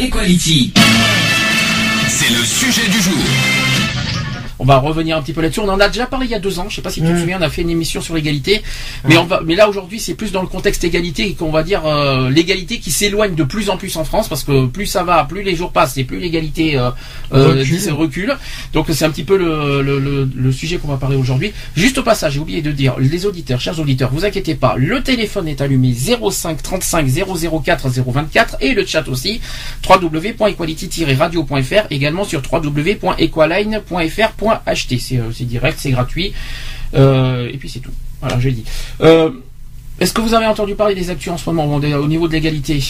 Equality. C'est le sujet du jour. On va revenir un petit peu là-dessus. On en a déjà parlé il y a deux ans. Je sais pas si tu te Mm. souviens, on a fait une émission sur l'égalité. Mais on va, mais là aujourd'hui, c'est plus dans le contexte égalité et qu'on va dire euh, l'égalité qui s'éloigne de plus en plus en France parce que plus ça va, plus les jours passent et plus l'égalité euh, euh, Recule. Donc c'est un petit peu le, le, le- le sujet qu'on va parler aujourd'hui. Juste au passage, j'ai oublié de dire, les auditeurs, chers auditeurs, vous inquiétez pas, le téléphone est allumé 05 35 004 024 et le chat aussi www.equality-radio.fr également sur www.equaline.fr.ht. C'est euh, c'est direct, c'est gratuit. Euh, et puis c'est tout. Voilà, j'ai dit. Euh, est-ce que vous avez entendu parler des actus en ce moment au niveau de l'égalité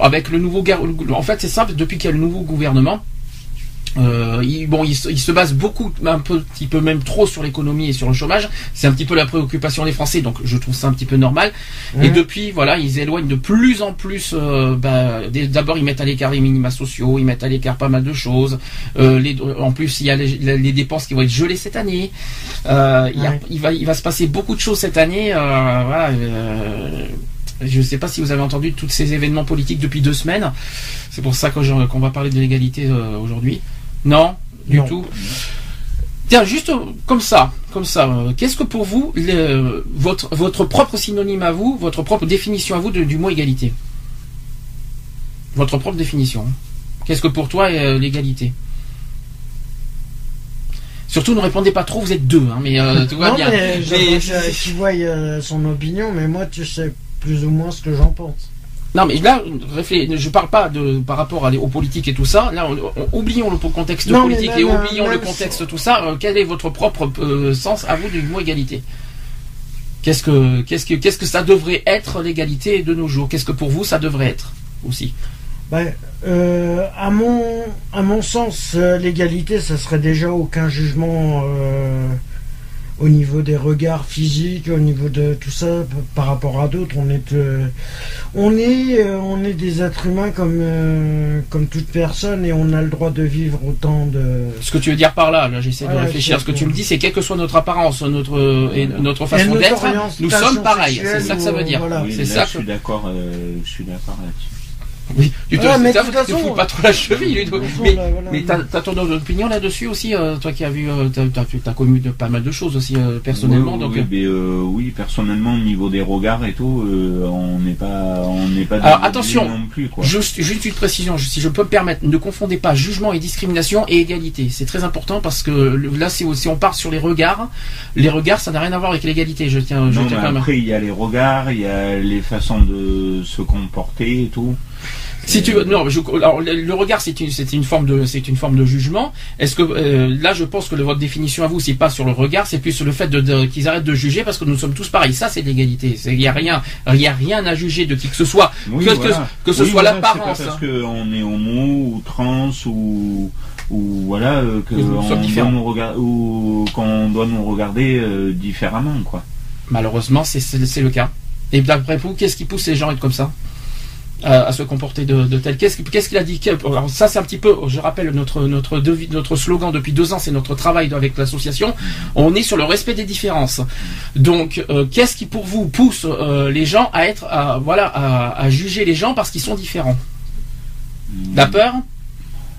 avec le nouveau en fait c'est simple depuis qu'il y a le nouveau gouvernement euh, il, bon, il, se- il se base beaucoup, un petit peu même trop sur l'économie et sur le chômage. C'est un petit peu la préoccupation des Français, donc je trouve ça un petit peu normal. Et depuis, voilà, ils éloignent de plus en plus. euh, bah, D'abord, ils mettent à l'écart les minima sociaux, ils mettent à l'écart pas mal de choses. Euh, les, en plus, il y a les, les dépenses qui vont être gelées cette année. Euh, il, y a- Ouais. il va, il va se passer beaucoup de choses cette année. voilà. je ne sais pas si vous avez entendu tous ces événements politiques depuis deux semaines. C'est pour ça qu'on va parler de l'égalité euh, aujourd'hui. Non, du Non. tout. Tiens, juste comme ça, comme ça, euh, qu'est-ce que pour vous, le- votre, votre propre synonyme à vous, votre propre définition à vous de- du mot égalité? Votre propre définition. Qu'est-ce que pour toi est euh, l'égalité? Surtout ne répondez pas trop, vous êtes deux, hein, mais euh, tout va non, bien. mais euh, son opinion, mais moi, tu sais plus ou moins ce que j'en pense. Non, mais là, je parle pas de par rapport à aux politiques et tout ça. Là, on- on- oublions le contexte Non, politique et oublions le contexte tout ça. Euh, quel est votre propre euh, sens à vous du mot égalité? Qu'est-ce que qu'est-ce que qu'est-ce que ça devrait être l'égalité de nos jours? Qu'est-ce que pour vous ça devrait être aussi? Ben, euh, à mon à mon sens, l'égalité, ça serait déjà aucun jugement au niveau des regards physiques, au niveau de tout ça par rapport à d'autres. On est euh, on est euh, on est des êtres humains comme euh, comme toute personne et on a le droit de vivre autant de Ce que tu veux dire par là, là j'essaie de réfléchir. Ce que tu me dis, c'est quelle que soit notre apparence, notre et notre façon d'être, orientation nous sommes pareils. C'est ça que ça veut dire. voilà. Oui, C'est ça je que. suis d'accord, euh, je suis d'accord là-dessus. Oui, tu te, Ah, mais de toute façon- fous pas trop la cheville. Façon, Mais, là, voilà. mais t'as, t'as ton opinion là-dessus aussi, euh, toi qui as vu, euh, t'as, t'as connu de, pas mal de choses aussi euh, personnellement. oui, donc, oui, euh, mais, euh, oui, personnellement, au niveau des regards et tout, euh, on n'est pas, on n'est pas. Alors, attention, non plus quoi. Juste, juste une précision, si je peux me permettre, ne confondez pas jugement et discrimination et égalité. C'est très important parce que là, si, si on part sur les regards, les regards, ça n'a rien à voir avec l'égalité. Je tiens, je Non, tiens mais quand même à- après, il y a les regards, il y a les façons de se comporter et tout. Si tu veux, non, je, alors, le, regard, c'est une, une forme de, c'est une forme de jugement. Est-ce que euh, là, je pense que le- votre définition à vous, c'est pas sur le regard, c'est plus sur le fait de, de- qu'ils arrêtent de juger parce que nous sommes tous pareils. Ça, c'est l'égalité. Il y a rien, il y a rien à juger de qui que ce soit, Oui, que, que- voilà. que ce Oui, soit voilà, l'apparence. C'est pas hein. parce qu'on est homo ou trans ou ou voilà euh, que Que on doit nous regarder ou qu'on doit nous regarder euh, différemment quoi. Malheureusement, c'est le cas. Et d'après vous, qu'est-ce qui pousse les gens à être comme ça? À, à se comporter de, de tel Qu'est-ce, qu'est-ce qu'il a dit? Alors ça, c'est un petit peu, je rappelle, notre, notre, devis- notre slogan depuis deux ans, c'est notre travail avec l'association. On est sur le respect des différences. Donc, euh, qu'est-ce qui pour vous pousse euh, les gens à être, à, voilà, à, à juger les gens parce qu'ils sont différents? La peur?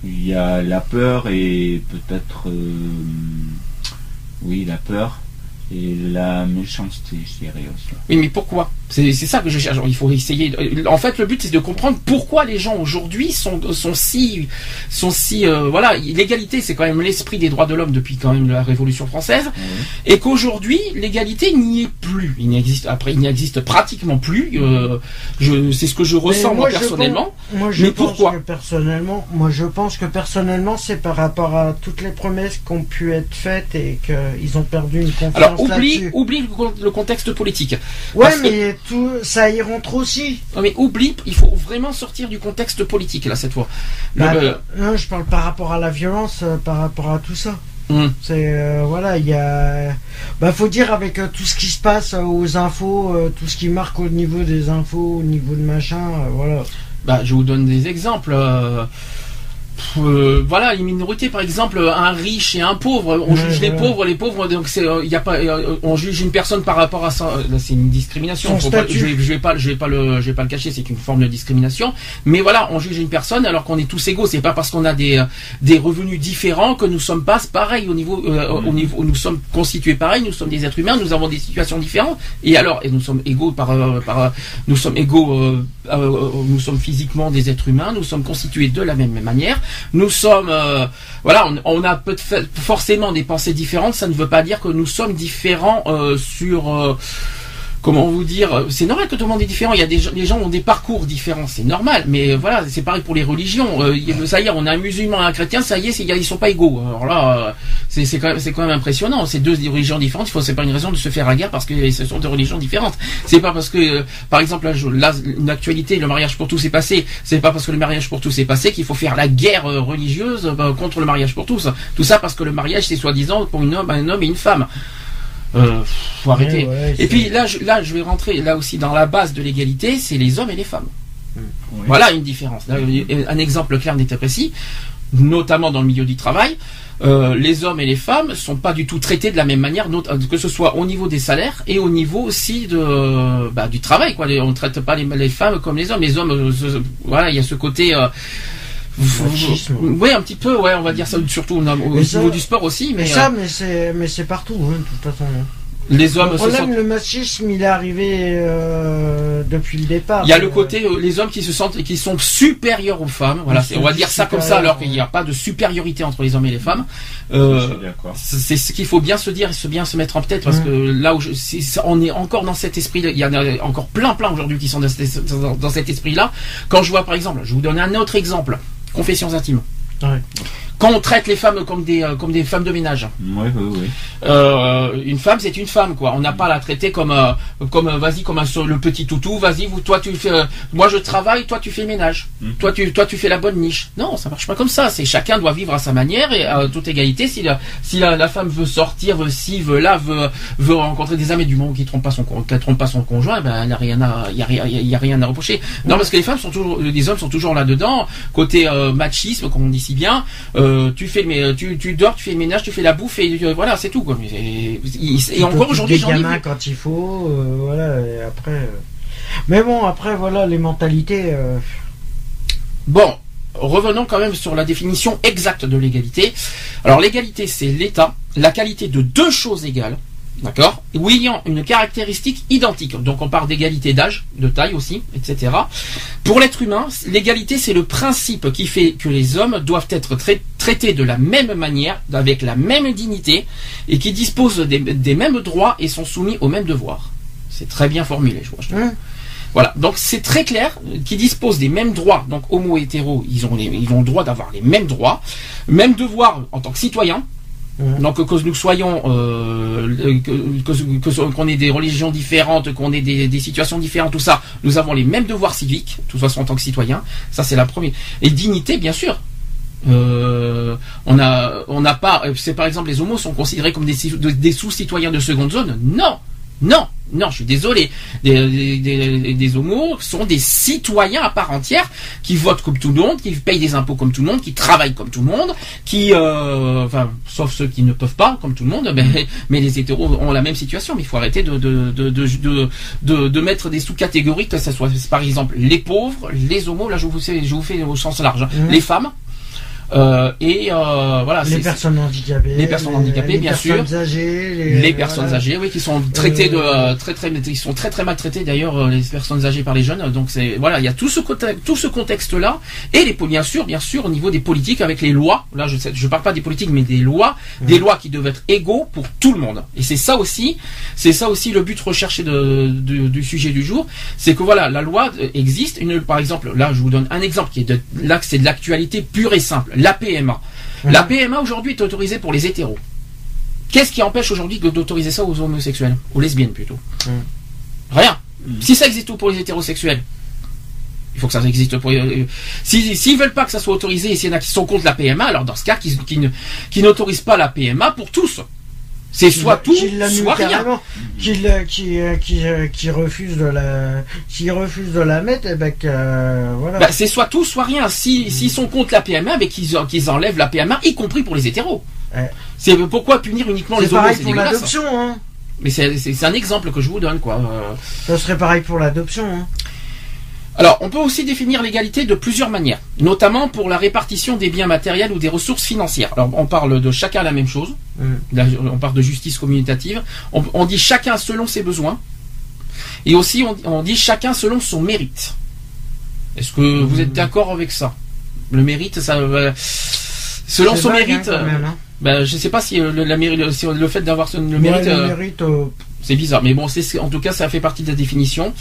Il y a la peur et peut-être euh, oui la peur et la méchanceté je dirais aussi. Oui, mais pourquoi? C'est c'est ça que je cherche. Il faut essayer. En fait, le but c'est de comprendre pourquoi les gens aujourd'hui sont sont si sont si euh, voilà. L'égalité, c'est quand même l'esprit des droits de l'homme depuis quand même la Révolution française, et qu'aujourd'hui l'égalité n'y est plus. Il n'existe après, il n'existe pratiquement plus. Euh, je c'est ce que je ressens moi, je personnellement. pense- moi, je Mais pense pourquoi que personnellement, moi, je pense que personnellement, c'est par rapport à toutes les promesses qui ont pu être faites et qu'ils ont perdu une confiance Alors oublie oublie le, con- le contexte politique. Ouais, parce que- mais tout, ça y rentre aussi. Non, mais oublie, il faut vraiment sortir du contexte politique là cette fois. Le- Bah, euh, non, je parle par rapport à la violence, euh, par rapport à tout ça. hum. C'est euh, voilà, il y a. Bah, faut dire avec euh, tout ce qui se passe aux infos, tout ce qui marque au niveau des infos, au niveau de machin, voilà. Bah, je vous donne des exemples. Euh, euh, voilà, les minorités, par exemple, un riche et un pauvre. On Ouais, juge les pauvres, les pauvres. Donc c'est, il y a pas, euh, on juge une personne par rapport à ça. euh, c'est une discrimination. Pas- je, vais, je vais pas, je vais pas le, je vais pas le cacher. C'est une forme de discrimination. Mais voilà, on juge une personne alors qu'on est tous égaux. C'est pas parce qu'on a des, euh, des revenus différents que nous sommes pas pareils au niveau, euh, au niveau, nous sommes constitués pareils. Nous sommes des êtres humains. Nous avons des situations différentes. Et alors, et nous sommes égaux par, euh, par, euh, nous sommes égaux, euh, euh, nous sommes physiquement des êtres humains. Nous sommes constitués de la même manière. Nous sommes, euh, voilà, on, a peut forcément des pensées différentes. Ça ne veut pas dire que nous sommes différents euh, sur euh, comment vous dire, euh, c'est normal que tout le monde est différent. Il y a des gens, les gens ont des parcours différents, c'est normal. Mais euh, voilà, c'est pareil pour les religions. Euh, ça y est, on a un musulman un chrétien, ça y est, c'est- ils sont pas égaux. Alors là, euh, c'est quand même, impressionnant. C'est deux religions différentes. Il faut, c'est pas une raison de se faire la guerre parce que ce sont deux religions différentes. C'est pas parce que, par exemple, là, une actualité, le mariage pour tous est passé. C'est pas parce que le mariage pour tous est passé qu'il faut faire la guerre religieuse contre le mariage pour tous. Tout ça parce que le mariage, c'est soi-disant pour une homme, un homme et une femme. Euh, faut arrêter. Ouais, ouais, Et puis là, je, là, je vais rentrer là aussi dans la base de l'égalité, c'est les hommes et les femmes. Oui. Voilà une différence. Là, Un exemple clair, net et précis, notamment dans le milieu du travail. euh, les hommes et les femmes sont pas du tout traités de la même manière, not- que ce soit au niveau des salaires et au niveau aussi de bah, du travail. Quoi. On ne traite pas les, les femmes comme les hommes. Les hommes, euh, voilà, il y a ce côté. euh. Oui, un petit peu, ouais, on va dire ça, surtout au, au Mais ça- niveau du sport aussi, mais, Mais euh, ça, mais c'est, mais c'est partout, hein, de toute façon. hein. les hommes Le se problème, sentent le machisme, il est arrivé euh, depuis le départ. Il y a le Euh, côté euh, les hommes qui se sentent qui sont supérieurs aux femmes. Voilà, on va dire ça comme ça alors qu'il n'y a pas de supériorité entre les hommes et les femmes. Euh, c'est ce qu'il faut bien se dire et se bien se mettre en tête parce Mm. que là où je, on est encore dans cet esprit, il y en a encore plein plein aujourd'hui qui sont dans cet, esprit-là. Quand je vois par exemple, je vous donner un autre exemple, confessions intimes. Quand on traite les femmes comme des euh, comme des femmes de ménage, Oui, oui, oui. euh, une femme c'est une femme quoi. On n'a pas à la traiter comme euh, comme euh, vas-y comme un, le petit toutou. Vas-y toi tu fais moi je travaille toi tu fais le ménage. Mhm. Toi tu toi tu fais la bonne niche. Non ça marche pas comme ça. C'est chacun doit vivre à sa manière et à toute égalité. Si la si la, la femme veut sortir veut ci veut là veut veut rencontrer des amis du monde qui trompe pas son qui trompe pas son conjoint ben il y a rien à il y a rien y a rien à reprocher. Non parce que les femmes sont toujours les hommes sont toujours là dedans côté euh, machisme comme on dit si bien. Euh, tu fais mais tu tu dors tu fais le ménage tu fais la bouffe et euh, voilà c'est tout quoi. Et, et- encore aujourd'hui j'en ai vu. quand il faut, euh, voilà, et après. euh. Mais bon, après, voilà, les mentalités. euh, Bon, revenons quand même sur la définition exacte de l'égalité. Alors l'égalité, c'est l'état, la qualité de deux choses égales, d'accord, ou ayant une caractéristique identique. Donc on parle d'égalité d'âge, de taille aussi, etc. Pour l'être humain, l'égalité, c'est le principe qui fait que les hommes doivent être trai- traités de la même manière, avec la même dignité, et qui disposent des, des mêmes droits et sont soumis aux mêmes devoirs. C'est très bien formulé, je crois. Voilà, donc c'est très clair, euh, qui disposent des mêmes droits, donc homo et hétéro, ils ont, les, ils ont le droit d'avoir les mêmes droits, mêmes devoirs en tant que citoyens, Donc que nous soyons, euh, qu'on ait des religions différentes, qu'on ait des, situations différentes, tout ça, nous avons les mêmes devoirs civiques, de toute façon en tant que citoyens, ça c'est la première. Et dignité, bien sûr. Euh, on on n'a pas, c'est par exemple les homos sont considérés comme des sous-citoyens de seconde zone. Non, non, non, je suis désolé. Des, des, homos sont des citoyens à part entière qui votent comme tout le monde, qui payent des impôts comme tout le monde, qui travaillent comme tout le monde, qui, euh, enfin, sauf ceux qui ne peuvent pas, comme tout le monde. Mais, mais les hétéros ont la même situation. Mais il faut arrêter de de de de, mettre des sous-catégories, que ce soit par exemple les pauvres, les homos. Là, je vous fais, je vous fais au sens large. Mhm. Les femmes. Euh, et euh, voilà, les personnes handicapées. les personnes handicapées, les bien personnes sûr. âgées. Les, les personnes voilà. âgées, oui, qui sont traitées de Euh, très très, ils sont très très maltraités d'ailleurs euh, les personnes âgées par les jeunes. Donc c'est voilà, il y a tout ce côté- tout ce contexte là et les bien sûr bien sûr au niveau des politiques avec les lois. Là je sais, je parle pas des politiques mais des lois, des lois qui doivent être égaux pour tout le monde. Et c'est ça aussi, c'est ça aussi le but recherché de, de- du sujet du jour, c'est que voilà la loi euh, existe. Une, par exemple là je vous donne un exemple qui est de là c'est de l'actualité pure et simple. La PMA. La PMA aujourd'hui est autorisée pour les hétéros. Qu'est-ce qui empêche aujourd'hui d'autoriser ça aux homosexuels? Aux lesbiennes plutôt Mm. Rien. Si ça existe tout pour les hétérosexuels, il faut que ça existe pour. euh, si s'ils veulent pas que ça soit autorisé, et s'il y en a qui sont contre la PMA, alors dans ce cas, qui, qui n'autorisent pas la PMA pour tous. C'est soit tout, soit rien. qui, qui, qui refuse de la, qui refuse de la mettre, et ben que, euh, voilà. Bah, c'est soit tout, soit rien. Si s'ils sont contre la PMA, mais qu'ils qu'ils enlèvent la PMA, y compris pour les hétéros. Ouais. C'est pourquoi punir uniquement les homos, pareil c'est pour l'adoption, hein. Mais c'est un exemple que je vous donne, quoi. Ça serait pareil pour l'adoption, hein. Alors, on peut aussi définir l'égalité de plusieurs manières, notamment pour la répartition des biens matériels ou des ressources financières. Alors, on parle de chacun la même chose. Mm. On parle de justice communicative. On, on dit chacun selon ses besoins. Et aussi, on, on dit chacun selon son mérite. Est-ce que vous êtes d'accord avec ça? Le mérite, ça. euh, selon son mérite. hein, quand euh, même, hein. ben, je sais pas si euh, le, la si le fait d'avoir le Ouais, mérite. le mérite, euh, c'est bizarre, mais bon, c'est en tout cas, ça fait partie de la définition.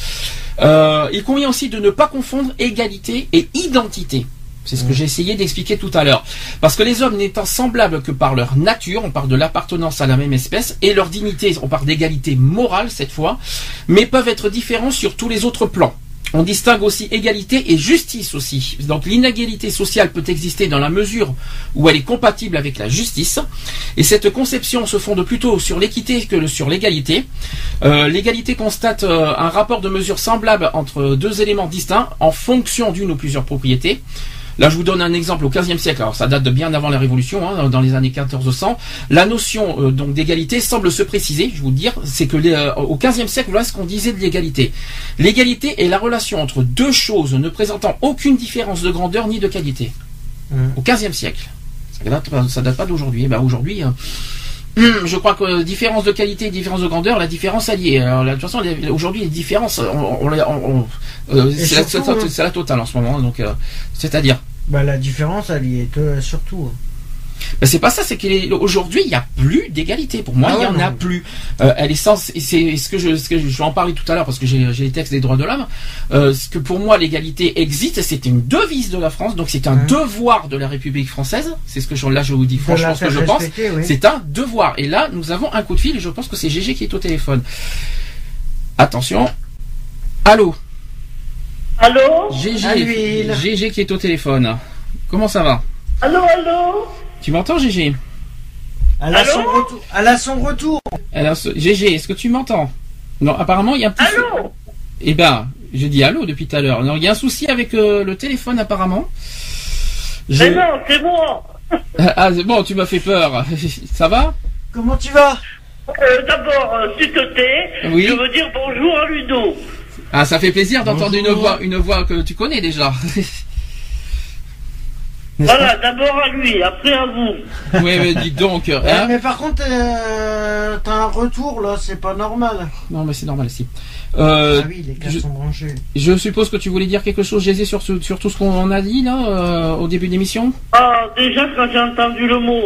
Euh, il convient aussi de ne pas confondre égalité et identité. C'est ce que j'ai essayé d'expliquer tout à l'heure. Parce que les hommes n'étant semblables que par leur nature, on parle de l'appartenance à la même espèce, et leur dignité, on parle d'égalité morale cette fois, mais peuvent être différents sur tous les autres plans. On distingue aussi égalité et justice aussi. Donc l'inégalité sociale peut exister dans la mesure où elle est compatible avec la justice. Et cette conception se fonde plutôt sur l'équité que sur l'égalité. Euh, l'égalité constate euh, un rapport de mesure semblable entre deux éléments distincts en fonction d'une ou plusieurs propriétés. Là, je vous donne un exemple au XVe siècle. Alors, ça date de bien avant la Révolution, hein, dans les années 1400. La notion euh, donc d'égalité semble se préciser. Je vous le dire, c'est que les, euh, au XVe siècle, voilà ce qu'on disait de l'égalité. L'égalité est la relation entre deux choses ne présentant aucune différence de grandeur ni de qualité. Mhm. Au XVe siècle. Ça date, ça date pas d'aujourd'hui. Eh ben, aujourd'hui. euh, Je crois que différence de qualité et différence de grandeur, la différence elle y est. Alors, là, de toute façon, aujourd'hui, les différences, on, on- on- on- euh, Et c'est la, hein. totale en ce moment. Donc, euh, c'est-à-dire, bah, la différence, elle y est euh, surtout. Ben, c'est pas ça, c'est qu'aujourd'hui il n'y a plus d'égalité. Pour moi, Ah il y en a non. plus. Euh, elle est sans, et c'est ce que je, ce que je, je vais en parler tout à l'heure parce que j'ai j'ai les textes des droits de l'homme. Euh, ce que pour moi l'égalité existe, c'est une devise de la France, donc c'est un devoir de la République française. C'est ce que je, là je vous dis franchement ce que je pense. oui. C'est un devoir. Et là, nous avons un coup de fil et je pense que c'est GG qui est au téléphone. Attention. Allô? Allô? GG, l'huile. GG qui est au téléphone. Comment ça va? Allô, allô? Tu m'entends GG Elle a Allô son retour. Elle a son retour. Alors, ce- GG, est-ce que tu m'entends Non, apparemment, il y a un petit... Allô Eh ben, je dis allô depuis tout à l'heure. Non, il y a un souci avec euh, le téléphone, apparemment. Je- Mais non, c'est moi Ah, c'est bon, tu m'as fait peur. ça va Comment tu vas Euh, D'abord, euh, s'il te plaît, Oui. je veux dire bonjour à Ludo. Ah, ça fait plaisir d'entendre une voix, une voix que tu connais déjà. Voilà, d'abord à lui, après à vous. Oui, mais dis donc. Ouais, hein Mais par contre, euh, t'as un retour là, c'est pas normal. non, mais c'est normal ici. Euh, ah oui, les câbles je- sont branchés. je suppose que tu voulais dire quelque chose, sur, ce- sur tout ce qu'on a dit là euh, au début de l'émission? Ah, déjà, quand j'ai entendu le mot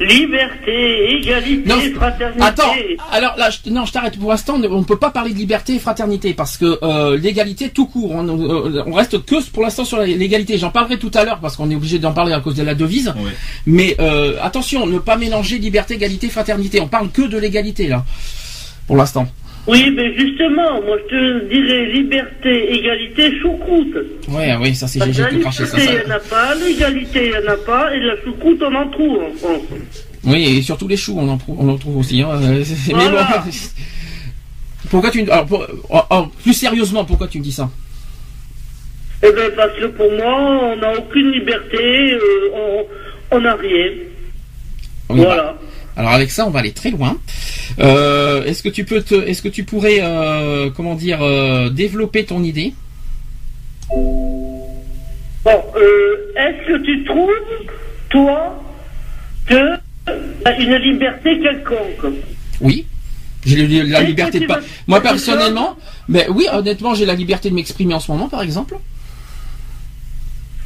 liberté, égalité, Non, fraternité. Attends, alors là, je, non, je t'arrête. Pour l'instant, on ne peut pas parler de liberté et fraternité parce que euh, l'égalité tout court. On, euh, on reste que pour l'instant sur la- l'égalité. J'en parlerai tout à l'heure parce qu'on est obligé d'en parler à cause de la devise. Mais euh, attention, ne pas mélanger liberté, égalité, fraternité. On parle que de l'égalité là, pour l'instant. Oui, mais justement, moi je te dirais liberté, égalité, choucroute. Ouais, oui, ça c'est la qui craché ça. liberté, ça. il n'y en a pas, l'égalité, il n'y en a pas, et la choucroute, on en trouve en France. Oui, et surtout les choux, on en, trouve- on en trouve aussi. Hein. Mais Voilà. bon. Pourquoi tu alors, pour- oh, oh, plus sérieusement, pourquoi tu me dis ça? Eh bien, parce que pour moi, on n'a aucune liberté, euh, on n'a rien. Voilà. Alors avec ça, on va aller très loin. Euh, est-ce que tu peux te, est-ce que tu pourrais, euh, comment dire, euh, développer ton idée? Bon, est-ce que tu trouves, toi, que t'as une liberté quelconque? Oui. J'ai la liberté de pas. Moi personnellement, mais oui, honnêtement, j'ai la liberté de m'exprimer en ce moment, par exemple.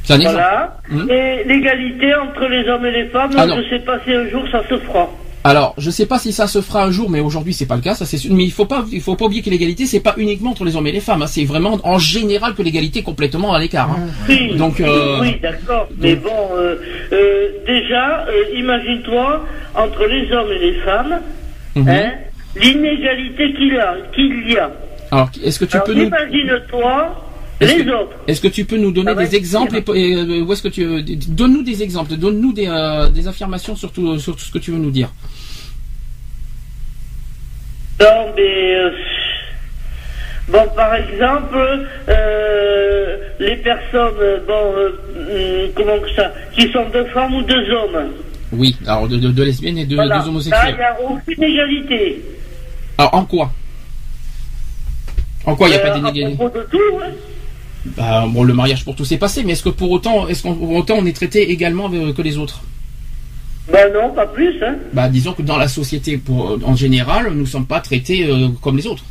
Un. Voilà. Mhm. Et l'égalité entre les hommes et les femmes, Ah je sais pas si un jour ça se fera. Alors, je sais pas si ça se fera un jour, mais aujourd'hui c'est pas le cas, ça c'est sûr. Mais il faut pas, il faut pas oublier que l'égalité c'est pas uniquement entre les hommes et les femmes, hein. c'est vraiment en général que l'égalité est complètement à l'écart. hein. Oui, Donc, euh, oui, d'accord. Mais bon, euh, euh, déjà, imagine-toi entre les hommes et les femmes, Mhm. hein, l'inégalité qu'il a, qu'il y a. Alors, est-ce que tu Alors peux nous, imagine-toi Est-ce les que- autres. est-ce que tu peux nous donner des exemples et, et, euh, où est-ce que tu euh, donne-nous des exemples, donne-nous des, euh, des affirmations sur tout, sur tout ce que tu veux nous dire. Non, mais. euh, Bon, par exemple, euh, les personnes, bon, hum, comment que ça, qui sont deux femmes ou deux hommes. Oui, alors de, de, de lesbiennes et de, Voilà. deux il n'y a aucune égalité. Alors en quoi? En quoi il n'y a pas d'inégalité À propos de tout, hein. Bah, bon, le mariage pour tous est passé, mais est-ce que pour autant, est-ce qu'on pour autant on est traité également euh, que les autres? Ben non, pas plus, hein. Bah, disons que dans la société, pour, euh, en général, nous ne sommes pas traités euh, comme les autres.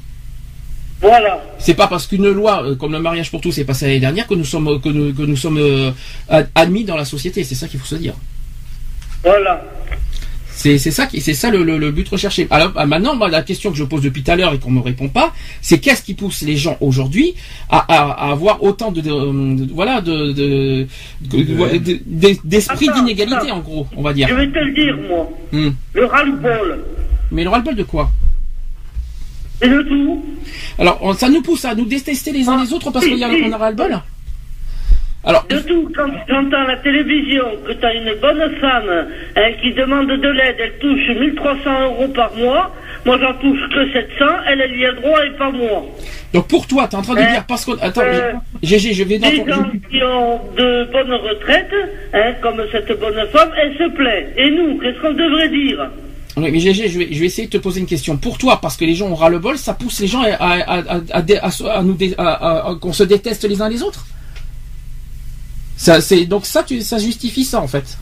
Voilà. C'est pas parce qu'une loi euh, comme le mariage pour tous est passée l'année dernière que nous sommes que nous, que nous sommes euh, ad- admis dans la société. C'est ça qu'il faut se dire. Voilà. C'est c'est ça qui c'est ça le, le- le but recherché. Alors ah, maintenant, moi, la question que je pose depuis tout à l'heure et qu'on me répond pas, c'est qu'est-ce qui pousse les gens aujourd'hui à, à- à avoir autant de, de- de- voilà de de- de- de- de- d'esprit d'inégalité en gros, on va dire. Je vais te le dire, moi. Hmm. Le ras-le-bol. Mais le ras-le-bol de quoi? Et de tout. Alors on- ça nous pousse à nous détester les uns les autres parce qu'il y a qu'on a ras-le-bol? Alors De tout, quand tu entends à la télévision que tu as une bonne femme hein, qui demande de l'aide, elle touche 1300 euros par mois, moi j'en touche que 700, elle, elle y a droit et pas moi. donc pour toi, tu es en train de Euh, dire parce qu'on attends, euh, GG, je vais dans Les ton- gens qui ont de bonnes retraites, hein, comme cette bonne femme, elle se plaît. Et nous, qu'est-ce qu'on devrait dire? Oui, mais GG, je vais, je vais essayer de te poser une question. Pour toi, parce que les gens ont ras le bol, ça pousse les gens à, à, à, à, à nous qu'on se déteste les uns les autres? Ça, c'est, Donc ça, tu, ça justifie ça en fait.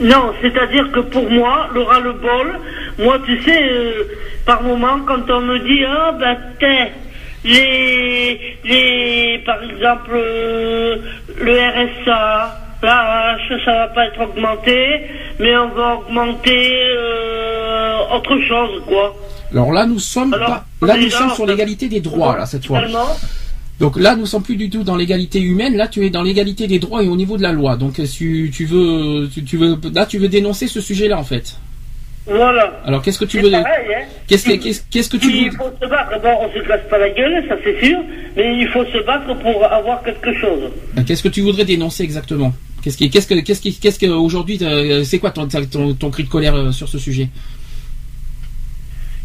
Non, c'est-à-dire que pour moi, le ras-le-bol, moi, tu sais, euh, par moment, quand on me dit, ah, ben, t'es, les, les, par exemple, euh, le RSA, la hache, ça va pas être augmenté, mais on va augmenter euh, autre chose, quoi. Alors là, nous sommes Alors, pas, là, nous sommes sur l'égalité des droits, là, cette fois. Donc là, nous sommes plus du tout dans l'égalité humaine. Là, tu es dans l'égalité des droits et au niveau de la loi. Donc, tu, tu veux, tu, tu veux, là, tu veux dénoncer ce sujet-là, en fait. voilà. Alors, qu'est-ce que tu veux, pareil, hein. qu'est-ce que, qu'est-ce, qu'est-ce que tu Il veux, faut se battre. Bon, on se casse pas la gueule, ça c'est sûr, mais il faut se battre pour avoir quelque chose. qu'est-ce que tu voudrais dénoncer exactement? Qu'est-ce qui, qu'est-ce que, qu'est-ce qui, qu'est-ce que aujourd'hui, euh, c'est quoi ton, ton, ton cri de colère euh, sur ce sujet?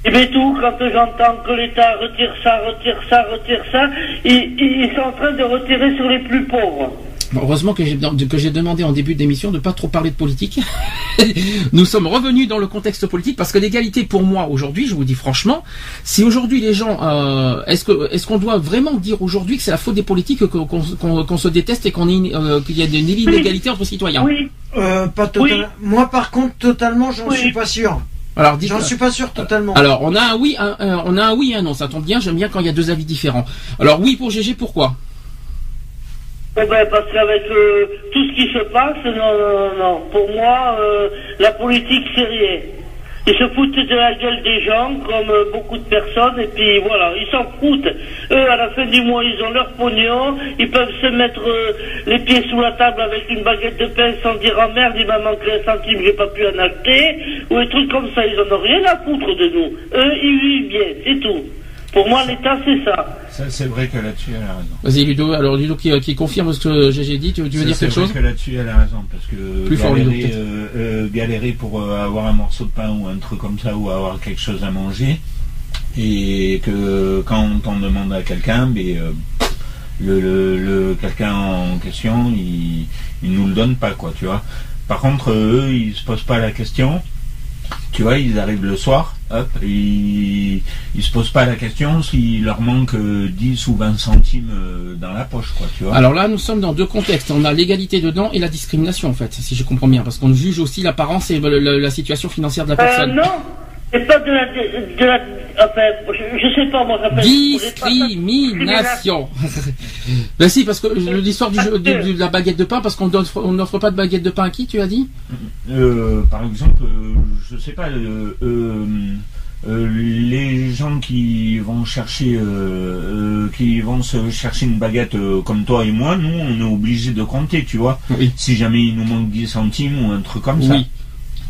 Et bien tout, quand j'entends que l'État retire ça, retire ça, retire ça, ils, ils sont en train de retirer sur les plus pauvres. Bon, Heureusement que j'ai que j'ai demandé en début d'émission de pas trop parler de politique. Nous sommes revenus dans le contexte politique parce que l'égalité pour moi aujourd'hui, je vous dis franchement, si aujourd'hui les gens, euh, est-ce que est-ce qu'on doit vraiment dire aujourd'hui que c'est la faute des politiques qu'on qu'on- qu'on se déteste et qu'on euh, qu'il y a une inégalité entre citoyens? Oui, Euh, pas totalement. Moi, par contre, totalement, j'en Oui. suis pas sûr. Alors. J'en suis pas sûr totalement. Alors on a un oui, un, un- on a un oui, et un non. Ça tombe bien. J'aime bien quand il y a deux avis différents. Alors oui pour GG, pourquoi? Eh ben, parce qu'avec euh, tout ce qui se passe, non, non, non, non. Pour moi, euh, la politique, c'est rien. Ils se foutent de la gueule des gens, comme euh, beaucoup de personnes, et puis voilà, ils s'en foutent. Eux, à la fin du mois, ils ont leur pognon, ils peuvent se mettre euh, les pieds sous la table avec une baguette de pain sans dire oh merde, il m'a manqué un centime, j'ai pas pu en acheter, ou des trucs comme ça, ils en ont rien à foutre de nous. Eux, ils vivent bien, c'est tout. Pour moi, l'État, c'est ça. Ça, c'est vrai que là-dessus, elle a raison. Vas-y Ludo. Alors Ludo qui, qui confirme ce que GG dit. Tu, tu veux Ça, dire c'est quelque vrai chose que là-dessus, elle a raison, parce que Plus fort, Ludo, galérer, peut-être. euh, euh, galérer pour euh, avoir un morceau de pain ou un truc comme ça, ou avoir quelque chose à manger, et que quand on t'en demande à quelqu'un, ben, euh, le, le, le- quelqu'un en question, il, il nous le donne pas, quoi, tu vois. Par contre, eux, ils se posent pas la question. Tu vois, ils arrivent le soir, hop, ils, ils se posent pas la question s'il leur manque euh, 10 ou 20 centimes euh, dans la poche, quoi, tu vois. Alors là, nous sommes dans deux contextes. On a l'égalité dedans et la discrimination, en fait, si je comprends bien, parce qu'on juge aussi l'apparence et le- le- la situation financière de la Euh, personne. non, c'est pas de la, de la, enfin, je, je sais pas, moi. Discrimination. ben si, parce que l'histoire du jeu- de, de la baguette de pain, parce qu'on n'offre on n'offre pas de baguette de pain à qui, tu as dit? Euh, par exemple, euh, je sais pas, euh, euh, euh, les gens qui vont chercher, euh, euh, qui vont se chercher une baguette euh, comme toi et moi, nous, on est obligé de compter, tu vois. Oui. Si jamais il nous manque 10 centimes ou un truc comme ça.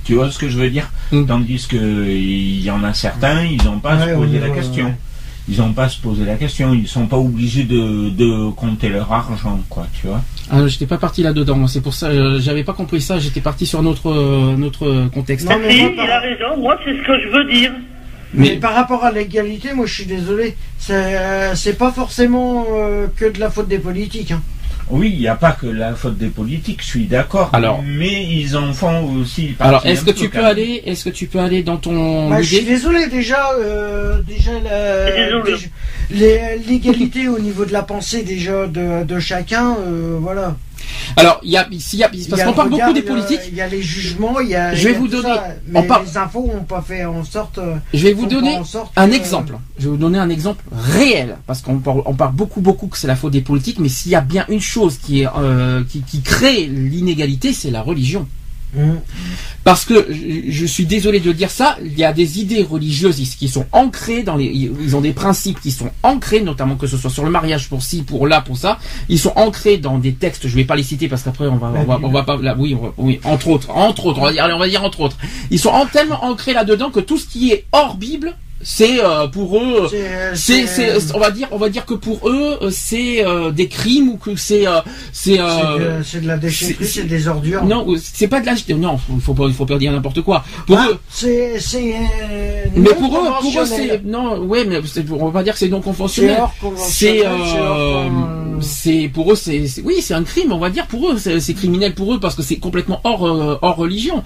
Tu vois ce que je veux dire Mm. Tandis que il y en a certains, ils n'ont pas à Ouais, se poser la question. ouais. ils n'ont pas à se poser la question. Ils sont pas obligés de, de compter leur argent, quoi, tu vois. Ah, j'étais pas parti là-dedans. moi, C'est pour ça, euh, j'avais pas compris ça. J'étais parti sur notre euh, notre contexte. Non, mais il par- a raison. Moi, c'est ce que je veux dire. Mais Mais par rapport à l'égalité, moi je suis désolé, c'est euh, pas forcément euh, que de la faute des politiques. hein. Oui, il n'y a pas que la faute des politiques, je suis d'accord. Alors- mais ils en font aussi. partie alors, est-ce que tu peux aller, est-ce que tu peux aller dans ton Bah, je suis idée désolé déjà, euh, déjà les- l'égalité au niveau de la pensée déjà de, de chacun, euh, voilà. Alors, il y a, s'il y a, parce qu'on le parle regard, beaucoup des a- politiques. Il y a les jugements, il y a. Je y vais a vous donner- ça, on parle- les infos pas fait en sorte. euh, Je vais vous donner un que- exemple. Je vais vous donner un exemple réel, parce qu'on parle, on parle beaucoup, beaucoup que c'est la faute des politiques, mais s'il y a bien une chose qui est, euh, qui, qui crée l'inégalité, c'est la religion. Parce que je, suis désolé de dire ça, il y a des idées religieuses qui sont ancrées dans les, ils ont des principes qui sont ancrés, notamment que ce soit sur le mariage pour ci, pour là, pour ça. Ils sont ancrés dans des textes. Je vais pas les citer parce qu'après on va, on va, pas, là, oui, oui, entre autres, entre autres, on va dire, on va dire entre autres. Ils sont en- tellement ancrés là-dedans que tout ce qui est hors Bible, c'est euh, pour eux. C'est- C'est, on va dire, on va dire que pour eux, euh, c'est euh, des crimes ou que c'est, euh, c'est, c'est euh, de- la déchetterie, c'est- des ordures. non, c'est pas de l'âge. Non, faut, pas, faut pas dire n'importe quoi. Pour Ah, eux, c'est c'est euh, mais pour eux, pour eux, c'est non, ouais, mais on va pas dire que c'est non conventionnel. C'est, c'est euh, pour eux, c'est, oui, c'est un crime, on va dire pour eux, c'est, criminel pour eux parce que c'est complètement hors, euh, hors religion.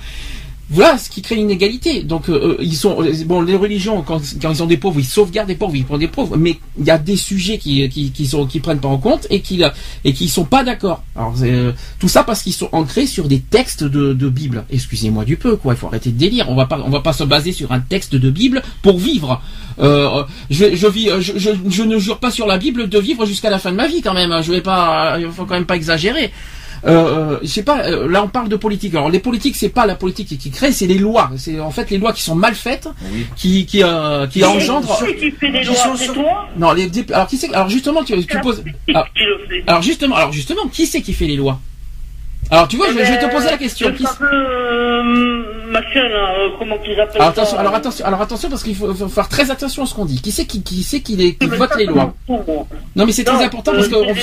Voilà ce qui crée l'inégalité. Donc euh, ils sont euh, bon les religions quand, quand ils ont des pauvres ils sauvegardent des pauvres ils prennent des pauvres mais il y a des sujets qui qui sont qui prennent pas en compte et qui et qui sont pas d'accord. Alors euh, tout ça parce qu'ils sont ancrés sur des textes de, de Bible. Excusez-moi du peu quoi, il faut arrêter de délire. On va pas on va pas se baser sur un texte de Bible pour vivre. Euh, je, je ne jure pas sur la Bible de vivre jusqu'à la fin de ma vie quand même. Je vais pas faut quand même pas exagérer. Euh, euh, je sais pas. euh, là, on parle de politique. Alors, les politiques, c'est pas la politique qui crée, c'est les lois. C'est en fait les lois qui sont mal faites, Oui. qui qui euh, qui engendrent. qui fait des lois sont toi Non, les alors qui c'est Alors justement, tu, tu poses. Alors, fait alors justement, alors justement, qui c'est qui fait les lois? Alors tu vois, je, vais- je vais te poser la question. Qui c'est- fameux euh, machin là, euh, comment qu'ils appellent alors ça attention, alors attention, alors attention parce qu'il faut, faut faire très attention à ce qu'on dit. Qui c'est qui qui c'est qui, les- qui Mais vote les lois. Non, mais c'est très important parce que euh,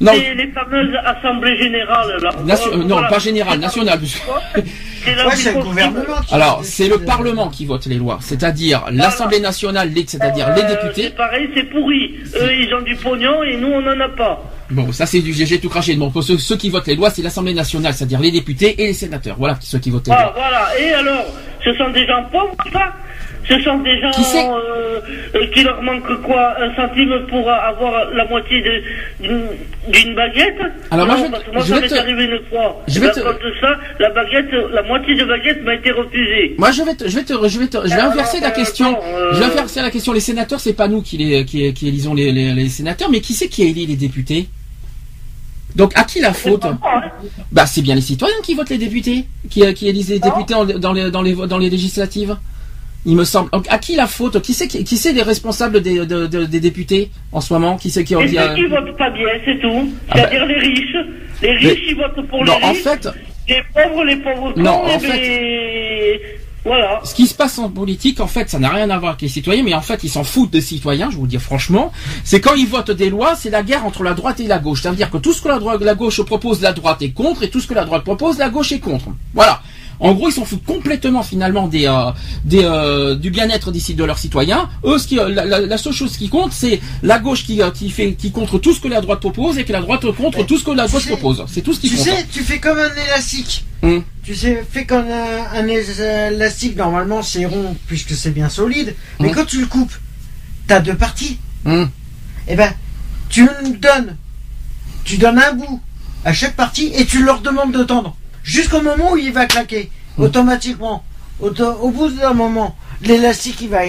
on- non, les fameuses assemblées générales là. nation- Euh, non, voilà. pas général, national. C'est Ouais, le gouvernement qui. Alors, c'est le. Parlement qui vote les lois, c'est-à-dire l'Assemblée nationale, les- c'est-à-dire les Euh, députés. C'est pareil, c'est pourri. Eux, ils ont du pognon et nous, on en a pas. Bon, ça c'est du GG tout craché. Bon, pour ceux, ceux qui votent les lois, c'est l'Assemblée nationale, c'est-à-dire les députés et les sénateurs. Voilà ceux qui votent les Ah, lois. voilà. Et alors, ce sont des gens pauvres, ça? Ce sont des gens Qui euh, euh, qui leur manque quoi? Un centime pour avoir la moitié de- d'une baguette? Alors, moi, je vais- parce que moi, je ça m'est te- arrivé une fois. je vais te- de ça, la baguette, la moitié de baguette m'a été refusée. Moi, je vais te, je vais te, je vais te, je vais Alors, inverser la euh, question. bon, euh, Je vais inverser la question. Les sénateurs, c'est pas nous qui les, qui, qui élisons les, les, les sénateurs, mais qui c'est qui élit les députés? Donc, à qui la faute hein. Bah, c'est bien les citoyens qui votent les députés, qui, qui élisent les députés en- dans les, dans les, dans les législatives. Il me semble. Donc, à qui la faute Qui c'est qui, les responsables des, de- de- des députés en ce moment Qui c'est qui, qui ceux qui votent pas bien, c'est tout. Ah C'est-à-dire les riches. Les riches, ils votent pour Non, les en riches. fait, Les pauvres, les pauvres Non, en fait- ben, Voilà. ce qui se passe en politique, en fait, ça n'a rien à voir avec les citoyens, mais en fait, ils s'en foutent des citoyens, je vous le dis franchement. C'est quand ils votent des lois, c'est la guerre entre la droite et la gauche. C'est-à-dire que tout ce que la, droite, la gauche propose, la droite est contre, et tout ce que la droite propose, la gauche est contre. Voilà. En gros, ils s'en foutent complètement finalement des, euh, des euh, du bien-être d'ici de leurs citoyens. Eux, ce qui, euh, la, la- la seule chose qui compte, c'est la gauche qui, qui fait, qui contre tout ce que la droite propose et que la droite contre tout ce que la tu gauche sais- propose. C'est tout ce qui Tu compte. sais, tu fais comme un élastique. Hum. Tu sais, fais comme un, un élastique. Normalement, c'est rond puisque c'est bien solide. Mais Hum. quand tu le coupes, t'as deux parties. Hum. Eh ben, tu me donnes, tu donnes un bout à chaque partie et tu leur demandes de tendre jusqu'au moment où il va claquer automatiquement. Auto- au bout d'un moment, l'élastique il va,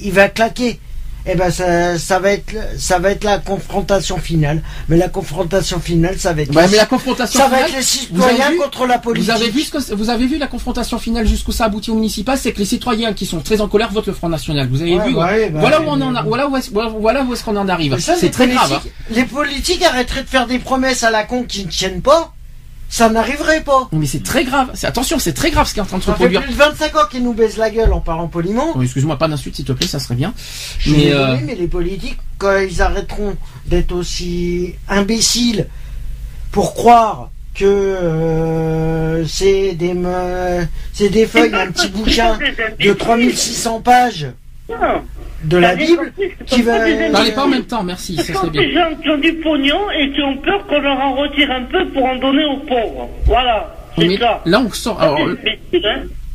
il va claquer. Eh ben ça, ça va être, ça va être la confrontation finale. Mais la confrontation finale, ça va être, Ouais, mais la confrontation ça va être les citoyens vu contre la politique. Vous avez vu ce que vous avez vu la confrontation finale jusqu'où ça aboutit au municipal, c'est que les citoyens qui sont très en colère votent le Front National. Vous avez Ouais, vu ouais, bah, Voilà où on en a, voilà où est-ce, voilà où est-ce qu'on en arrive. C'est très grave. hein. Les politiques arrêteraient de faire des promesses à la con qui ne tiennent pas. Ça n'arriverait pas. Mais c'est très grave. C'est attention, c'est très grave ce qui est en train de se Ça fait produire. plus de 25 ans qu'ils nous baissent la gueule en parlant poliment. Oh, Excuse-moi, pas d'insulte s'il te plaît, ça serait bien. Je Mais euh, mais les politiques, quand ils arrêteront d'être aussi imbéciles pour croire que euh, c'est des me- c'est des feuilles, un petit bouquin de 3600 pages Non. de la Bible qui va. parlez pas en même temps, merci, Ce ça serait bien. des gens qui ont du pognon et qui ont peur qu'on leur en retire un peu pour en donner aux pauvres. Voilà, c'est ça. là, on sort. Alors,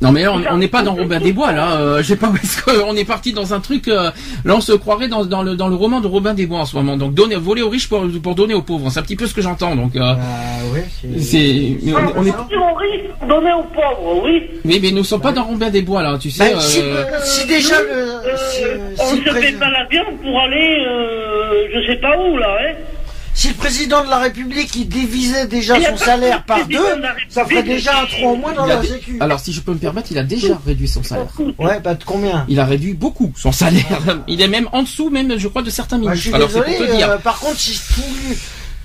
non, mais on on n'est pas dans Robin des Bois là. Euh, je sais pas parce qu'on est parti dans un truc. euh, là, on se croirait dans, dans le dans le roman de Robin des Bois en ce moment. Donc, donner, voler aux riches pour pour donner aux pauvres. C'est un petit peu ce que j'entends. Donc, euh, Ah ouais, c'est. on, on est. on est riches pour donner aux pauvres, oui. Mais mais nous sommes pas dans Robin des Bois là. Tu sais. Ben, si, euh, si déjà le. Euh, si, on se fait pas l'avion pour aller, euh, je sais pas où là, hein. Si le président de la République il divisait déjà son salaire par deux, ça ferait déjà un trou en moins dans la dé- sécu. Alors, si je peux me permettre, il a déjà réduit son salaire. Ouais, bah de combien? Il a réduit beaucoup son salaire. Il est même en dessous, même, je crois, de certains Bah, je ministres. suis Alors, désolé, pour te dire. euh, par contre, si tout,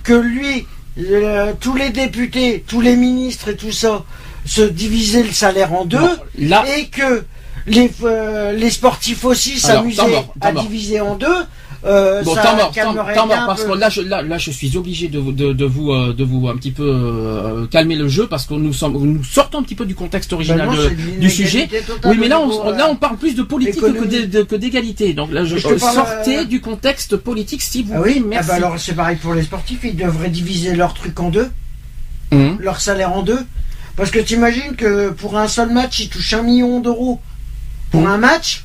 que lui, euh, tous les députés, tous les ministres et tout ça, se divisaient le salaire en deux, Non, là, et que les, euh, les sportifs aussi s'amusaient à diviser en deux, euh, Bon, ça mort, temps, mort, parce que là, je, là, là, je suis obligé de, vous- de, de vous, euh, de vous un petit peu euh, calmer le jeu parce que nous sommes, nous sortons un petit peu du contexte original non, de- c'est de du sujet. Oui, mais là, on, là, on parle plus de politique que d'égalité. Donc là, je, Je sortez du contexte politique, si vous Ah oui, ah merci. bah alors c'est pareil pour les sportifs, ils devraient diviser leur truc en deux, Hum. leur salaire en deux. Parce que t'imagines que pour un seul match, ils touchent un million d'euros. Pour Mhm. un match,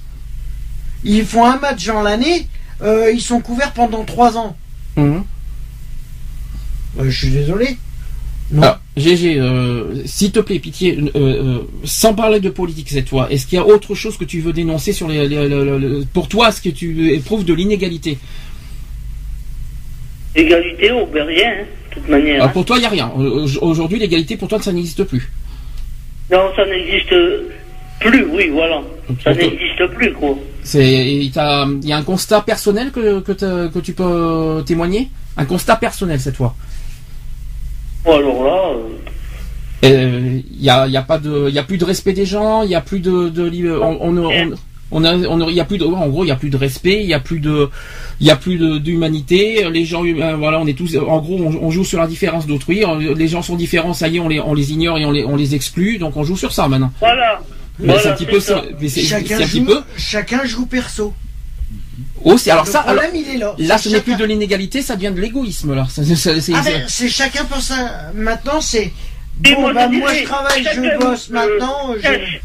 ils font un match dans l'année, euh, ils sont couverts pendant trois ans. Hum. Euh, je suis désolé. Non. Alors, GG, euh, s'il te plaît, pitié, euh, euh, sans parler de politique cette fois, est-ce qu'il y a autre chose que tu veux dénoncer sur les, les- le- le- le- pour toi, est-ce que tu éprouves de l'inégalité? Égalité, oh, ben rien, hein, de toute manière. Alors, hein. Pour toi, il n'y a rien. Au- Aujourd'hui, l'égalité, pour toi, ça n'existe plus. Non, ça n'existe plus, oui, voilà. Ça n'existe plus, quoi. C'est, il y a un constat personnel que, que, tu peux témoigner? Un constat personnel cette fois. Alors là, euh, Euh, Il y a, y a pas de, y a plus de respect des gens, il y a plus de, on, on, on, on a, on y a plus de, en gros, il y a plus de respect, il y a plus de, il y a plus d'humanité. Les gens, euh, voilà, on est tous, en gros, on, on joue sur la différence d'autrui. Les gens sont différents, ça y est, on les, on les ignore et on les, on les exclut. Donc on joue sur ça maintenant. voilà. Mais Voilà, c'est un petit c'est peu, ça. ça- mais c'est, chacun, c'est un petit joue, peu. chacun joue perso. Oh, c'est, alors Le ça, alors, problème, il est là. là, C'est ce n'est plus de l'inégalité, ça devient de l'égoïsme là. Ça- ça- ça- c'est- Ah c'est- ben, c'est chacun pour ça. Maintenant, c'est. Bon, moi, bah, je moi, je travaille, je bosse euh, maintenant, je-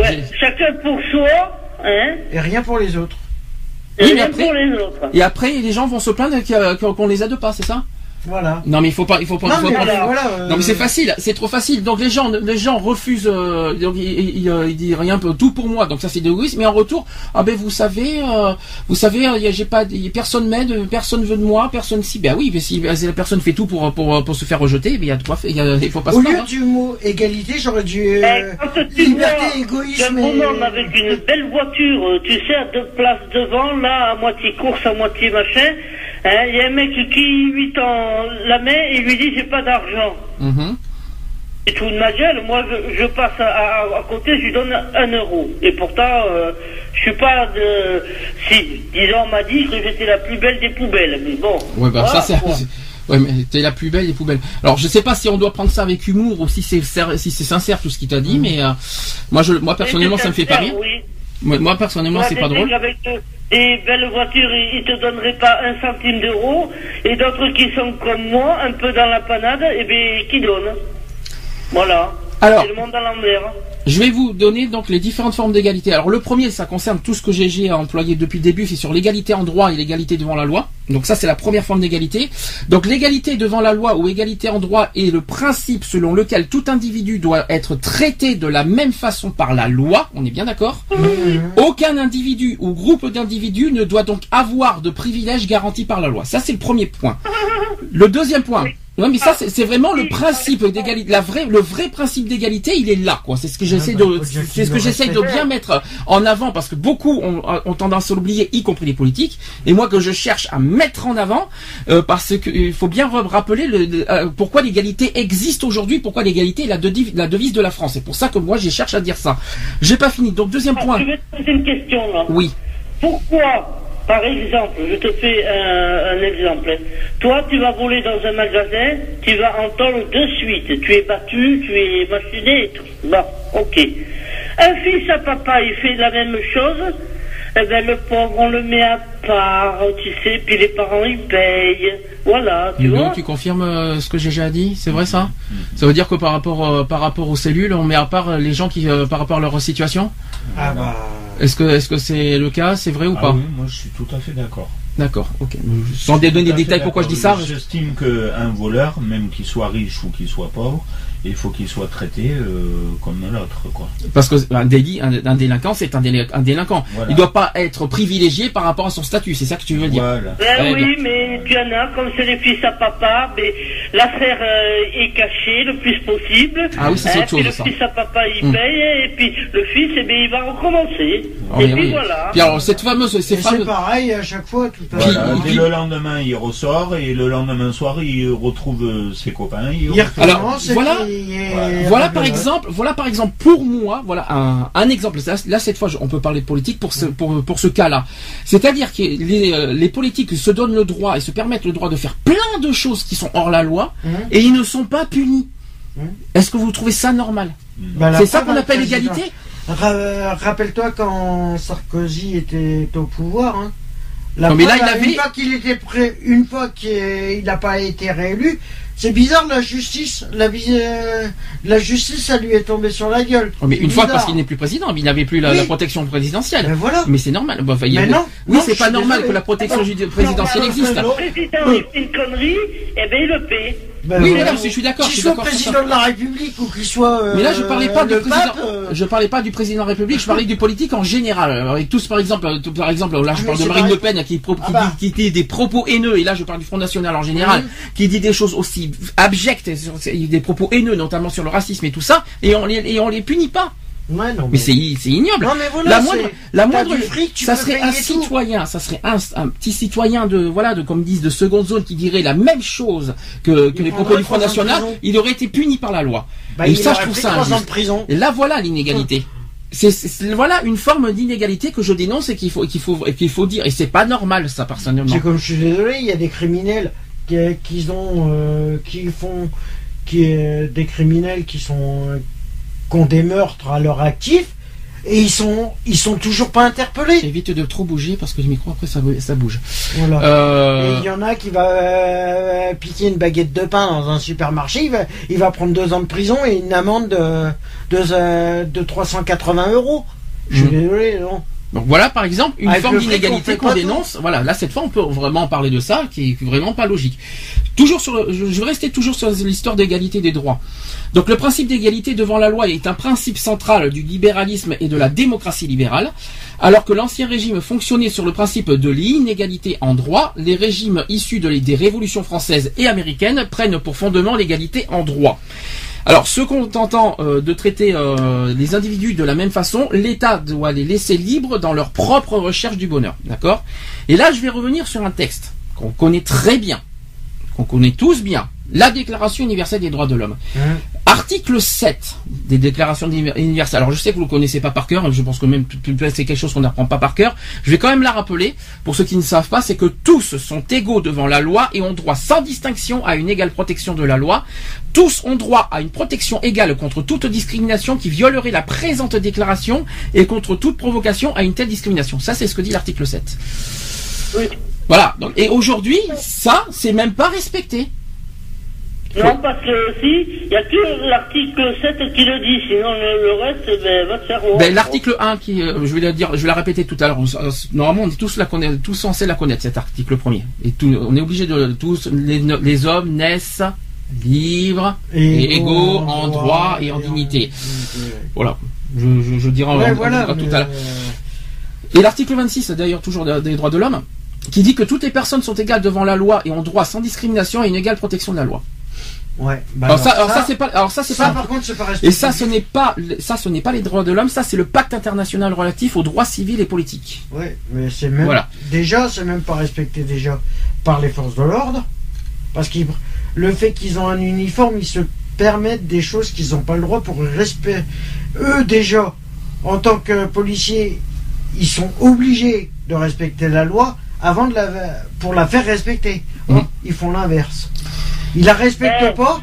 Ouais, chacun pour soi, hein, et rien pour les autres. et Oui, rien après- pour les autres. Et après, les gens vont se plaindre qu'on les aide pas, c'est ça? Voilà. Non, mais il faut pas, il faut pas. Non, faut mais pas- voilà. voilà, euh, Non mais c'est facile, c'est trop facile. Donc les gens, les gens refusent, euh, donc ils, ils, euh, ils disent rien, tout pour moi. Donc ça c'est de l'égoïsme. Mais en retour, ah ben vous savez, euh, vous savez, euh, y a- j'ai pas, personne m'aide, personne veut de moi, personne si. Ben oui, mais si, si la personne fait tout pour pour pour se faire rejeter, ben il y a de quoi faire. Il y a- il faut pas se Au plaindre. lieu hein. du mot égalité, j'aurais dû. Euh, tu liberté, égoïsme. un et- bonhomme avec une belle voiture, euh, tu sais, à deux places devant, là, à moitié course, à moitié machin, il y a un mec qui lui tend la main et lui dit j'ai pas d'argent. Mhm. Et tout de ma gueule, moi je, je passe à, à- à côté, je lui donne un euro. Et pourtant, euh, je suis pas de... Si, disons, on m'a dit que j'étais la plus belle des poubelles, mais bon. Ouais bah voilà, ça c'est. Ouais mais t'es la plus belle des poubelles. Alors je sais pas si on doit prendre ça avec humour ou si c'est si c'est sincère tout ce qu'il t'a dit, mais euh, moi je moi personnellement ça me fait pas rire. Oui. Moi, personnellement c'est pas drôle. Avec des belles voitures, ils, te donneraient pas un centime d'euro, et d'autres qui sont comme moi, un peu dans la panade, et bien qui donnent. Voilà. Alors. Je vais vous donner donc les différentes formes d'égalité. Alors le premier, ça concerne tout ce que GG a employé depuis le début, c'est sur l'égalité en droit et l'égalité devant la loi. Donc ça c'est la première forme d'égalité. Donc l'égalité devant la loi ou égalité en droit est le principe selon lequel tout individu doit être traité de la même façon par la loi. On est bien d'accord? Aucun individu ou groupe d'individus ne doit donc avoir de privilèges garantis par la loi. Ça c'est le premier point. Le deuxième point. Non, mais ça, c'est c'est vraiment le principe d'égalité. La vraie, le vrai principe d'égalité, il est là, quoi. C'est ce que j'essaie bah, de, dire c'est ce que j'essaie de bien mettre en avant parce que beaucoup ont, ont tendance à l'oublier, y compris les politiques. Et moi, que je cherche à mettre en avant, euh, parce que il faut bien rappeler le, euh, pourquoi l'égalité existe aujourd'hui, pourquoi l'égalité est la, devi- la devise de la France. C'est pour ça que moi, j'ai cherche à dire ça. J'ai pas fini. Donc, deuxième Ah, point. Je vais te poser une question là. Oui. Pourquoi, par exemple, je te fais un, un exemple. Toi, tu vas voler dans un magasin, tu vas en tôle de suite. Tu es battu, tu es machiné et tout. Bon, ok. Un fils à papa, il fait la même chose. Eh ben, le pauvre, on le met à part, tu sais, puis les parents, ils payent. Voilà, tu vois. tu confirmes euh, ce que j'ai déjà dit? C'est vrai ça? Ça veut dire que par rapport euh, par rapport aux cellules, on met à part euh, les gens qui euh, par rapport à leur situation? Ah bah. Est-ce que est-ce que c'est le cas C'est vrai ou Ah pas oui, moi je suis tout à fait d'accord. D'accord. Ok. Sans donner des détails pourquoi je dis ça. J'estime qu'un voleur, même qu'il soit riche ou qu'il soit pauvre, il faut qu'il soit traité euh, comme l'autre, quoi. Parce que un délit, un, un délinquant, c'est un, déli- un délinquant. Voilà. Il doit pas être privilégié par rapport à son statut. C'est ça que tu veux dire? Voilà. Ben Ouais, oui, mais tu en as, comme c'est les fils à papa, mais l'affaire euh, est cachée le plus possible. Ah oui, c'est Hein, puis chose, le ça. fils à papa, il Hmm. paye, et puis le fils, eh bien, il va recommencer. Oh, et puis oui. voilà. Puis alors cette fameuse, c'est fameux. pareil à chaque fois, tout à Voilà. Puis- le lendemain, il ressort et le lendemain soir, il retrouve euh, ses copains. Il Il retrouve- Alors, voilà. puis il est- Voilà. Par exemple, voilà par exemple pour moi, voilà un, un exemple. Là, là, cette fois, on peut parler de politique pour ce pour, pour ce cas-là. C'est-à-dire que les, euh, les politiques se donnent le droit et se permettent le droit de faire plein de choses qui sont hors la loi Mhm. et ils ne sont pas punis. Mhm. Est-ce que vous trouvez ça normal Bah, la C'est ça qu'on le appelle l'égalité Ra- Rappelle-toi quand Sarkozy était au pouvoir. Hein. La Non, mais là, il avait- Une fois qu'il était prêt, une fois qu'il n'a pas été réélu, c'est bizarre la justice. La, euh, la justice, ça lui est tombé sur la gueule. Oh, Mais une fois parce qu'il n'est plus président, il n'avait plus la, Oui. la protection présidentielle. Ben voilà. Mais c'est normal. Bon, enfin, il y a- Mais non, oui, c'est pas normal désolé. que la protection Non, présidentielle non, existe. non, Le président, il fait une connerie, eh bien, il le paie. Ben Oui, voilà. je suis d'accord. Qu'il soit président de la République ou qu'il soit. euh, Mais là, je parlais pas du président. pape, euh, Je parlais pas du président de la République. Je parlais du politique en général. Alors, et tous, par exemple, tout- par exemple, là, je Ah, parle mais de Marine. Le Pen qui, pro- Ah qui bah. dit, qui dit des propos haineux. Et là, je parle du Front National en général, qui dit des choses aussi abjectes, sur- des propos haineux, notamment sur le racisme et tout ça. Et on les, et on les punit pas. Ouais, non, Mais c'est, c'est ignoble. Non, mais voilà, la moindre, la moindre, fric, tu ça serait un tout. citoyen, ça serait un, un petit citoyen de, voilà, de, comme disent, de seconde zone qui dirait la même chose que, les propos du Front National, il aurait été puni par la loi. Bah, et il ça, je trouve ça injuste. prison. Et là, voilà l'inégalité. C'est, c'est- voilà une forme d'inégalité que je dénonce et qu'il faut, qu'il faut, et qu'il faut dire. Et c'est pas normal, ça, personnellement. C'est comme je suis désolé, il y a des criminels qui, qui ont, euh, qui font, qui euh, des criminels qui sont, euh, qui ont des meurtres à leur actif et ils sont, ils sont toujours pas interpellés. Évite de trop bouger parce que le micro après ça, ça bouge. Voilà. Et Euh, il y en a qui va euh, piquer une baguette de pain dans un supermarché, il va, il va prendre deux ans de prison et une amende de, de, euh, de 380 euros. Je suis Mhm. désolé, non. Donc voilà par exemple une Avec forme d'inégalité qu'on dénonce. Voilà, là cette fois on peut vraiment parler de ça qui est vraiment pas logique. Toujours sur le, je vais rester toujours sur l'histoire d'égalité des droits. Donc le principe d'égalité devant la loi est un principe central du libéralisme et de la démocratie libérale. Alors que l'ancien régime fonctionnait sur le principe de l'inégalité en droit, les régimes issus de des révolutions françaises et américaines prennent pour fondement l'égalité en droit. Alors, ce qu'on entend euh, de traiter euh, les individus de la même façon, l'État doit les laisser libres dans leur propre recherche du bonheur. D'accord? Et là, je vais revenir sur un texte qu'on connaît très bien, qu'on connaît tous bien, la Déclaration universelle des droits de l'homme. Article 7 des déclarations universelles. Alors je sais que vous ne le connaissez pas par cœur, je pense que même c'est quelque chose qu'on n'apprend pas par cœur. Je vais quand même la rappeler. Pour ceux qui ne savent pas, c'est que tous sont égaux devant la loi et ont droit sans distinction à une égale protection de la loi. Tous ont droit à une protection égale contre toute discrimination qui violerait la présente déclaration et contre toute provocation à une telle discrimination. Ça, c'est ce que dit l'article 7. Oui. Voilà. Donc, et aujourd'hui, ça, c'est même pas respecté. Non, parce que si, il n'y a que l'article 7 qui le dit, sinon le, le reste, ben, va te faire. Ben, l'article 1 qui, euh, je vais la dire, je vais la répéter tout à l'heure. Normalement, on est tous la connaître, tous censés la connaître cet article premier. Et tout, on est obligé de tous les, les hommes naissent libres et égaux en droit et en dignité. Voilà. Je, je, je dirai en- Ouais, en- voilà. en- tout à l'heure. euh, Et l'article 26, d'ailleurs toujours des des droits de l'homme, qui dit que toutes les personnes sont égales devant la loi et ont droit sans discrimination à une égale protection de la loi. Ouais. Bah Alors ça, alors ça, c'est pas, alors ça c'est ça, pas. par contre, c'est pas respecté. Et ça, ce n'est pas, ça, ce n'est pas les droits de l'homme. Ça, c'est le pacte international relatif aux droits civils et politiques. Ouais, mais c'est même. Voilà. Déjà, c'est même pas respecté déjà par les forces de l'ordre. Parce que le fait qu'ils ont un uniforme, ils se permettent des choses qu'ils n'ont pas le droit pour respect. Eux, déjà, en tant que policiers, ils sont obligés de respecter la loi avant de la, pour la faire respecter. Or, Ils font l'inverse. Ils la respectent Eh, pas.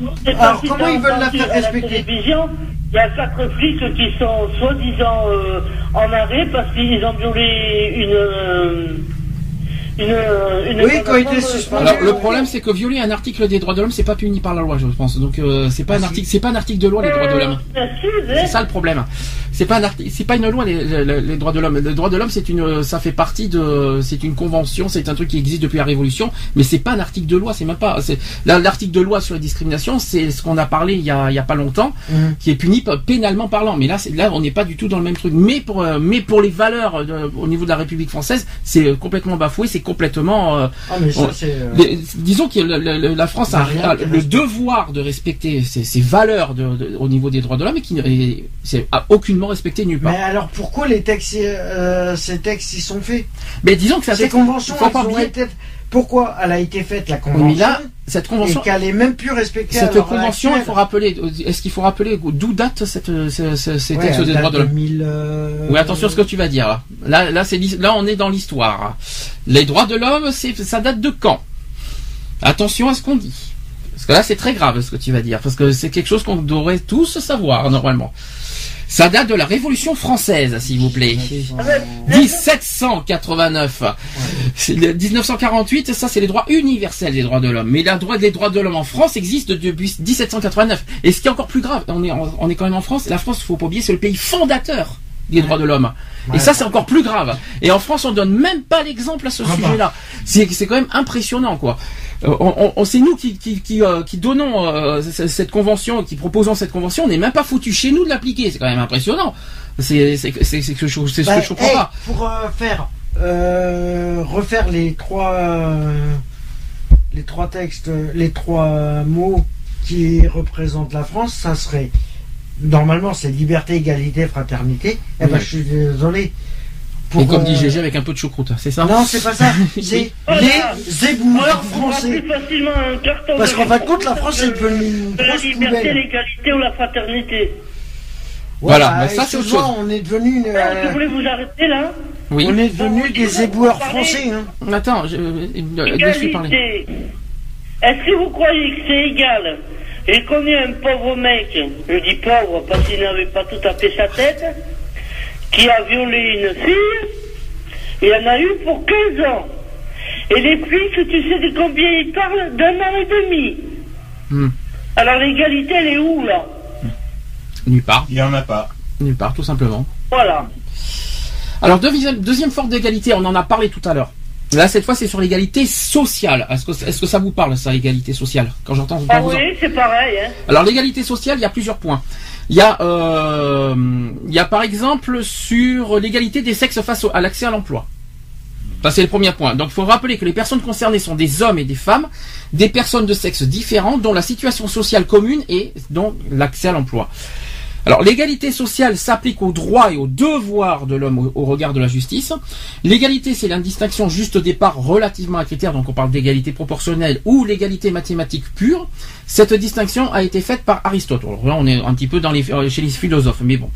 non, Alors, comment ils veulent la faire respecter? télévision, Il y a quatre flics qui sont soi-disant euh, en arrêt parce qu'ils ont violé une. euh, une, une Oui, quand étaient euh, suspendus. Alors le problème, c'est que violer un article des droits de l'homme, c'est pas puni par la loi, je pense. Donc euh, c'est pas un Ah, article, c'est pas un article de loi les droits de l'homme. Euh, si, C'est ça le problème. C'est pas un article, c'est pas une loi les, les- les droits de l'homme. Les droits de l'homme, c'est une, ça fait partie de, c'est une convention, c'est un truc qui existe depuis la Révolution, mais c'est pas un article de loi. C'est même pas. L'article de loi sur les discriminations, c'est ce qu'on a parlé il y a, il y a pas longtemps, Mhm. qui est puni pénalement parlant. Mais là, c'est- là, on n'est pas du tout dans le même truc. Mais pour, euh, mais pour les valeurs euh, au niveau de la République française, c'est euh, complètement bafoué, c'est complètement. euh, Ah, mais ça, euh, les- disons que la France a, le devoir de respecter ses, ses valeurs de- de- au niveau des droits de l'homme et qui n'est c'est aucunement respecté nulle part. Mais alors pourquoi les textes, euh, ces textes y sont faits? Mais disons que ça Ces conventions, elles ont été... pourquoi elle a été faite la convention mais là, cette et convention, qu'elle est même plus respectée cette convention, il faut rappeler. Est-ce qu'il faut rappeler d'où date cette, ce- ce- ces Ouais, textes elle des droits de l'homme 2000, euh, Oui, attention à ce que tu vas dire. Là, là, là, c'est l'his- là, on est dans l'histoire. Les droits de l'homme, c'est ça date de quand? Attention à ce qu'on dit. Parce que là, c'est très grave ce que tu vas dire, parce que c'est quelque chose qu'on devrait tous savoir normalement. Ça date de la Révolution française, s'il vous plaît. 1789. C'est le 1948, ça c'est les droits universels des droits de l'homme. Mais les droits des droits de l'homme en France existent depuis 1789. Et ce qui est encore plus grave, on est, en- on est quand même en France. La France, faut pas oublier, c'est le pays fondateur des droits de l'homme. Et ça, c'est encore plus grave. Et en France, on donne même pas l'exemple à ce Ah bah. sujet-là. C'est quand même impressionnant, quoi. Euh, on, c'est nous qui, qui, qui, euh, qui donnons euh, cette convention, qui proposons cette convention. On n'est même pas foutu chez nous de l'appliquer. C'est quand même impressionnant. C'est, ce que je- ce Bah, comprends hey, pas. pour euh, faire refaire les trois les trois textes, les trois mots qui représentent la France, ça serait normalement c'est liberté, égalité, fraternité. Eh ben Oui. je suis désolé. Pour, Et comme dit euh, GG avec un peu de choucroute, c'est ça? Non, c'est pas ça. C'est les éboueurs français. Parce qu'en fin de compte, la France est de- devenue la liberté, l'égalité ou la fraternité. Voilà, bah, mais ça, c'est autre chose. On est devenu une, Alors, euh, je voulais vous arrêter là? Oui. on est devenu des éboueurs français. Hein. Attends, je, euh, laisse-lui parler. Est-ce que vous croyez que c'est égal? J'ai connu un pauvre mec, je dis pauvre parce qu'il n'avait pas tout à fait sa tête, qui a violé une fille. Il en a eu pour 15 ans. Et les flics, tu sais de combien ils parlent? D'un an et demi. Hmm. Alors l'égalité, elle est où là? Nulle part, Il n'y en a pas. nulle part, tout simplement. Voilà. Alors deuxième, deuxième forme d'égalité, on en a parlé tout à l'heure. Là, cette fois, c'est sur l'égalité sociale. Est-ce que, ça vous parle, ça, égalité sociale? Quand j'entends Ah en- oui, c'est pareil. Hein. Alors, l'égalité sociale, il y a plusieurs points. Il y a, euh, il y a par exemple sur l'égalité des sexes face à l'accès à l'emploi. Ça, c'est le premier point. Donc, il faut rappeler que les personnes concernées sont des hommes et des femmes, des personnes de sexe différents, dont la situation sociale commune et donc l'accès à l'emploi. Alors, l'égalité sociale s'applique aux droits et aux devoirs de l'homme au, regard de la justice. L'égalité, c'est l'indistinction juste au départ relativement à critères, donc on parle d'égalité proportionnelle ou l'égalité mathématique pure. Cette distinction a été faite par Aristote. Alors là, on est un petit peu dans les, euh, chez les philosophes, mais bon.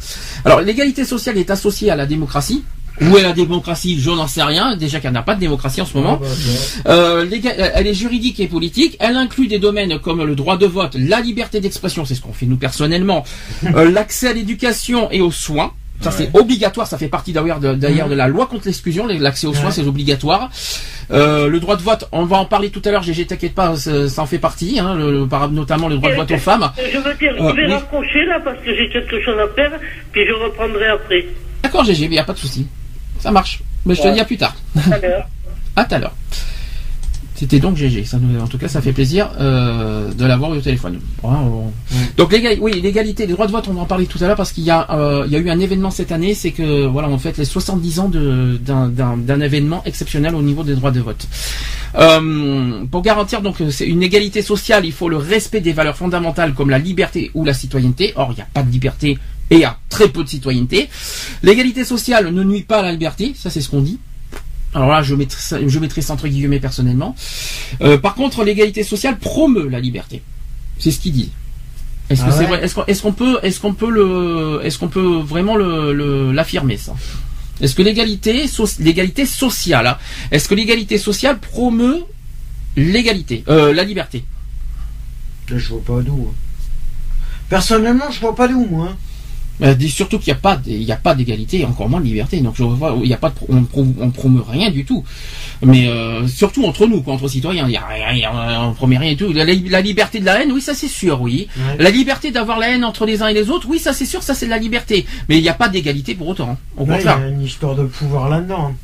Alors, l'égalité sociale est associée à la démocratie. Où est la démocratie? Je n'en sais rien. Déjà qu'il n'y en a pas de démocratie en ce moment. Euh, l'éga- elle est juridique et politique. Elle inclut des domaines comme le droit de vote, la liberté d'expression, c'est ce qu'on fait nous personnellement, euh, l'accès à l'éducation et aux soins. Ça c'est obligatoire, ça fait partie d'ailleurs de, de la loi contre l'exclusion, l'accès aux soins Ouais. c'est obligatoire. Euh, le droit de vote, on va en parler tout à l'heure, GG t'inquiète pas, ça, en fait partie, hein, le- le- par- notamment le droit de vote aux femmes. Euh, Je veux dire, Euh, je vais oui. raccrocher là parce que j'ai quelque chose à faire, puis je reprendrai après. D'accord GG, il n'y a pas de souci. Ça marche. Mais je te Ouais. dis à plus tard. Tout à tout à l'heure. C'était donc GG. Ça nous, en tout cas, ça fait plaisir euh, de l'avoir eu au téléphone. Donc oui, l'égalité, les droits de vote, on va en parler tout à l'heure parce qu'il y a, euh, il y a eu un événement cette année, c'est que voilà, on fête les 70 ans d'un événement exceptionnel au niveau des droits de vote. Euh, pour garantir donc une égalité sociale, il faut le respect des valeurs fondamentales comme la liberté ou la citoyenneté. Or, il n'y a pas de liberté et a très peu de citoyenneté. L'égalité sociale ne nuit pas à la liberté, ça c'est ce qu'on dit. Alors là, je mettrai, ça- je mettrai ça entre guillemets personnellement. Euh, par contre, l'égalité sociale promeut la liberté. C'est ce qu'il dit. Est-ce que c'est vrai Est-ce qu'on peut, est-ce qu'on peut le, est-ce qu'on peut vraiment le- l'affirmer ça? Est-ce que l'égalité, so- l'égalité sociale, hein, est-ce que l'égalité sociale promeut l'égalité, euh, la liberté? Je vois pas d'où. hein. Personnellement, je vois pas d'où, moi. hein. Euh, surtout qu'il n'y a pas, d- il y a pas d'égalité, et encore moins de liberté. Donc je vois, il y a pas, de, on, pro- on promeut rien du tout. Mais euh, surtout entre nous, quoi, entre citoyens, il y a rien, on promet rien du tout. La, la liberté de la haine, oui, ça c'est sûr, oui. Ouais. La liberté d'avoir la haine entre les uns et les autres, oui, ça c'est sûr, ça c'est de la liberté. Mais il n'y a pas d'égalité pour autant. hein. Au Ouais, il y a une histoire de pouvoir là-dedans. hein.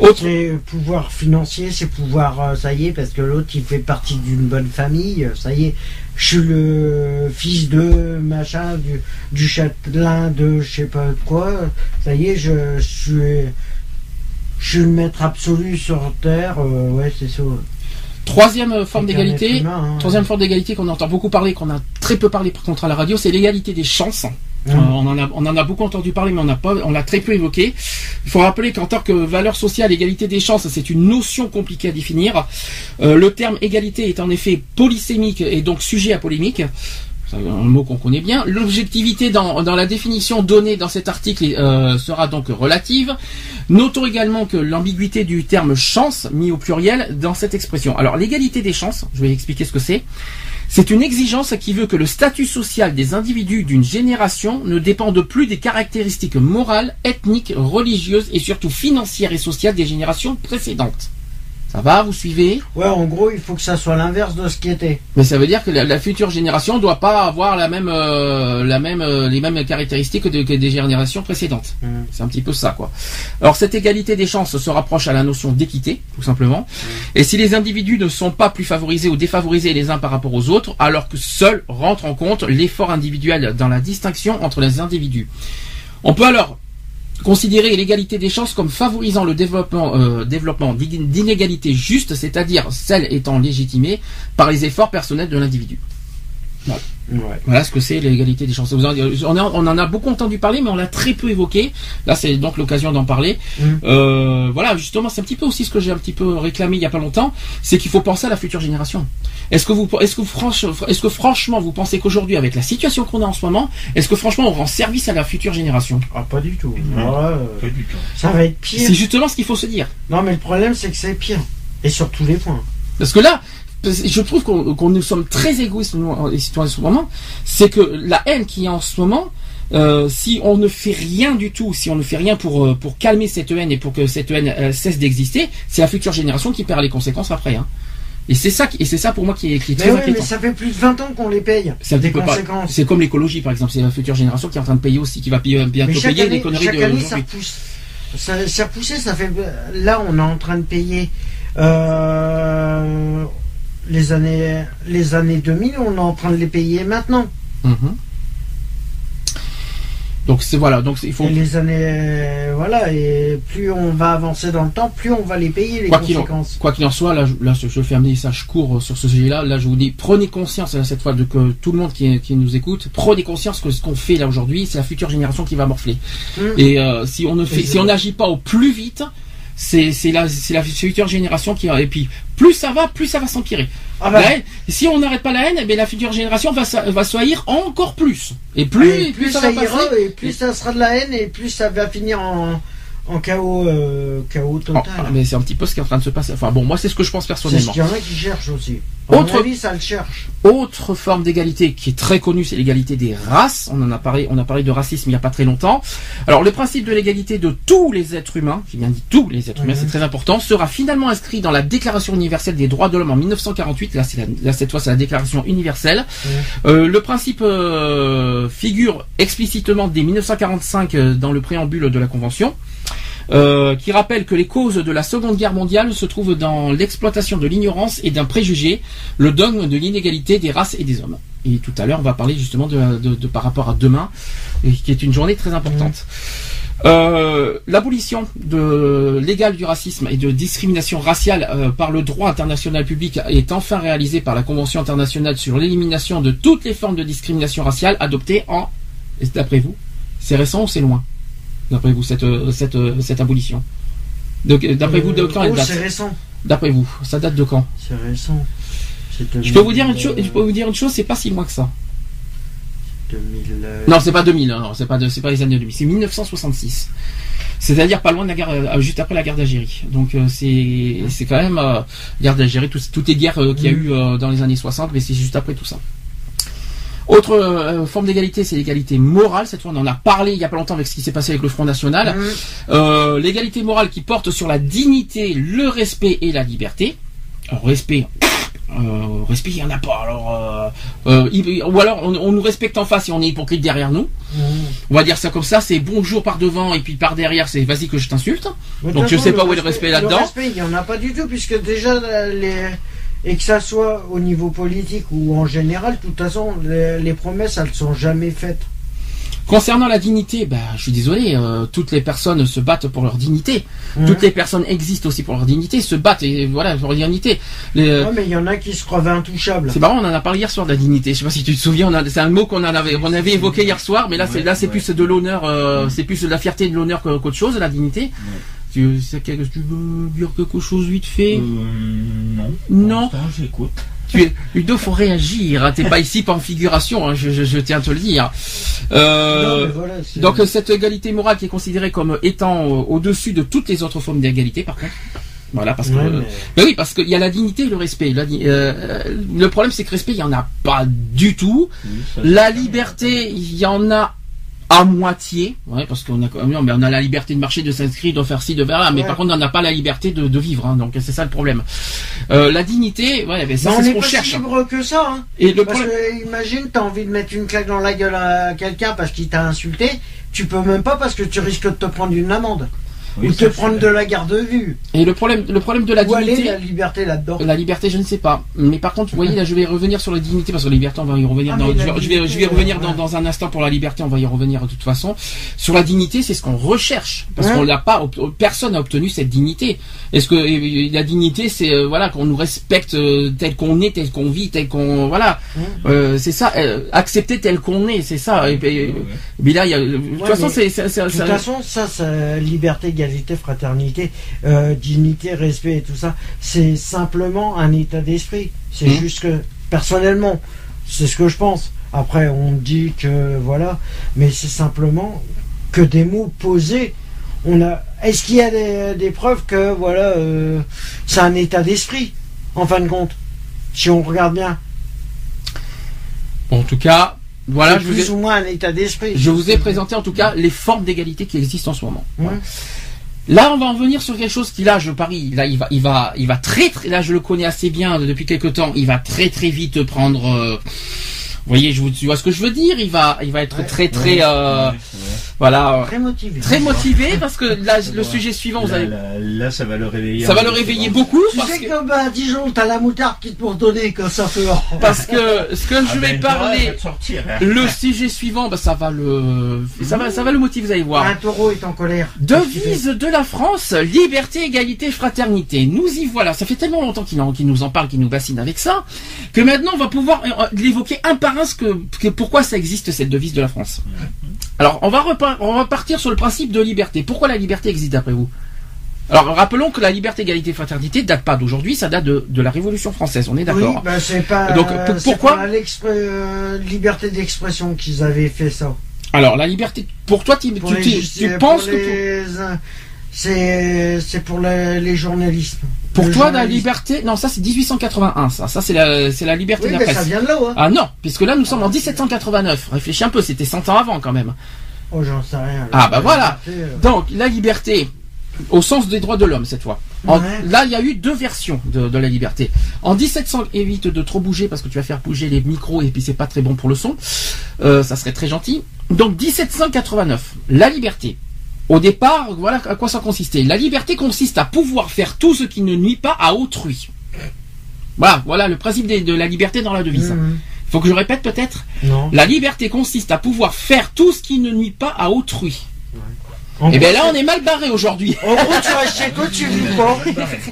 Autre, C'est pouvoir financier, c'est pouvoir, euh, ça y est, parce que l'autre il fait partie d'une bonne famille, euh, ça y est, je suis le fils de machin, du, du châtelain de je sais pas quoi, ça y est, je, je suis, je suis le maître absolu sur Terre, euh, ouais, c'est ça. troisième euh, forme d'égalité. hein. Troisième forme d'égalité qu'on entend beaucoup parler, qu'on a très peu parlé par contre à la radio, c'est l'égalité des chances. Euh, on, en a, beaucoup entendu parler, mais on l'a très peu évoqué. Il faut rappeler qu'en tant que valeur sociale, égalité des chances, c'est une notion compliquée à définir. Euh, le terme égalité est en effet polysémique et donc sujet à polémique. C'est un mot qu'on connaît bien. L'objectivité dans, dans la définition donnée dans cet article euh, sera donc relative. Notons également que l'ambiguïté du terme chance mis au pluriel dans cette expression. Alors l'égalité des chances, je vais expliquer ce que c'est. C'est une exigence qui veut que le statut social des individus d'une génération ne dépende plus des caractéristiques morales, ethniques, religieuses et surtout financières et sociales des générations précédentes. Ça va, vous suivez? Ouais, en gros, il faut que ça soit l'inverse de ce qui était. Mais ça veut dire que la, la future génération ne doit pas avoir la même, euh, la même, euh, les mêmes caractéristiques que, de- que des générations précédentes. Mm. C'est un petit peu ça, quoi. Alors cette égalité des chances se rapproche à la notion d'équité, tout simplement. Et si les individus ne sont pas plus favorisés ou défavorisés les uns par rapport aux autres, alors que seul rentre en compte l'effort individuel dans la distinction entre les individus. On peut alors considérer l'égalité des chances comme favorisant le développement, euh, développement d'inégalités justes, c'est-à-dire celles étant légitimées par les efforts personnels de l'individu. Ouais. Voilà ce que c'est l'égalité des chances. On, en- on en a beaucoup entendu parler, mais on l'a très peu évoqué. Là, c'est donc l'occasion d'en parler. Mm. Euh, voilà, justement, c'est un petit peu aussi ce que j'ai un petit peu réclamé il y a pas longtemps, c'est qu'il faut penser à la future génération. Est-ce que vous, est-ce que franch- est-ce que franchement, vous pensez qu'aujourd'hui, avec la situation qu'on a en ce moment, est-ce que franchement, on rend service à la future génération? Ah, pas du tout. Non. Alors là, euh, Pas du tout. ça va être pire. C'est justement ce qu'il faut se dire. Non, mais le problème, c'est que c'est pire. Et sur tous les points. Parce que là, je trouve qu'on nous sommes très égoïstes nous, les citoyens en ce moment. C'est que la haine qu'il y a en ce moment, euh, si on ne fait rien du tout, si on ne fait rien pour euh, pour calmer cette haine et pour que cette haine euh, cesse d'exister, c'est la future génération qui perd les conséquences après. Hein. Et c'est ça, qui- et c'est ça pour moi qui est, qui est Mais très mais inquiétant. ça fait plus de 20 ans qu'on les paye. C'est comme l'écologie par exemple, c'est la future génération qui est en train de payer aussi, qui va payer- bientôt Mais payer les année, conneries chaque de année ça repousse. Ça, ça fait. Là, on est en train de payer euh, les années les années 2000, on est en train de les payer maintenant. Mhm. Donc c'est voilà, donc il faut Et les années, euh, voilà, et plus on va avancer dans le temps, plus on va les payer les Quoi en- conséquences. Quoi qu'il en soit, là, je, là, je je fais un message court euh, sur ce sujet-là. Là, je vous dis, prenez conscience cette fois de que tout le monde qui, qui nous écoute, prenez conscience que ce qu'on fait là aujourd'hui, c'est la future génération qui va morfler. Mm. Et euh, si on ne fait, si on n'agit pas au plus vite, c'est c'est la c'est la future génération qui et puis plus ça va, plus ça va s'empirer. Ah bah, si on n'arrête pas la haine, eh la future génération va va se haïr encore plus. Et plus et plus, plus ça, ça, va ira, passer. et plus ça sera de la haine, et plus ça va finir en, en chaos, euh, chaos Oh, total. mais c'est un petit peu ce qui est en train de se passer. Enfin bon, moi c'est ce que je pense c'est ce personnellement. qu'il y en a qui cherchent aussi. Autre- avis, ça le cherche. Autre forme d'égalité qui est très connue, c'est l'égalité des races. On en a parlé, on a parlé de racisme il n'y a pas très longtemps. Alors le principe de l'égalité de tous les êtres humains, j'ai bien dit tous les êtres humains, Mhm. c'est très important, sera finalement inscrit dans la Déclaration universelle des droits de l'homme en 1948. Là, la- là, cette fois, c'est la Déclaration universelle. Euh, le principe euh, figure explicitement dès 1945 euh, dans le préambule de la Convention. Euh, qui rappelle que les causes de la Seconde Guerre mondiale se trouvent dans l'exploitation de l'ignorance et d'un préjugé, le dogme de l'inégalité des races et des hommes. Et tout à l'heure, on va parler justement de, par rapport à demain, qui est une journée très importante. Euh, L'abolition de légale du racisme et de discrimination raciale euh, par le droit international public est enfin réalisée par la Convention internationale sur l'élimination de toutes les formes de discrimination raciale adoptée en, d'après vous, c'est récent ou c'est loin? D'après vous, cette, euh, cette, euh, cette abolition euh, D'après vous, de quand elle oh, date c'est récent. D'après vous, ça date de quand C'est récent. Je peux vous dire une 2000, chose, je peux vous dire une chose, c'est pas si loin que ça. 2000, euh, Non, c'est pas 2000, non, non, c'est pas, de- pas les années 2000, c'est 1966. C'est-à-dire pas loin de la guerre, juste après la guerre d'Algérie. Donc c'est, c'est quand même euh, guerre d'Algérie, tout- toutes les guerres euh, qu'il y a eu euh, dans les années 60, mais c'est juste après tout ça. Autre euh, forme d'égalité, c'est l'égalité morale. Cette fois, on en a parlé il y a pas longtemps avec ce qui s'est passé avec le Front National. Mmh. Euh, l'égalité morale qui porte sur la dignité, le respect et la liberté. Alors, respect, euh, respect, il n'y en a pas. Alors, ou alors, on, on nous respecte en face et on est hypocrite derrière nous. Mmh. On va dire ça comme ça, c'est bonjour par devant et puis par derrière, c'est vas-y que je t'insulte. Donc, toute je façon, sais pas où est le respect là-dedans. Le respect, il n'y en a pas du tout, puisque déjà, les... et que ça soit au niveau politique ou en général, de toute façon, les, les promesses, elles sont jamais faites. Concernant la dignité, bah, je suis désolé, euh, toutes les personnes se battent pour leur dignité. Mmh. Toutes les personnes existent aussi pour leur dignité, se battent et voilà pour leur dignité. Les- Ouais, mais il y en a qui se croient intouchables. C'est marrant, on en a parlé hier soir de la dignité. Je sais pas si tu te souviens, c'est un mot qu'on avait, on avait évoqué hier soir, mais là, c'est Ouais, là, c'est ouais. plus de l'honneur, euh, c'est plus de la fierté et de l'honneur que- qu'autre chose, la dignité. Tu, tu veux dire quelque chose vite fait? Euh, non. Non. J'écoute. Tu es, Ludo, faut réagir. hein, T'es pas ici par figuration. hein, je, je, je tiens à te le dire. Euh, Non, voilà, donc cette égalité morale qui est considérée comme étant euh, au-dessus de toutes les autres formes d'égalité, par contre. Voilà, parce que. Ouais, mais- ben oui, parce qu'il y a la dignité et le respect. La euh, le problème, c'est que respect, il y en a pas du tout. Oui, La liberté, il y en a à moitié, ouais, parce qu'on a quand même, mais on a la liberté de marcher, de s'inscrire, de faire ci, de faire là, mais Ouais. par contre, on n'a pas la liberté de, de vivre, hein, donc c'est ça le problème. Euh, la dignité, ouais, ben ça Mais c'est on ce n'est qu'on cherche. si libre que ça. Hein. Et le Parce problème, que imagine, t'as envie de mettre une claque dans la gueule à quelqu'un parce qu'il t'a insulté, tu peux même pas parce que tu risques de te prendre une amende Oui, ou te prendre de la garde de vue. et le problème, le problème de la Où aller dignité, la liberté là-dedans La liberté, je ne sais pas. Mais par contre, vous voyez, là, je vais revenir sur la dignité, parce que la liberté, on va y revenir. Ah, dans, je, vais- je vais, dignité, je vais revenir dans, ouais. dans un instant pour la liberté, on va y revenir de toute façon. Sur la dignité, c'est ce qu'on recherche. Parce Ouais. qu'on l'a pas, personne n'a obtenu cette dignité. Est-ce que la dignité, c'est, euh, voilà, qu'on nous respecte euh, tel qu'on est, tel qu'on vit, tel qu'on, voilà. Mmh. Euh, c'est ça, euh, accepter tel qu'on est, c'est ça. Et, puis, Ouais, ouais. mais là, il y a, de toute façon, c'est, c'est, c'est- De toute ça- façon, ça, ça, liberté, égalité, fraternité, euh, dignité, respect et tout ça, c'est simplement un état d'esprit. C'est Mhm. juste que, personnellement, c'est ce que je pense. Après, on dit que voilà, mais c'est simplement que des mots posés. On a. Est-ce qu'il y a des, des preuves que voilà, euh, c'est un état d'esprit, en fin de compte, si on regarde bien? en tout cas, voilà, je vous ai- plus ou moins un état d'esprit. Je vous ai présenté en tout cas les formes d'égalité qui existent en ce moment. Voilà. Là, on va en venir sur quelque chose qui, là, je parie, là, il va, il va, il va très, très, là, je le connais assez bien depuis quelque temps. Il va très, très vite prendre. euh, voyez, je vous, tu vois ce que je veux dire Il va, il va être Ouais. très, très, euh, Ouais, ouais. voilà, euh, Très motivé. très motivé parce que là, le sujet suivant, vous Là, allez, là, là, ça va le réveiller. ça va le réveiller beaucoup Tu parce sais que, que bah, à Dijon, t'as la moutarde qui te pour donner quand ça fait. parce que ce que Ah je vais ben, parler, sortir, hein. le sujet suivant, bah, ça va le, ça va, ça va le motiver, vous allez voir. Un taureau est en colère. Devise de la France, liberté, égalité, fraternité. Nous y voilà. Ça fait tellement longtemps qu'il nous en parle, qu'il nous bassine avec ça, que maintenant on va pouvoir euh, l'évoquer un par un, ce que, que- pourquoi ça existe cette devise de la France. Alors on va, on va partir sur le principe de liberté. Pourquoi la liberté existe d'après vous? Alors rappelons que la liberté, égalité, fraternité date pas d'aujourd'hui, ça date de, de la Révolution française. On est d'accord. Oui, bah c'est pas. Donc, pourquoi pour euh, liberté d'expression qu'ils avaient fait ça. Alors la liberté, pour toi, tu, Pour tu, les tu- justi- tu pour penses que les, c'est pour les, les journalistes. pour toi la liberté, non ça c'est 1881, ça, ça c'est la, la liberté Oui, de la mais presse. ça vient de là, hein. Ah non, puisque là nous sommes en 1789. Réfléchis un peu, c'était 100 ans avant quand même. Oh, j'en sais rien. Ah, bah voilà. liberté, euh, Donc la liberté, au sens des droits de l'homme cette fois. En- Ouais. Là il y a eu deux versions de, de la liberté. En 1700, évite de trop bouger parce que tu vas faire bouger les micros et puis c'est pas très bon pour le son. Euh, ça serait très gentil. Donc 1789, la liberté. Au départ, voilà à quoi ça consistait. La liberté consiste à pouvoir faire tout ce qui ne nuit pas à autrui. Voilà, voilà le principe de, de la liberté dans la devise. Mhm. Faut que je répète peut-être? Non. La liberté consiste à pouvoir faire tout ce qui ne nuit pas à autrui. Et bien gros, là, on est mal barré aujourd'hui. En gros, tu restes chez toi, tu vis pas.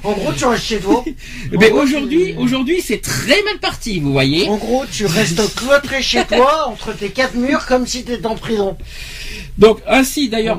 En gros, tu restes chez toi. Mais En gros, aujourd'hui, tu- aujourd'hui, c'est très mal parti, vous voyez. En gros, tu restes cloîtré chez toi, entre tes quatre murs, comme si t'étais en prison. Donc ainsi d'ailleurs,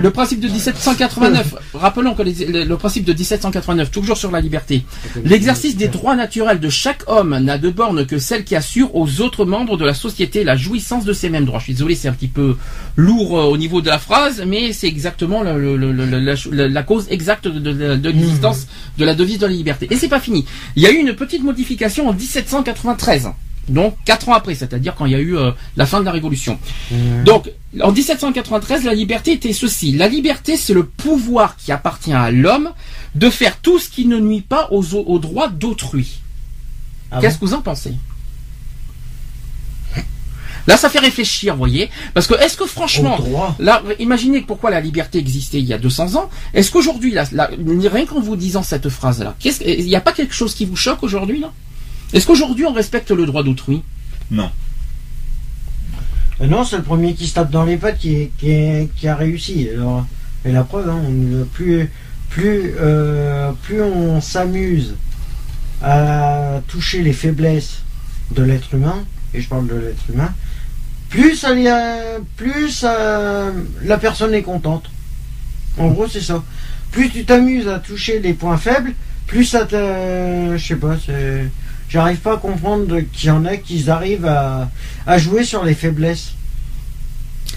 le principe de 1789, rappelons que les- le, le principe de 1789, toujours sur la liberté, l'exercice des droits naturels de chaque homme n'a de borne que celle qui assure aux autres membres de la société la jouissance de ces mêmes droits. Je suis désolé, c'est un petit peu lourd euh, au niveau de la phrase, mais c'est exactement le- le- la, la- la cause exacte de, de- de l'existence de la devise de la liberté. Et c'est pas fini. Il y a eu une petite modification en 1793. Donc quatre ans après, c'est-à-dire quand il y a eu euh, la fin de la Révolution. Donc, en 1793, la liberté était ceci. La liberté, c'est le pouvoir qui appartient à l'homme de faire tout ce qui ne nuit pas aux, aux droits d'autrui. Ah Qu'est-ce que vous en pensez? Là, ça fait réfléchir, vous voyez. Parce que, est-ce que franchement, là, imaginez pourquoi la liberté existait il y a 200 ans. Est-ce qu'aujourd'hui, là, là, rien qu'en vous disant cette phrase-là, qu'est-ce- il n'y a pas quelque chose qui vous choque aujourd'hui, là? Est-ce qu'aujourd'hui, on respecte le droit d'autrui? Non. Euh, Non, c'est le premier qui se tape dans les pattes qui, qui, qui a réussi. Alors, et la preuve, hein, on- plus, plus, euh, plus on s'amuse à toucher les faiblesses de l'être humain, et je parle de l'être humain, plus, ça y a- plus euh, la personne est contente. En gros, c'est ça. Plus tu t'amuses à toucher les points faibles, plus ça te. Je sais pas, c'est. J'arrive pas à comprendre qu'il y en a qui arrivent à, à jouer sur les faiblesses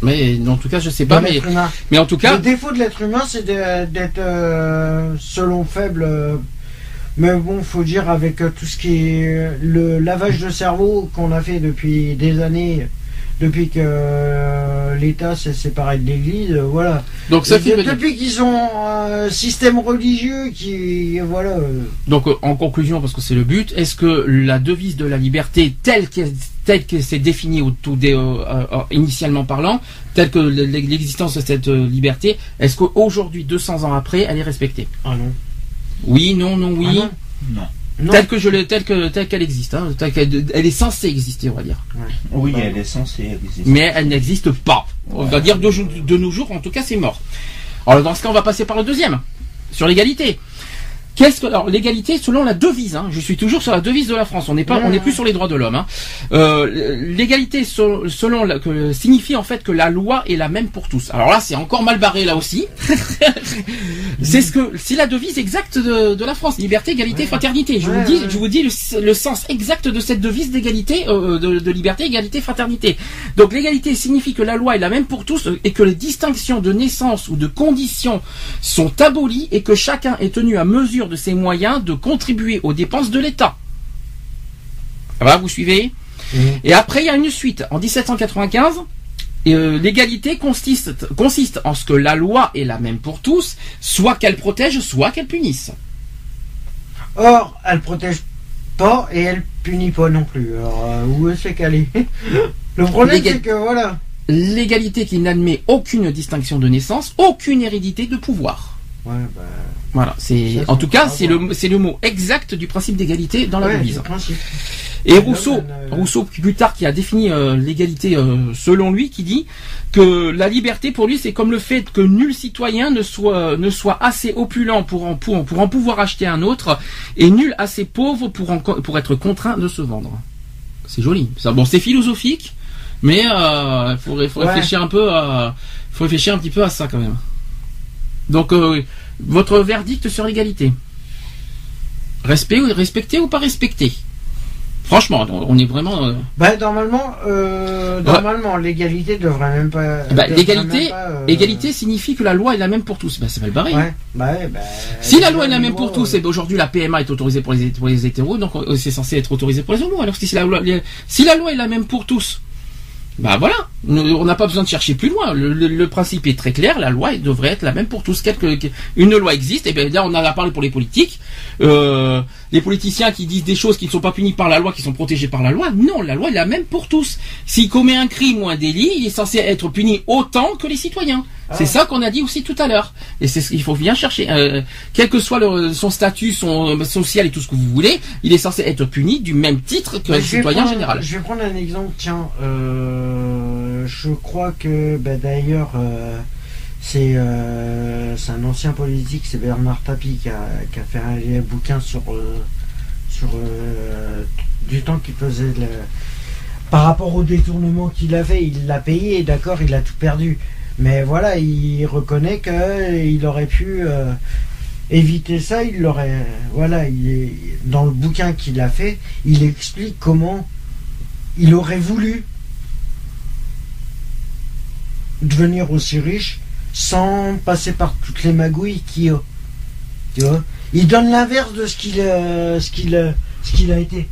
Mais en tout cas, je sais pas. Mais, mais en tout cas, Le défaut de l'être humain, c'est d'être euh, selon faible. euh, mais bon, faut dire avec euh, tout ce qui est le lavage de cerveau qu'on a fait depuis des années, depuis que euh, l'État s'est séparé de l'Église, euh, voilà. donc me dit- depuis qu'ils ont un système religieux qui, voilà. euh, Donc en conclusion, parce que c'est le but, est-ce que la devise de la liberté telle qu'elle telle que c'est définie au tout dé- euh, euh, euh, initialement parlant, telle que l'existence de cette euh, liberté, est-ce qu'aujourd'hui, 200 ans après, elle est respectée? Ah non. Oui, non, non, oui. Ah non. Non. Telle que je l'ai, telle que telle qu'elle existe, hein, telle qu'elle elle est censée exister, on va dire. Oui, elle est censée exister. Mais elle n'existe pas. On va dire de nos jours, en tout cas, c'est mort. Alors dans ce cas, on va passer par le deuxième, sur l'égalité. Qu'est-ce que alors l'égalité selon la devise hein, Je suis toujours sur la devise de la France. On n'est pas, on n'est plus sur les droits de l'homme. Hein. Euh, l'égalité so- selon la- que signifie en fait que la loi est la même pour tous. Alors là, c'est encore mal barré là aussi. c'est ce que c'est la devise exacte de, de la France liberté, égalité, fraternité. Je Ouais, vous dis, ouais. je vous dis le, le sens exact de cette devise d'égalité, euh, de, de liberté, égalité, fraternité. Donc l'égalité signifie que la loi est la même pour tous euh, et que les distinctions de naissance ou de conditions sont abolies et que chacun est tenu à mesure de ses moyens de contribuer aux dépenses de l'État. Voilà, vous suivez? Et après, il y a une suite. En 1795, euh, l'égalité consiste, consiste en ce que la loi est la même pour tous, soit qu'elle protège, soit qu'elle punisse. Or, elle protège pas et elle punit pas non plus. Alors, euh, où est-ce qu'elle est? Le problème, c'est que voilà. L'égalité qui n'admet aucune distinction de naissance, aucune hérédité de pouvoir. Ouais, bah. Voilà, c'est en tout cas c'est le c'est le mot exact du principe d'égalité dans la ouais. Et Rousseau, euh, Rousseau plus tard qui a défini euh, l'égalité euh, selon lui, qui dit que la liberté pour lui c'est comme le fait que nul citoyen ne soit ne soit assez opulent pour en pour, pour en pouvoir acheter un autre et nul assez pauvre pour en, pour être contraint de se vendre. C'est joli. Ça, bon, c'est philosophique, mais il faut, faut Ouais. réfléchir un peu à faut réfléchir un petit peu à ça quand même. Donc euh, votre verdict sur l'égalité. Respect ou respecter ou pas respecter Franchement, on est vraiment. euh, Bah, normalement, euh, normalement, l'égalité devrait même pas. bah, l'égalité, euh, égalité signifie que la loi est la même pour tous. Bah, c'est mal barré. Ouais, bah, ouais, bah, Si la loi est la même pour tous, et aujourd'hui la PMA est autorisée pour les, pour les hétéros, donc c'est censé être autorisé pour les homos. Alors si la loi, si la loi est la même pour tous, bah voilà, on n'a pas besoin de chercher plus loin. Le, principe est très clair, la loi devrait être la même pour tous. Quelque, une loi existe, et bien là on en a parlé pour les politiques. Euh, les politiciens qui disent des choses qui ne sont pas punies par la loi, qui sont protégées par la loi. Non, la loi est la même pour tous. S'il commet un crime ou un délit, il est censé être puni autant que les citoyens. Ah. C'est ça qu'on a dit aussi tout à l'heure. Et c'est ce qu'il faut bien chercher. Euh, quel que soit le- son statut, son social et tout ce que vous voulez, il est censé être puni du même titre que le citoyen prendre- général. Je vais prendre un exemple, tiens. euh, je crois que bah, d'ailleurs, euh, c'est euh, c'est un ancien politique, c'est Bernard Tapie qui a, qui a fait un, bouquin sur, euh, sur euh, du temps qu'il faisait. par rapport au détournement qu'il avait, il l'a payé, d'accord, il a tout perdu. Mais voilà, il reconnaît qu'il aurait pu éviter ça, il l'aurait. Voilà, il est dans le bouquin qu'il a fait, il explique comment il aurait voulu devenir aussi riche sans passer par toutes les magouilles qu'il a. Tu vois Il donne l'inverse de ce qu'il euh, ce qu'il euh, ce qu'il a été.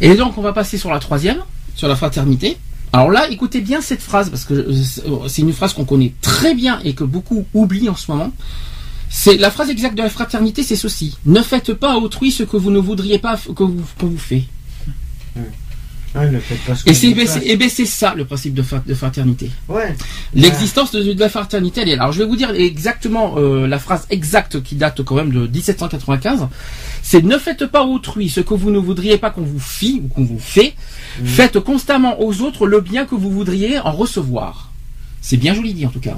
Et donc on va passer sur la troisième, sur la fraternité. Alors là, écoutez bien cette phrase parce que euh, c'est une phrase qu'on connaît très bien et que beaucoup oublient en ce moment. C'est la phrase exacte de la fraternité, c'est ceci ne faites pas à autrui ce que vous ne voudriez pas que vous qu'on vous fait. Ouais, ce Et c'est ben, ça le principe de, fa- de fraternité. Ouais. L'existence de, de la fraternité, elle est là. Alors je vais vous dire exactement euh, la phrase exacte qui date quand même de 1795. C'est ne faites pas autrui ce que vous ne voudriez pas qu'on vous fit ou qu'on vous fait. Faites constamment aux autres le bien que vous voudriez en recevoir. C'est bien joli dit en tout cas.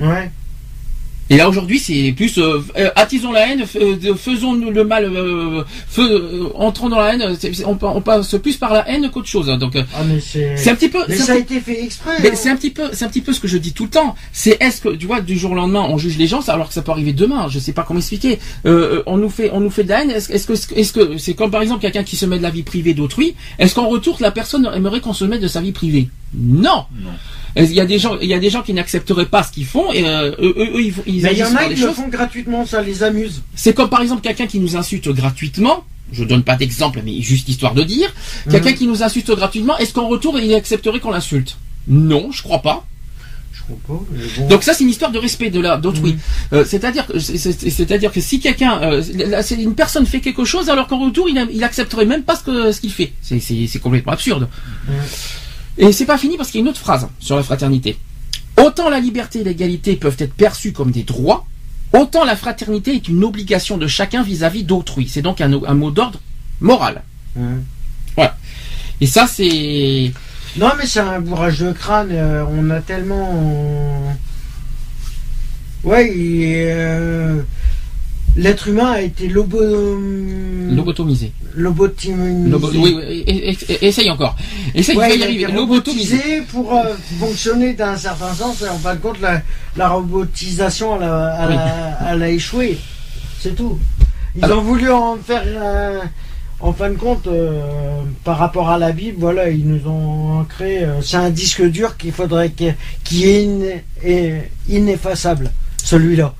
Ouais. Et là aujourd'hui c'est plus euh, euh, attisons la haine, euh, faisons le mal, euh, euh, entrons dans la haine. on, pa- on passe plus par la haine qu'autre chose. hein. Donc Ah mais c'est. c'est un petit peu. Mais c'est un ça a petit- été fait exprès. mais hein. c'est un petit peu, c'est un petit peu ce que je dis tout le temps. C'est est-ce que tu vois du jour au lendemain on juge les gens alors que ça peut arriver demain. Je sais pas comment expliquer. Euh, on nous fait, on nous fait de la haine. Est-ce est-ce que, est-ce que c'est comme par exemple quelqu'un qui se met de la vie privée d'autrui. Est-ce qu'en retour la personne aimerait qu'on se mette de sa vie privée? Non. Non. Il y a des gens, il y a des gens qui n'accepteraient pas ce qu'ils font et euh, eux, eux, ils, ils Mais il y en a qui le font gratuitement, ça les amuse. C'est comme par exemple quelqu'un qui nous insulte gratuitement. Je donne pas d'exemple, mais juste histoire de dire. Quelqu'un Mhm. qui nous insulte gratuitement, est-ce qu'en retour il accepterait qu'on l'insulte? Non, je crois pas. Je comprends pas. bon. Donc ça c'est une histoire de respect de la d'autrui. Mhm. Euh, c'est-à-dire c'est-à-dire que si quelqu'un euh, une personne fait quelque chose alors qu'en retour il, il accepterait même pas ce que ce qu'il fait. C'est complètement absurde. Mhm. Et c'est pas fini parce qu'il y a une autre phrase sur la fraternité. Autant la liberté et l'égalité peuvent être perçues comme des droits, autant la fraternité est une obligation de chacun vis-à-vis d'autrui. C'est donc un, un mot d'ordre moral. Hum. Et ça c'est Non, mais c'est un bourrage de crâne. euh, on a tellement. Ouais, il euh, l'être humain a été lobo... lobotomisé. lobotomisé. Lobo- oui, oui, et- et- et- essaye encore. Essaye, Ouais, il y arriver. Lobotomisé. pour euh, fonctionner d'un certain sens. En fin de compte, la, la robotisation, elle a, elle a- elle a échoué. C'est tout. Ils Alors- ont voulu en faire. euh, en fin de compte, euh, par rapport à la Bible, voilà, ils nous ont créé. c'est un disque dur qu'il faudrait qui est ineffaçable. Celui-là.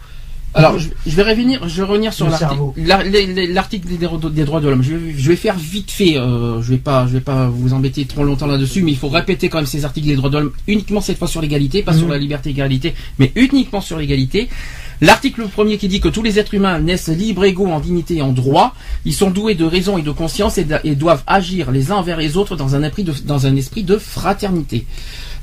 Alors, je, je vais revenir, je vais revenir sur Le l'article, des, des- droits de l'homme. Je vais, je vais faire vite fait. euh, je vais pas, je vais pas vous embêter trop longtemps là-dessus, mais il faut répéter quand même ces articles des droits de l'homme uniquement cette fois sur l'égalité, pas sur Mhm. la liberté et l'égalité, mais uniquement sur l'égalité. L'article premier qui dit que tous les êtres humains naissent libres, égaux en dignité et en droit. Ils sont doués de raison et de conscience et, de- et doivent agir les uns envers les autres dans un esprit de, dans un esprit de fraternité.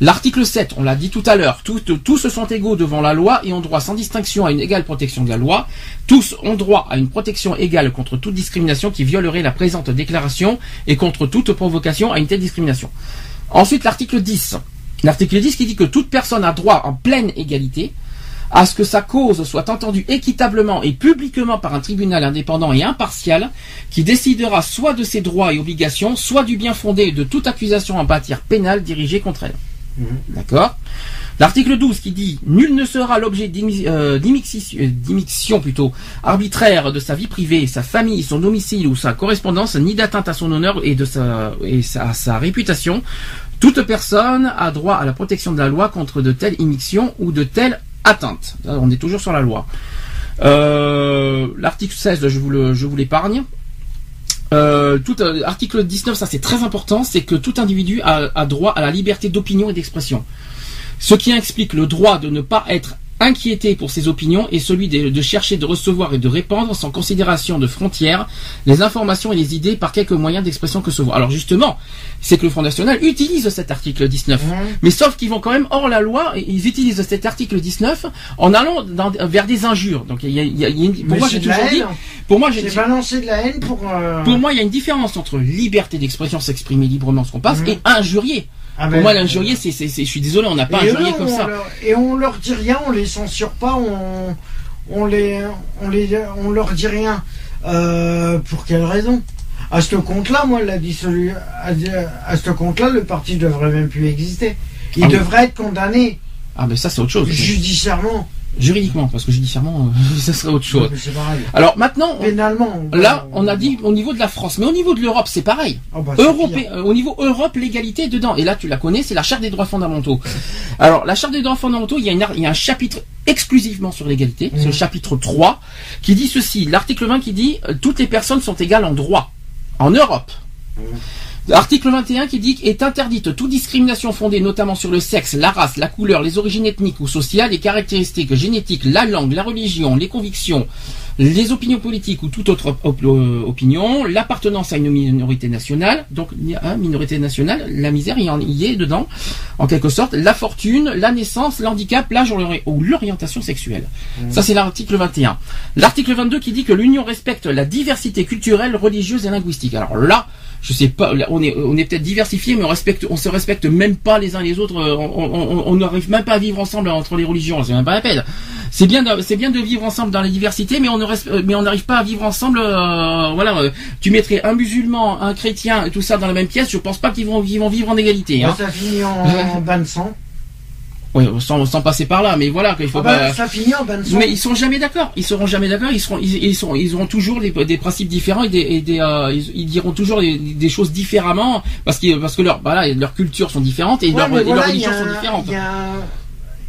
L'article 7, on l'a dit tout à l'heure, tous, sont égaux devant la loi et ont droit sans distinction à une égale protection de la loi. Tous ont droit à une protection égale contre toute discrimination qui violerait la présente déclaration et contre toute provocation à une telle discrimination. Ensuite, l'article 10. L'article 10 qui dit que toute personne a droit en pleine égalité à ce que sa cause soit entendue équitablement et publiquement par un tribunal indépendant et impartial qui décidera soit de ses droits et obligations, soit du bien fondé de toute accusation en matière pénale dirigée contre elle. Mhm. D'accord L'article 12 qui dit Nul ne sera l'objet d'immi- euh, euh, plutôt arbitraire de sa vie privée, sa famille, son domicile ou sa correspondance, ni d'atteinte à son honneur et de sa, à sa réputation. Toute personne a droit à la protection de la loi contre de telles immixtions ou de telles atteintes. On est toujours sur la loi. Euh, L'article 16, je vous le- je vous l'épargne. Euh, euh, article 19, ça c'est très important, c'est que tout individu a droit à la liberté d'opinion et d'expression. Ce qui explique le droit de ne pas être inquiété pour ses opinions est celui de, de chercher de recevoir et de répandre sans considération de frontières les informations et les idées par quelque moyen d'expression que ce soit. Alors justement, c'est que le Front National utilise cet article 19. Mais sauf qu'ils vont quand même hors la loi, et ils utilisent cet article 19 en allant dans- vers des injures. Donc il y a, il y a- il y a une- pour Mais moi c'est j'ai de la toujours dit, haine. pour moi j'ai C'est balancer de la haine pour. euh, pour moi, il y a une différence entre liberté d'expression, s'exprimer librement ce qu'on passe, Mhm. et injurier. Ah Pour ben, moi, l'injurier, c'est, c'est, je suis désolé, on n'a pas injurié eux, comme ça. leur- et on leur dit rien, on les censure pas, on, on les, on les, on leur dit rien. Euh, pour quelle raison? À ce compte-là, moi, la dissolu, à, à ce compte-là, le parti devrait même plus exister. Il Ah oui. devrait être condamné Ah, mais ça, c'est autre chose. judiciairement. Juridiquement, parce que judiciairement, euh, ça serait autre chose. Pareil. Alors maintenant, on- là, on a dit au niveau de la France, mais au niveau de l'Europe, c'est pareil. Oh, bah, Europé- euh, au niveau Europe, l'égalité est dedans. Et là, tu la connais, c'est la Charte des droits fondamentaux. Alors, la Charte des droits fondamentaux, il y a, une ar- il y a un chapitre exclusivement sur l'égalité, c'est le Mhm. chapitre 3, qui dit ceci. L'article 20 qui dit euh, toutes les personnes sont égales en droit. En Europe. Article 21 qui dit est interdite toute discrimination fondée notamment sur le sexe, la race, la couleur, les origines ethniques ou sociales, les caractéristiques génétiques, la langue, la religion, les convictions, les opinions politiques ou toute autre op- euh, opinion, l'appartenance à une minorité nationale, donc hein, minorité nationale, la misère il y, est dedans, en quelque sorte, la fortune, la naissance, l'handicap, l'âge ou l'ori- ou l'orientation sexuelle. Ça c'est l'article 21. L'article 22 qui dit que l'Union respecte la diversité culturelle, religieuse et linguistique. Alors là, je sais pas, on est, on est peut-être diversifié, mais on respecte, on se respecte même pas les uns les autres. euh, On n'arrive même pas à vivre ensemble entre les religions. C'est même pas la peine. C'est bien, c'est bien de vivre ensemble dans la diversité, mais on ne mais on n'arrive pas à vivre ensemble. euh, voilà, euh, tu mettrais un musulman, un chrétien, tout ça dans la même pièce. Je pense pas qu'ils vont, vivre en égalité. Hein. Ça finit en, en de sang. Ouais, sans, sans passer par là, mais voilà, qu'il faut Ah bah, pas. Ça finit en de sang. Mais ils seront jamais d'accord. Ils seront jamais d'accord. Ils seront, ils, ils seront, ils auront toujours des, des principes différents et des, et des euh, ils, ils diront toujours des, des choses différemment parce que parce que leur, voilà, leurs cultures sont différentes et Ouais, leurs et religions sont différentes. Il y a,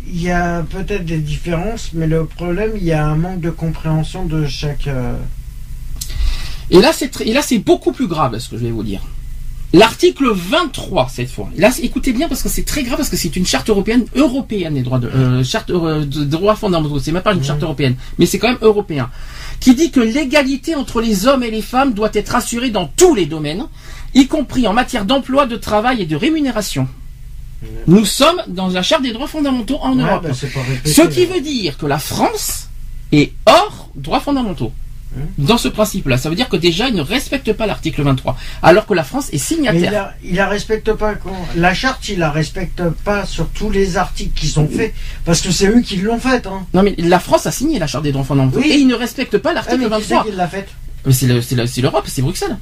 il y a peut-être des différences, mais le problème, il y a un manque de compréhension de chaque. euh, Et là, c'est très- et là, c'est beaucoup plus grave, ce que je vais vous dire. L'article 23 cette fois. Là, écoutez bien parce que c'est très grave parce que c'est une charte européenne européenne des droits de euh, charte euh, de droits fondamentaux. C'est même pas une charte européenne, mais c'est quand même européen, qui dit que l'égalité entre les hommes et les femmes doit être assurée dans tous les domaines, y compris en matière d'emploi, de travail et de rémunération. Nous sommes dans la charte des droits fondamentaux en ouais, Europe. bah, répété, Ce qui là. veut dire que la France est hors droits fondamentaux. Dans ce principe-là, ça veut dire que déjà, il ne respecte pas l'article 23, alors que la France est Mais signataire. la, il la respecte pas. quand- La charte, il la respecte pas sur tous les articles qui sont faits, parce que c'est eux qui l'ont faite. Hein. Non, mais la France a signé la charte des droits fondamentaux Oui. et il ne respecte pas Ah, l'article mais c'est 23. qui l'a faite? Mais c'est le- c'est le- c'est l'Europe, c'est Bruxelles.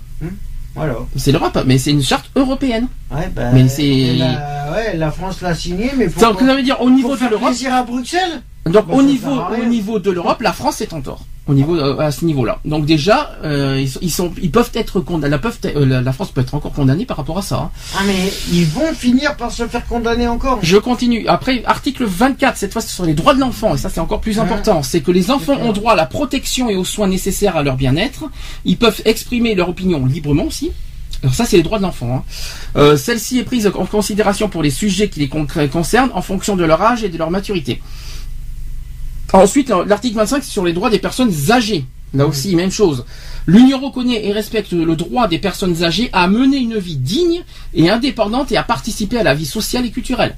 Voilà. C'est l'Europe, mais c'est une charte européenne. Ouais, Mais c'est- et La, ouais, la France l'a signé, mais pourquoi ça veut dire au niveau Pour de l'Europe. plaisir à Bruxelles? Donc au niveau, au niveau de l'Europe, la France est en tort. Au niveau euh, à ce niveau-là. Donc déjà, euh, ils, sont, ils sont, ils peuvent être condamnés. La, peuvent- euh, la- la France peut être encore condamnée par rapport à ça. hein. Ah, mais ils vont finir par se faire condamner encore. Je continue. Après, article 24, cette fois, ce sont les droits de l'enfant, et ça, c'est encore plus Ouais. important. C'est que les enfants ont droit à la protection et aux soins nécessaires à leur bien-être. Ils peuvent exprimer leur opinion librement aussi. Alors ça, c'est les droits de l'enfant. hein. Euh, Celle-ci est prise en considération pour les sujets qui les con- concernent en fonction de leur âge et de leur maturité. Ensuite, l'article 25, c'est sur les droits des personnes âgées. Là aussi, même chose. L'Union reconnaît et respecte le droit des personnes âgées à mener une vie digne et indépendante et à participer à la vie sociale et culturelle.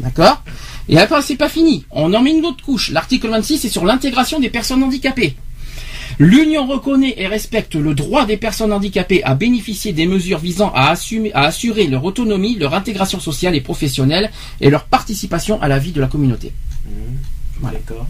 D'accord? Et après, c'est pas fini. On en met une autre couche. L'article 26 est sur l'intégration des personnes handicapées. L'Union reconnaît et respecte le droit des personnes handicapées à bénéficier des mesures visant à, assumer, à assurer leur autonomie, leur intégration sociale et professionnelle et leur participation à la vie de la communauté. Voilà. D'accord.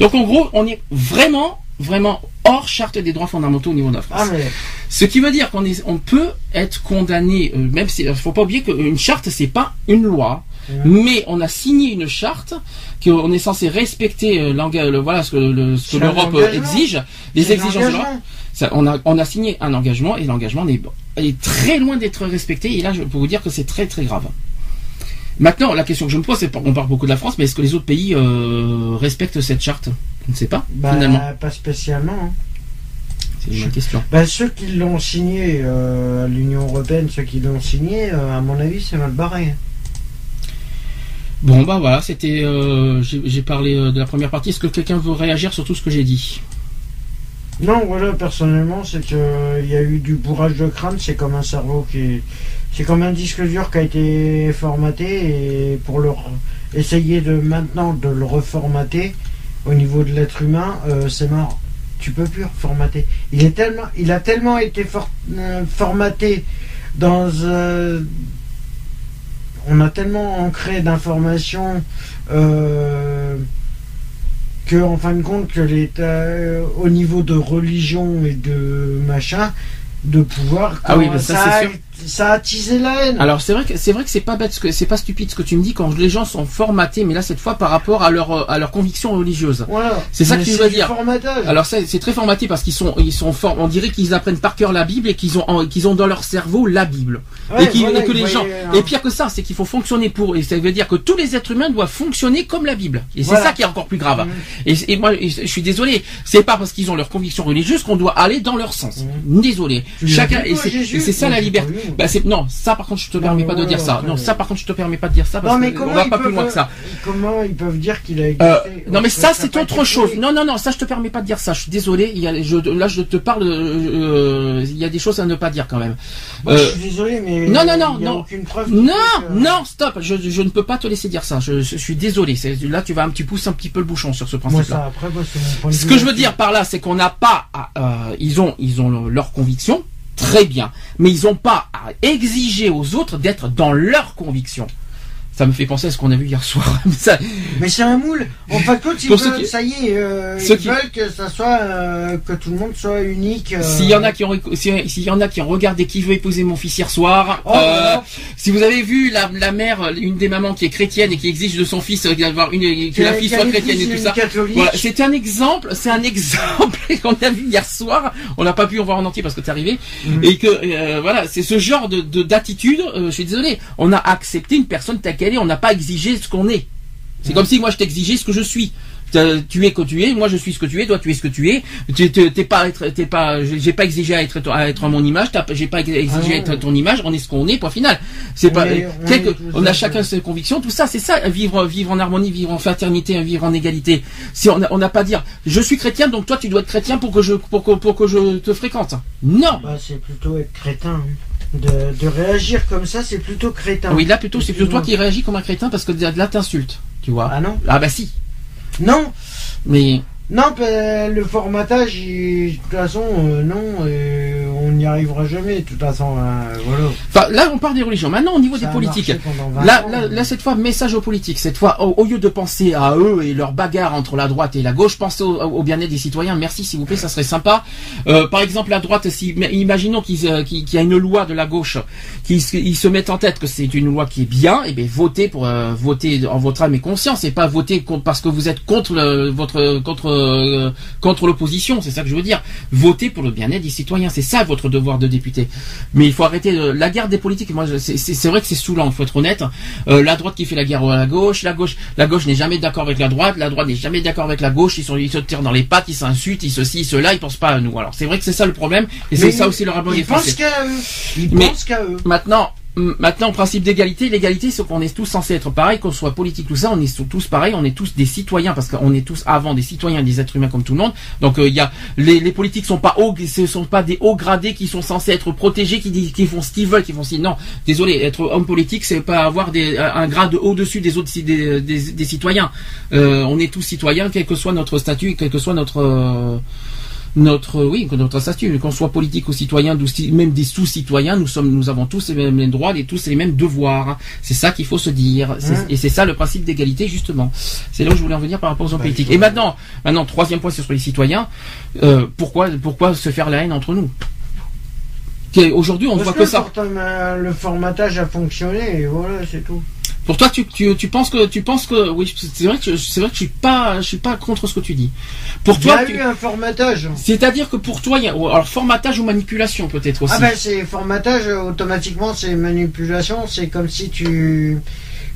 Donc en gros, on est vraiment, vraiment hors charte des droits fondamentaux au niveau de la France. Ah, mais Ce qui veut dire qu'on est, on peut être condamné, euh, même si, faut pas oublier qu'une charte c'est pas une loi, mais on a signé une charte qu'on est censé respecter euh, le- voilà ce que, le- ce que C'est un l'Europe euh, exige, les exigences de l'engagement. l'Europe. Ça, on a, on a signé un engagement et l'engagement est, est très loin d'être respecté. Et là, je peux vous dire que c'est très très grave. Maintenant, la question que je me pose, c'est on parle beaucoup de la France, mais est-ce que les autres pays euh, respectent cette charte? Je ne sais pas. Bah, finalement, pas spécialement. hein. c'est une question. Bah, ceux qui l'ont signé euh, l'Union Européenne, ceux qui l'ont signé, euh, à mon avis, c'est mal barré. Bon bah voilà, c'était j'ai parlé de la première partie. Est-ce que quelqu'un veut réagir sur tout ce que j'ai dit? Non, voilà, personnellement, c'est que il y a eu du bourrage de crâne, c'est comme un cerveau qui. C'est comme un disque dur qui a été formaté et pour le essayer de maintenant de le reformater au niveau de l'être humain, euh, c'est mort. Tu peux plus reformater. Il est tellement, il a tellement été for- euh, formaté dans. euh, on a tellement ancré d'informations. Que en fin de compte que l'État au niveau de religion et de machin de pouvoir Ah oui, quand mais ça, ça, c'est a, ça a attisé la haine Alors c'est vrai que c'est vrai que c'est pas bête, ce que c'est pas stupide ce que tu me dis quand les gens sont formatés, mais là cette fois par rapport à leur euh, à leur conviction religieuse. voilà C'est ça Mais que tu veux dire. formatage Alors c'est très formaté parce qu'ils sont ils sont forts. On dirait qu'ils apprennent par cœur la Bible et qu'ils ont qu'ils ont dans leur cerveau la Bible. Ouais, et, voilà, et que les gens hein. et pire que ça, c'est qu'il faut fonctionner pour et ça veut dire que tous les êtres humains doivent fonctionner comme la Bible. Et c'est Voilà. ça qui est encore plus grave. Mhm. Et, et moi, je suis désolé, c'est pas parce qu'ils ont leur conviction religieuse qu'on doit aller dans leur sens. Désolé. Tu l'as Chacun et c'est ça la liberté. Bah c'est non, ça par contre je te Non, permets pas de dire ça. Non, ça par contre je te permets pas de dire ça parce non mais comment on va ils pas plus peuvent- loin que ça. comment ils peuvent dire qu'il a existé Euh, non mais ça c'est autre chose. Non non non, ça je te permets pas de dire ça. Je suis désolé. Il y a, je, là je te parle. euh, Il y a des choses à ne pas dire quand même. Moi, Euh, je suis désolé mais non, non, non, il y a non. aucune preuve qui non que- non stop. Je, je ne peux pas te laisser dire ça. Je, je suis désolé. Là tu vas un petit pousser un petit peu le bouchon sur ce principe-là. Ce que je veux dire par là, c'est qu'on n'a pas, à- euh, ils ont, ils ont le- leur conviction, très bien, mais ils n'ont pas à exiger aux autres d'être dans leur conviction. Ça me fait penser à ce qu'on a vu hier soir. Ça- Mais c'est un moule. En fin de compte, ils Pour ceux veulent, qui- ça y est, euh, ils qui- veulent que ça soit, euh, que tout le monde soit unique. euh. S'il y en a qui ont, s'il y en a qui ont regardé qui veut épouser mon fils hier soir, Oh, euh, voilà. si vous avez vu la, la mère, une des mamans qui est chrétienne et qui exige de son fils d'avoir une, que la fille soit chrétienne et tout ça. Voilà, c'est un exemple, c'est un exemple qu'on a vu hier soir. On n'a pas pu en voir en entier parce que t'es arrivé. Mhm. Et que voilà, c'est ce genre de de- d'attitude. je suis désolé. On a accepté une personne telle qu'elle est. On n'a pas exigé ce qu'on est. C'est comme si moi je t'exigeais ce que je suis. Tu es que tu es, moi je suis ce que tu es, toi tu es ce que tu es. T'es pas, t'es pas, j'ai pas exigé à être, à être à mon image, j'ai pas exigé Ah à être ton image. On est ce qu'on est, point final. C'est On pas, est- euh, on quelque- est on a un chacun ses convictions, tout ça, c'est ça, vivre, vivre en harmonie, vivre en fraternité, vivre en égalité. Si on n'a on pas à dire, je suis chrétien, donc toi tu dois être chrétien pour que je, pour que, pour que je te fréquente. Non. Bah, c'est plutôt être crétin. hein. De, de réagir comme ça, c'est plutôt crétin. Oui, là plutôt, c'est plutôt toi qui réagis comme un crétin parce que là t'insultes, tu vois. Ah non Ah bah si. Non Mais Non, bah, le formatage, de toute façon, euh, non, euh, n'y arrivera jamais, de toute façon, hein, voilà. Enfin, là, on parle des religions. Maintenant, au niveau Ça des politiques. 20 Là, ans, là, là, cette fois, message aux politiques. Cette fois, au, au lieu de penser à eux et leur bagarre entre la droite et la gauche, pensez au, au bien-être des citoyens. Merci, s'il vous plaît, ça serait sympa. Euh, par exemple, la droite, si, imaginons euh, qu'il y a une loi de la gauche, qu'ils se- mettent en tête que c'est une loi qui est bien, et bien votez pour euh, voter en votre âme et conscience, et pas voter contre- parce que vous êtes contre le- votre contre euh, contre l'opposition. C'est ça que je veux dire. Votez pour le bien-être des citoyens. C'est ça votre devoir de député. Mais il faut arrêter euh, la guerre des politiques. Moi, c'est- vrai que c'est saoulant. Il faut être honnête. Euh, la droite qui fait la guerre à la gauche, la gauche, la gauche n'est jamais d'accord avec la droite, la droite n'est jamais d'accord avec la gauche. Ils sont, ils se tirent dans les pattes, ils s'insultent, ils ceci, cela. Ils pensent pas à nous. Alors c'est vrai que c'est ça le problème. Et c'est ça ils- aussi le rapport des Ils pensent qu'à eux. Ils Mais- pensent qu'à eux. Maintenant, maintenant, principe d'égalité, l'égalité, c'est qu'on est tous censés être pareils, qu'on soit politique, tout ça, on est tous pareils, on est tous des citoyens, parce qu'on est tous avant des citoyens, des êtres humains comme tout le monde. Donc euh, il y a les, les politiques sont pas hauts, ce sont pas des hauts gradés qui sont censés être protégés, qui, qui font ce qu'ils veulent, qui font si. Non, désolé, être homme politique, c'est pas avoir des, un grade au-dessus des autres des, des, des citoyens. Euh, on est tous citoyens, quel que soit notre statut, quel que soit notre euh, notre oui notre statut qu'on soit politique ou citoyen même des sous-citoyens nous sommes nous avons tous les mêmes droits et tous les mêmes devoirs. C'est ça qu'il faut se dire. Et c'est ça le principe d'égalité justement. C'est là où je voulais en venir par rapport aux hommes Bah, politiques. et maintenant maintenant troisième point sur les citoyens. Euh, pourquoi pourquoi se faire la haine entre nous? Aujourd'hui on Parce voit que que ça. format- euh, le formatage a fonctionné, et voilà, c'est tout. Pour toi tu, tu, tu penses que tu penses que oui c'est vrai que je- c'est vrai que je suis pas je suis pas contre ce que tu dis pour Il y a toi tu- eu un formatage. c'est-à-dire que pour toi il y a alors formatage ou manipulation peut-être aussi Ah ben c'est formatage, automatiquement c'est manipulation, c'est comme si tu...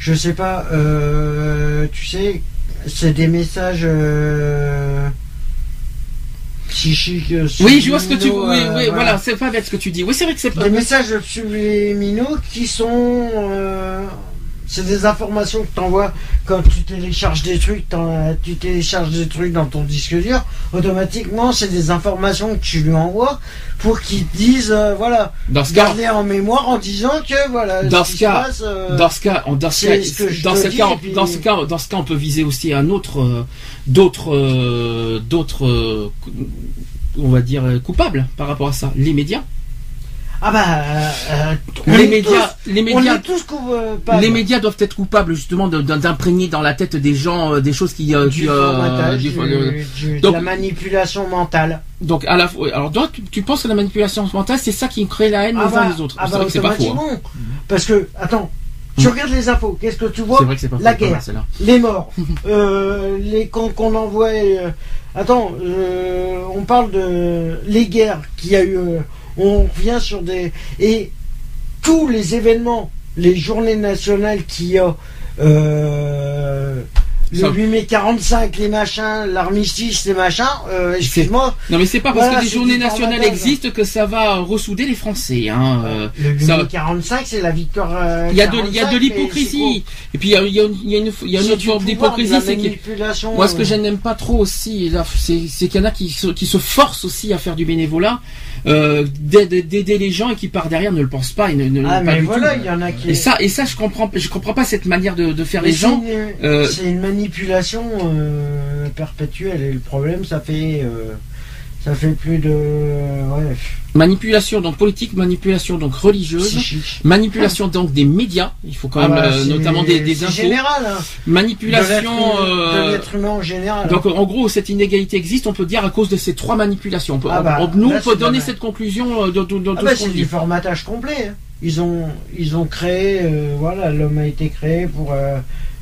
Je sais pas, euh, tu sais, c'est des messages euh, psychiques. euh, Oui, je vois ce que tu. Oui, euh, oui, voilà, c'est pas bête ce que tu dis. Oui, c'est vrai que c'est pas. Des messages subliminaux qui sont... euh, C'est des informations que t'envoies quand tu télécharges des trucs, tu télécharges des trucs dans ton disque dur. Automatiquement, c'est des informations que tu lui envoies pour qu'il te dise, euh, voilà, Dans ce cas, garder en mémoire en disant que voilà. Dans ce cas- passe, euh, dans ce cas, en- dans ce cas, dans ce cas, puis- dans ce cas, dans ce cas, on peut viser aussi un autre, euh, d'autres, euh, d'autres, euh, on va dire euh, coupables par rapport à ça. Les médias. Ah bah, euh, euh, on Les médias, les tous- on médias, les médias doivent être coupables justement d'imprégner dans la tête des gens euh, des choses qui, euh, du qui, euh, formatage, du- du- du- donc- de la manipulation mentale. donc à la fois, alors toi, tu, tu penses que la manipulation mentale, c'est ça qui crée la haine les Ah uns bah, les autres. ah bah, c'est pas faux. hein. Parce que, attends, tu Mm. regardes les infos, qu'est-ce que tu vois C'est vrai que c'est pas. La pas mal, guerre, les morts, euh, les camps qu'on envoie. euh, attends, euh, on parle de les guerres qu'il y a eu. On revient sur des et tous les événements, les journées nationales qu'il y a. euh, le Ça- 8 mai 45, les machins, l'armistice, les machins, euh, excuse-moi, Non mais c'est pas parce Voilà, que c'est journées nationales existent que ça va ressouder les Français. Hein. euh. le 8 ça- mai 45, c'est la victoire. euh, Il y a de, il y a de 45, mais l'hypocrisie. Et puis il y a, il y a une, il y a autre forme d'hypocrisie, moi ce que je n'aime pas trop aussi, c'est qu'il y en a qui se, qui se forcent aussi à faire du bénévolat, euh, d'aider les gens et qui par derrière ne le pensent pas et ne, ne Ah, pas mais du voilà, tout. il y en a qui. Et ça, et ça, je comprends, je comprends pas cette manière de, de faire Mais les gens. euh, C'est une manipulation euh, perpétuelle et le problème, ça fait. Ça fait plus de. Ouais, Manipulation donc politique, manipulation donc religieuse. psychique. Manipulation donc des médias, il faut quand Ah même bah, euh, notamment des, des infos. général, hein. Manipulation. De l'être- euh, de l'être humain en général. Donc en gros, cette inégalité existe, on peut dire à cause de ces trois manipulations. On peut- Ah bah, on- nous, là, on peut donner cette conclusion euh, de, de, de- Ah bah, c'est du formatage complet. hein. Ils ont, ils ont créé, euh, voilà, l'homme a été créé pour, euh,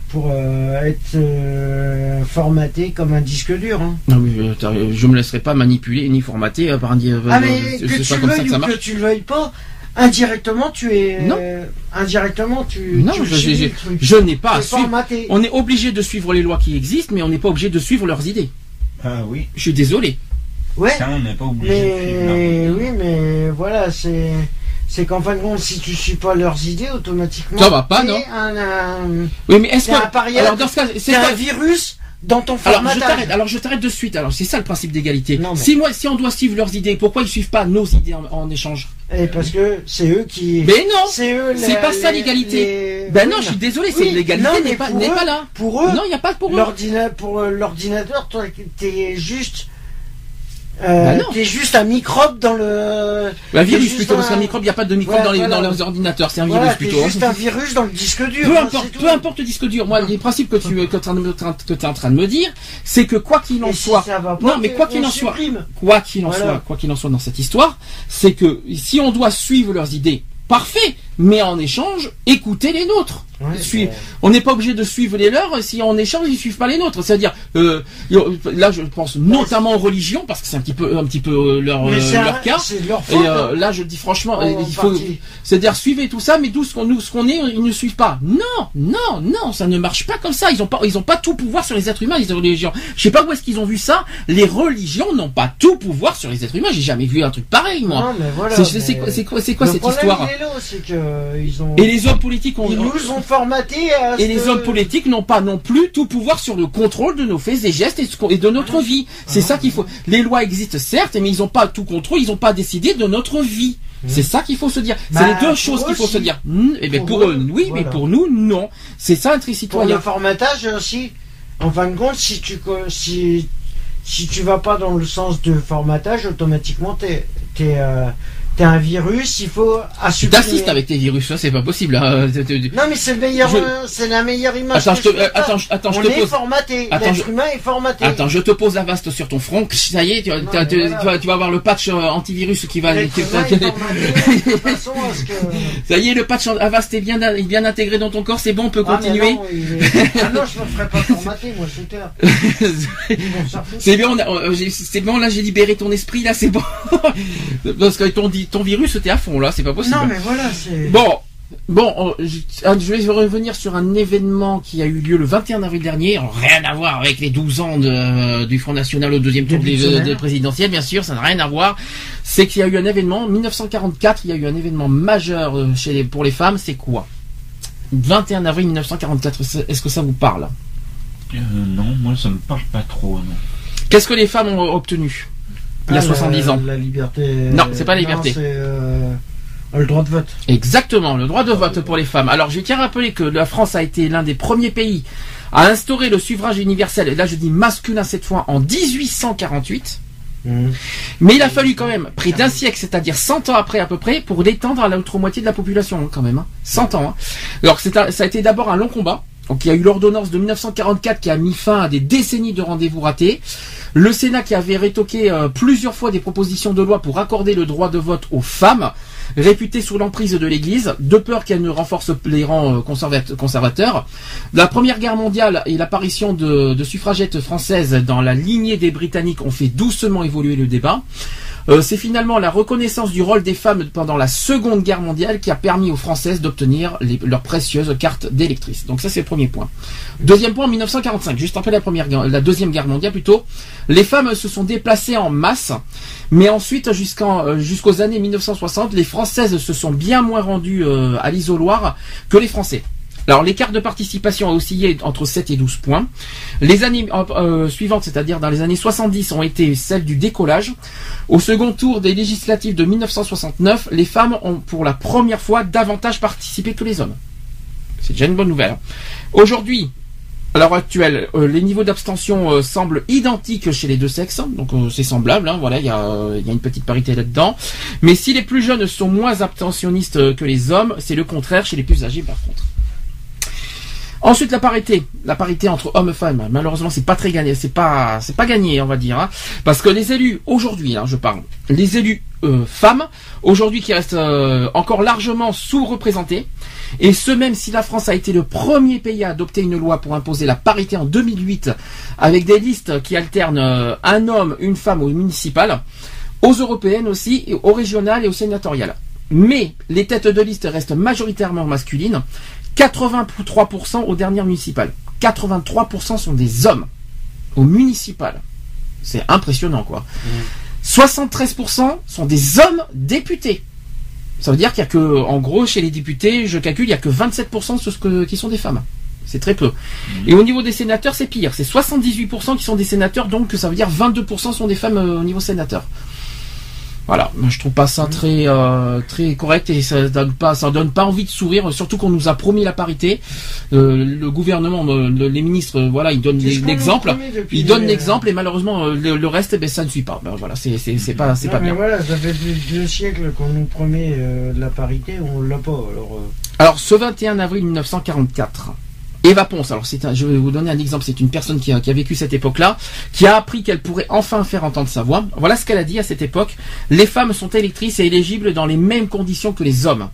pour euh, être euh, formaté comme un disque dur. hein. Non, mais, euh, je me laisserai pas manipuler ni formater euh, par un. euh, Ah euh, mais c'est que tu comme ça veuilles que ça ou que tu le veuilles pas, indirectement tu es Non. euh, indirectement tu, Non, tu je, n'ai pas à formaté. On est obligé de suivre les lois qui existent, mais on n'est pas obligé de suivre leurs idées. Ah oui, Je suis désolé. Ouais, ça on n'est pas obligé de suivre. mais leur- oui, mais voilà, c'est c'est qu'en fin de compte, si tu suis pas leurs idées, automatiquement, Ça va pas, non un, un, Oui, mais est-ce un que. Alors dans ce cas, c'est un virus dans ton Alors je t'arrête. Alors je t'arrête de suite. Alors c'est ça le principe d'égalité. Mais- Si moi, si on doit suivre leurs idées, pourquoi ils suivent pas nos idées en, en échange? Et parce que c'est eux qui. Mais non. c'est eux. C'est les- pas ça l'égalité. les- Ben non, je suis désolé. Oui, c'est l'égalité n'est pas pour eux- pas là. Pour eux, Non, il n'y a pas pour eux. pour euh, l'ordinateur, toi, t'es juste. Bah Euh, non. t'es juste un microbe dans le. Bah, virus plutôt, parce un- qu'un microbe, il n'y a pas de microbe Ouais, dans, les, voilà. dans leurs ordinateurs, c'est un virus plutôt. hein. juste un virus dans le disque dur. Peu hein, importe, c'est peu importe le disque dur. Moi, les principes que tu que es en train de- que tu es en train de me dire, c'est que quoi qu'il en Et soit, pas, non mais quoi qu'il en soit, quoi qu'il en Voilà. soit, quoi qu'il en soit dans cette histoire, c'est que si on doit suivre leurs idées, parfait, mais en échange, écoutez les nôtres. Ouais, On n'est pas obligé de suivre les leurs si en échange ils suivent pas les nôtres. C'est-à-dire, euh, là je pense notamment aux religions parce que c'est un petit peu un petit peu euh, leur euh, leur cas. Et euh, là je dis franchement, En euh, il faut, c'est-à-dire suivez tout ça, mais d'où ce qu'on nous ce qu'on est, ils ne suivent pas. Non, non, non, ça ne marche pas comme ça. Ils ont pas ils ont pas tout pouvoir sur les êtres humains les religions. Je sais pas où est-ce qu'ils ont vu ça. Les religions n'ont pas tout pouvoir sur les êtres humains. J'ai jamais vu un truc pareil moi. Voilà, C'est- quoi c'est quoi cette problème, histoire il est là, c'est que ils ont. Et les hommes politiques ont Ils nous ont formatés à. et les hommes politiques n'ont pas non plus tout pouvoir sur le contrôle de nos faits et gestes et et de notre vie. C'est ça qu'il faut. Les lois existent certes, mais ils n'ont pas tout contrôle, ils n'ont pas décidé de notre vie. C'est ça qu'il faut se dire. Bah, c'est les deux pour choses qu'il faut se dire. Hmm, eh bien Pour pour, eux, oui, mais pour nous, non. C'est ça être Pour citoyen. le formatage aussi. En fin de compte, si tu si si tu vas pas dans le sens de formatage, automatiquement t'es t'es euh, t'es un virus. Il faut Tu assumer. t'assistes avec tes virus, ça c'est pas possible. hein. Non, mais c'est le meilleur, Je- euh, c'est la meilleure image. Attends, que je te- euh, attends, je- attends, je te est pose- formaté. Attends, L'être je- humain est formaté. Attends, je te pose la vaste sur ton front. Ça y est, tu, Non, voilà. vas, tu vas avoir le patch euh, antivirus qui va. Qui- est façon que. Ça y est, le patch Avast est bien, est bien intégré dans ton corps, c'est bon, on peut Ah, continuer. non, est- ah non, je me ferai pas formater, moi, foutre. c'est bien, on a- c'est bon, là j'ai libéré ton esprit, là c'est bon. Parce que ton, ton virus t'es à fond là, c'est pas possible. Non, mais voilà, c'est. Bon, bon, euh, je, ah, je vais revenir sur un événement qui a eu lieu le 21 avril dernier, rien à voir avec les 12 ans de- du Front National au deuxième tour Début de des, semaine. des présidentielles, bien sûr, ça n'a rien à voir. C'est qu'il y a eu un événement, 1944, il y a eu un événement majeur euh, chez les, pour les femmes, c'est quoi? 21 avril 1944. Est-ce que ça vous parle? Euh, non, moi ça me parle pas trop. Non. Qu'est-ce que les femmes ont obtenu? Il y a Ah, 70 la- ans La liberté. Non, c'est pas la liberté. c'est euh, le droit de vote. Exactement, le droit de vote pour les femmes. Alors, je tiens à rappeler que la France a été l'un des premiers pays à instaurer le suffrage universel, et là je dis masculin cette fois, en 1848. Mhm. Mais il a fallu quand même près d'un siècle, c'est-à-dire 100 ans après à peu près, pour l'étendre à l'autre moitié de la population, hein, quand même. hein. 100 ans. hein. Alors, un- ça a été d'abord un long combat. Donc, il y a eu l'ordonnance de 1944 qui a mis fin à des décennies de rendez-vous ratés. Le Sénat qui avait rétoqué euh, plusieurs fois des propositions de loi pour accorder le droit de vote aux femmes, réputées sous l'emprise de l'Église, de peur qu'elle ne renforce les rangs euh, conservat- conservateurs. La Première Guerre mondiale et l'apparition de suffragettes françaises dans la lignée des Britanniques ont fait doucement évoluer le débat. Euh, c'est finalement la reconnaissance du rôle des femmes pendant la Seconde Guerre mondiale qui a permis aux Françaises d'obtenir leurs précieuses cartes d'électrices. Donc ça c'est le premier point. Deuxième point, en 1945, juste après la première, la deuxième guerre mondiale plutôt, les femmes se sont déplacées en masse, mais ensuite jusqu'en euh, jusqu'aux années 1960, les Françaises se sont bien moins rendues euh, à l'isoloir que les Français. Alors l'écart de participation a oscillé entre 7 et 12 points. Les années euh, euh, suivantes, c'est-à-dire dans les années 70, ont été celles du décollage. Au second tour des législatives de 1969, les femmes ont pour la première fois davantage participé que les hommes. C'est déjà une bonne nouvelle. Aujourd'hui, à l'heure actuelle, euh, les niveaux d'abstention semblent identiques chez les deux sexes, donc euh, c'est semblable, hein, voilà, il y a, une petite parité là-dedans. Mais si les plus jeunes sont moins abstentionnistes que les hommes, c'est le contraire chez les plus âgés par contre. Ensuite, la parité, la parité entre hommes et femmes. Malheureusement, c'est pas très gagné, c'est pas, c'est pas gagné, on va dire, hein. parce que les élus aujourd'hui, hein, je parle, les élus euh, femmes aujourd'hui qui restent euh, encore largement sous-représentés, et ce même si la France a été le premier pays à adopter une loi pour imposer la parité en 2008, avec des listes qui alternent euh, un homme, une femme aux municipales, aux européennes aussi, aux régionales et aux sénatoriales. Mais les têtes de liste restent majoritairement masculines. 83% aux dernières municipales. 83% sont des hommes aux municipales. C'est impressionnant, quoi. 73% sont des hommes députés. Ça veut dire qu'il y a que, en gros, chez les députés, je calcule, il y a que 27% sur ce que- qui sont des femmes. C'est très peu. Et au niveau des sénateurs, c'est pire. C'est 78% qui sont des sénateurs, donc ça veut dire 22% sont des femmes euh, au niveau sénateur. Voilà, je trouve pas ça très euh, très correct et ça donne pas ça donne pas envie de sourire. Surtout qu'on nous a promis la parité. Euh, le gouvernement, euh, le- les ministres, euh, voilà, ils donnent l'exemple. Ils donnent l'exemple et malheureusement euh, le, le reste, ben, ça ne suit pas. Ben, voilà, c'est pas c'est pas mais bien. voilà, ça fait plus de deux siècles qu'on nous promet euh, la parité, on l'a pas. Alors, euh, Alors, ce 21 avril 1944, Eva Ponce, alors je vais vous donner un exemple, c'est une personne qui a, qui a vécu cette époque-là, qui a appris qu'elle pourrait enfin faire entendre sa voix. Voilà ce qu'elle a dit à cette époque. Les femmes sont électrices et éligibles dans les mêmes conditions que les hommes.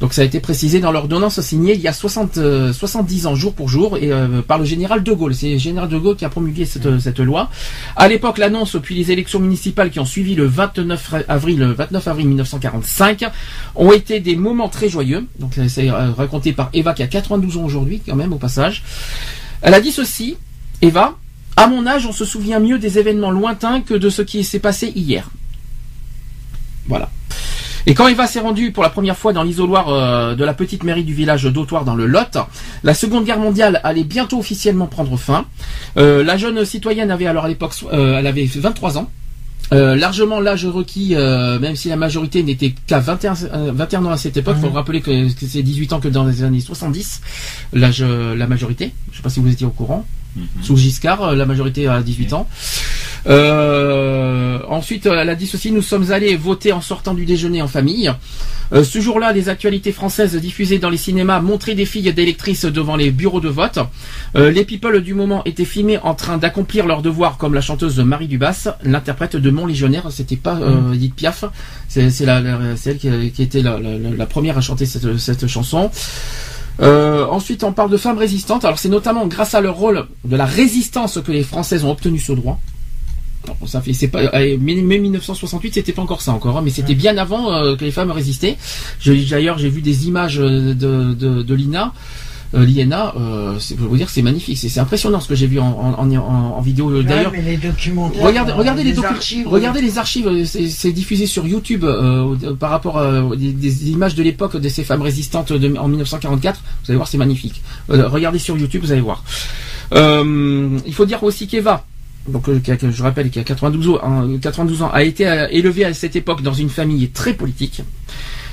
Donc ça a été précisé dans l'ordonnance signée il y a 60, euh, 70 ans jour pour jour et euh, par le général de Gaulle. C'est le général de Gaulle qui a promulgué cette, cette loi. À l'époque, l'annonce puis les élections municipales qui ont suivi le 29 avril, le 29 avril 1945 ont été des moments très joyeux. Donc euh, c'est euh, raconté par Eva qui a 92 ans aujourd'hui quand même au passage. Elle a dit ceci, Eva, à mon âge, on se souvient mieux des événements lointains que de ce qui s'est passé hier. Voilà. Et quand Eva s'est rendue pour la première fois dans l'isoloir euh, de la petite mairie du village d'Autoire dans le Lot, la Seconde Guerre mondiale allait bientôt officiellement prendre fin. Euh, la jeune citoyenne avait alors à l'époque, euh, elle avait 23 ans. Euh, largement l'âge requis, euh, même si la majorité n'était qu'à 21, euh, 21 ans à cette époque. Il faut Mhm. rappeler que, que c'est 18 ans que dans les années 70, l'âge, la majorité. Je ne sais pas si vous étiez au courant. Sous Giscard, euh, la majorité à 18 ans. Euh, ensuite, elle a dit ceci, nous sommes allés voter en sortant du déjeuner en famille. Euh, ce jour-là, les actualités françaises diffusées dans les cinémas montraient des filles d'électrices devant les bureaux de vote. Euh, les people du moment étaient filmés en train d'accomplir leur devoir comme la chanteuse Marie Dubas, l'interprète de Mon Légionnaire. C'était pas euh, Edith Piaf, c'est elle qui, qui était la, la- la première à chanter cette, cette chanson. Euh, ensuite, on parle de femmes résistantes. Alors, c'est notamment grâce à leur rôle de la résistance que les Françaises ont obtenu ce droit. Bon, ça fait, c'est pas, euh, mais, mais 1968, c'était pas encore ça encore, hein, mais c'était bien avant euh, que les femmes résistaient. D'ailleurs, j'ai vu des images euh, de, de, de Lina. Euh, l'INA, euh, c'est- je veux vous dire, c'est magnifique, c'est impressionnant ce que j'ai vu en, en, en, en- vidéo. Ouais, D'ailleurs, les. Regardez, euh, regardez les, docu- archives. regardez les archives, euh, c'est diffusé sur YouTube euh, par rapport à des, des images de l'époque de ces femmes résistantes de, en 1944. Vous allez voir, c'est magnifique. Euh, regardez sur YouTube, vous allez voir. Euh, il faut dire aussi qu'Eva, donc euh, je rappelle, qui a 92 ans, hein, 92 ans, a été euh, élevée à cette époque dans une famille très politique.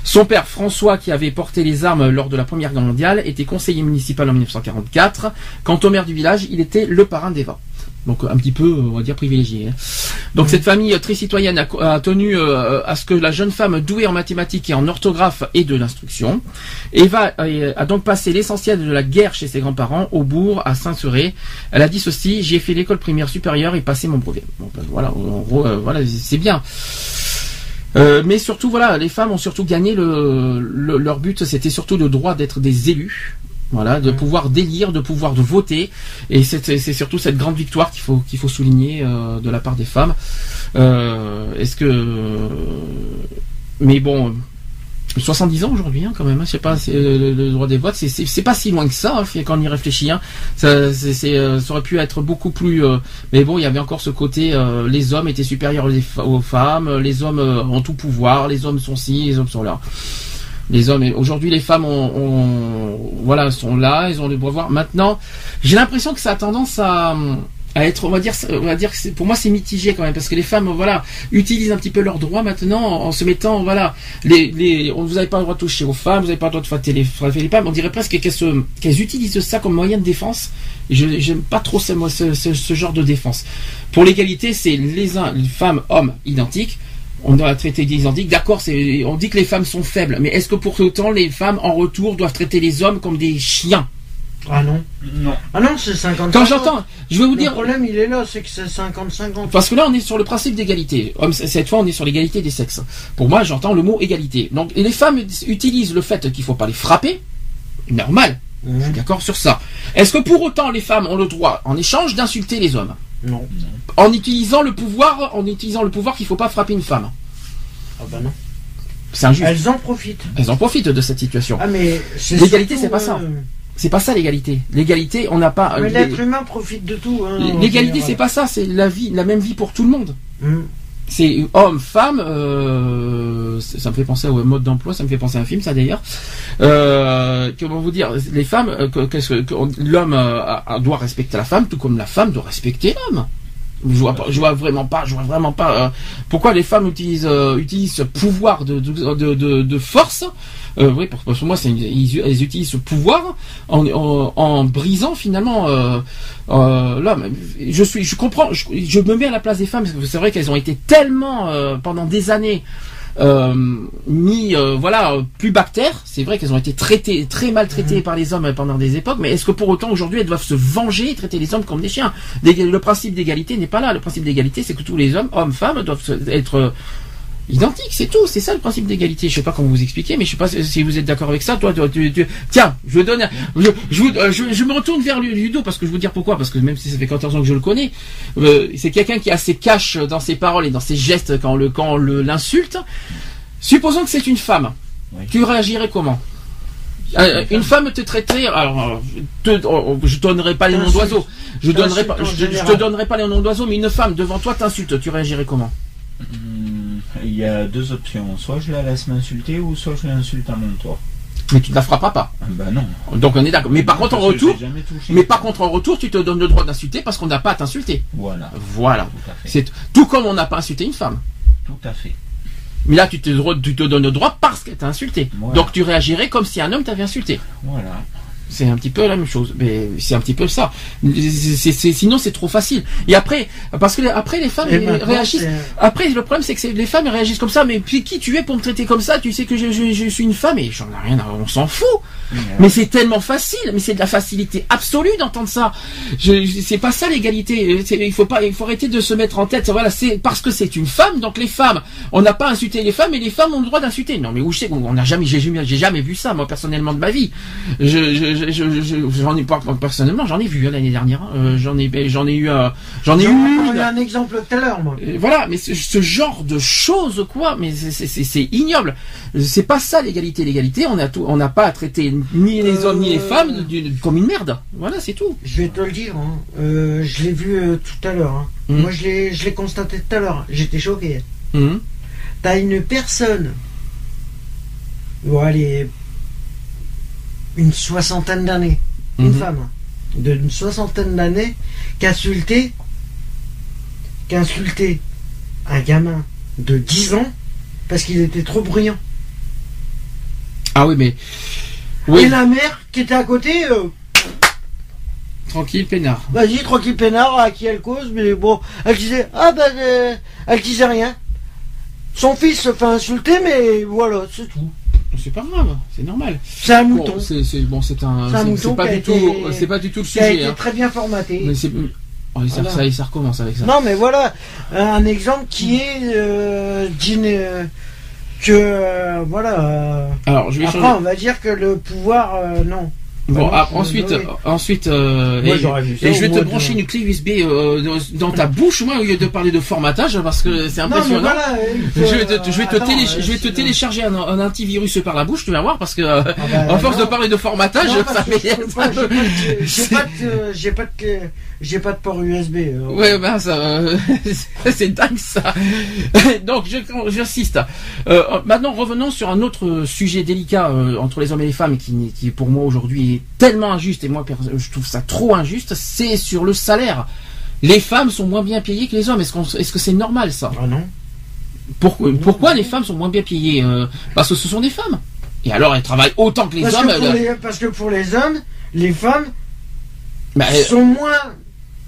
Son père François, qui avait porté les armes lors de la Première Guerre mondiale, était conseiller municipal en 1944. Quant au maire du village, il était le parrain d'Eva. Donc un petit peu, on va dire, privilégié. hein. Donc cette famille très citoyenne a, tenu euh, à ce que la jeune femme douée en mathématiques et en orthographe ait de l'instruction. Eva euh, a donc passé l'essentiel de la guerre chez ses grands-parents au bourg à Saint-Seuré. Elle a dit ceci j'ai fait l'école primaire supérieure et passé mon brevet. Bon, ben, voilà, en gros, euh, voilà, c'est bien. Euh, mais surtout, voilà, les femmes ont surtout gagné le, le- leur but, c'était surtout le droit d'être des élus. Voilà, de pouvoir délire, de pouvoir de voter, et c'est c'est surtout cette grande victoire qu'il faut qu'il faut souligner euh, de la part des femmes. Euh, Est-ce que, mais bon, 70 ans aujourd'hui, hein, quand même. hein, je sais pas, euh, le, droit des votes, c'est- pas si loin que ça. hein, quand on y réfléchit, hein. euh, ça aurait pu être beaucoup plus. euh, mais bon, il y avait encore ce côté, les hommes étaient supérieurs aux, femmes, les hommes ont tout pouvoir, les hommes sont ci, les hommes sont là. Les hommes, aujourd'hui, les femmes sont là, ils ont le pouvoir. Maintenant, j'ai l'impression que ça a tendance à, à être, on va dire, on va dire, que pour moi, c'est mitigé quand même, parce que les femmes, voilà, utilisent un petit peu leurs droits maintenant en, se mettant, voilà, vous n'avez pas le droit de toucher aux femmes, vous n'avez pas le droit de frapper les, femmes. On dirait presque qu'elles se- qu'elles utilisent ça comme moyen de défense. Je j'aime pas trop ce, genre de défense. Pour l'égalité, c'est les les femmes, hommes identiques. On doit traiter des identiques. D'accord, on dit que les femmes sont faibles, mais est-ce que pour autant les femmes en retour doivent traiter les hommes comme des chiens? Ah non. Non. Ah non, c'est 50 Quand j'entends, je vais vous Le dire, problème, il est là, c'est que c'est 50-50. Parce que là, on est sur le principe d'égalité. Cette fois, on est sur l'égalité des sexes. Pour moi, j'entends le mot égalité. Donc, et les femmes utilisent le fait qu'il faut pas les frapper. Normal. Je suis d'accord sur ça. Est-ce que pour autant les femmes ont le droit, en échange, d'insulter les hommes? Non. En utilisant le pouvoir, en utilisant le pouvoir qu'il faut pas frapper une femme? Ah bah non. C'est injuste. Elles... Elles en profitent. en profitent de cette situation. Ah mais L'égalité, c'est pas ça. Euh, C'est pas ça l'égalité. L'égalité, on n'a pas. Mais l'é- l'être humain profite de tout. hein, L'égalité, c'est pas ça. C'est la vie, la même vie pour tout le monde. Hum. C'est homme, femme. euh, ça me fait penser au mode d'emploi. Ça me fait penser à un film, ça d'ailleurs. Euh, comment vous dire Les femmes, euh, que- qu'est-ce que l'homme euh, doit respecter la femme, tout comme la femme doit respecter l'homme. Je vois, vois vraiment pas, je vois vraiment pas euh, pourquoi les femmes utilisent euh, utilisent ce pouvoir de de, de, force. Euh, oui, pour, parce que moi, c'est ils, utilisent ce pouvoir en, en, brisant finalement l'homme. Je suis, je comprends, je, je me mets à la place des femmes. parce que C'est vrai qu'elles ont été tellement pendant des années mis, euh, voilà, euh, plus bactères. C'est vrai qu'elles ont été traitées, très maltraitées par les hommes pendant des époques. Mais est-ce que pour autant aujourd'hui elles doivent se venger et traiter les hommes comme des chiens? Le principe d'égalité n'est pas là. Le principe d'égalité, c'est que tous les hommes, hommes, femmes, doivent être euh, identiques. C'est tout. C'est ça le principe d'égalité. Je sais pas comment vous expliquer, mais je sais pas si- vous êtes d'accord avec ça. Toi, toi, tu- tu- tiens, je donne, je, je, vous- euh, je, je me retourne vers Ludo parce que je vais vous dire pourquoi. Parce que même si ça fait 14 ans que je le connais, euh, c'est quelqu'un qui a ses caches dans ses paroles et dans ses gestes quand on le quand l'insulte. Supposons que c'est une femme. Oui. Tu réagirais comment? Euh, une femme te traiterait, alors, te- oh, je donnerai pas les noms d'oiseaux, je donnerai pas, je, je te donnerai pas les noms d'oiseaux, mais une femme devant toi t'insulte, tu réagirais comment? Hum, Il y a deux options. Soit je la laisse m'insulter ou soit je l'insulte à mon tour. Mais tu ne la frapperas pas. Ah Bah non. Donc on est d'accord. Mais par contre en retour, mais par contre en retour, tu te donnes le droit d'insulter parce qu'on n'a pas à t'insulter. Voilà. Voilà. C'est tout comme on n'a pas insulté une femme. Tout à fait. Mais là, tu te, tu te donnes le droit parce qu'elle t'a insulté. Voilà. Donc tu réagirais comme si un homme t'avait insulté. Voilà. C'est un petit peu la même chose, mais c'est un petit peu ça. Sinon, c'est trop facile. Et après, parce que après les femmes réagissent. Après, le problème, c'est que les femmes réagissent comme ça. Mais puis qui tu es pour me traiter comme ça? Tu sais que je, je- je suis une femme et j'en ai rien. à... On s'en fout. Mais c'est tellement facile. Mais c'est de la facilité absolue d'entendre ça. C'est pas ça l'égalité. Il faut pas. Il faut arrêter de se mettre en tête. Voilà, c'est parce que c'est une femme. Donc les femmes, on n'a pas insulté les femmes et les femmes ont le droit d'insulter. Non, mais où je sais qu'on n'a jamais, j'ai jamais, j'ai jamais vu ça moi personnellement de ma vie. Je, je, je- je- je- j'en ai pas personnellement, j'en ai vu hein, l'année dernière. hein. Euh, j'en ai, j'en ai eu, euh, j'en ai eu. Une. un exemple tout à l'heure, moi. Euh, Voilà, mais ce, ce genre de choses, quoi, mais c'est- ignoble. C'est pas ça l'égalité. L'égalité, on a tout, on n'a pas à traiter ni les hommes ni les Euh. femmes comme une merde. Voilà, c'est tout. Je vais te le dire, hein. Je l'ai vu tout à l'heure. hein. Mhm. Moi, je l'ai, je l'ai constaté tout à l'heure. J'étais choqué. Mhm. T'as une personne, bon, allez, une soixantaine d'années, une Mhm. femme d'une soixantaine d'années, qui a insulté, qui a insulté un gamin de 10 ans parce qu'il était trop bruyant. Ah oui, mais Et oui, la mère qui était à côté, euh, tranquille, peinard. Vas-y, tranquille peinard, à qui elle cause, mais bon, elle disait, ah ben, euh, elle disait rien. Son fils se fait insulter, mais voilà, c'est tout. C'est pas grave, c'est normal. C'est un mouton Bon, c'est bon, c'est un, C'est pas du tout, c'est pas du tout le sujet. été hein. très bien formaté. Mais oh, ça, Voilà. ça, recommence avec ça. Non, mais voilà, un exemple qui est euh, d'une, euh, que, euh, voilà. euh, Alors, je vais après, changer. on va dire que le pouvoir, euh, non. Bon, Voilà, ah, ensuite, oui. euh, ensuite, euh, Moi, et, ça je vais te de- brancher une clé USB euh, dans- ta bouche, moi, au lieu de parler de formatage, parce que c'est Non, mais impressionnant. voilà, il Je vais te, je vais te, attends, télé- euh, je vais te sinon- télécharger un, un antivirus par la bouche, tu vas voir, parce que euh, Ah bah, en force non. de parler de formatage, Non, ça j'ai pas de- J'ai C'est- pas de, j'ai pas de, j'ai pas de port USB. euh. Ouais, ben ça, euh, c'est dingue ça. Donc, j'insiste. Euh, maintenant, revenons sur un autre sujet délicat euh, entre les hommes et les femmes, qui, qui pour moi aujourd'hui est tellement injuste et moi je trouve ça trop injuste. C'est sur le salaire. Les femmes sont moins bien payées que les hommes. Est-ce qu'on, est-ce que c'est normal ça? Ah non. Pourquoi, pourquoi les femmes sont moins bien payées Euh, Parce que ce sont des femmes? Et alors, elles travaillent autant que les Parce hommes. que, les, parce que pour les hommes, les femmes Bah, euh, sont moins,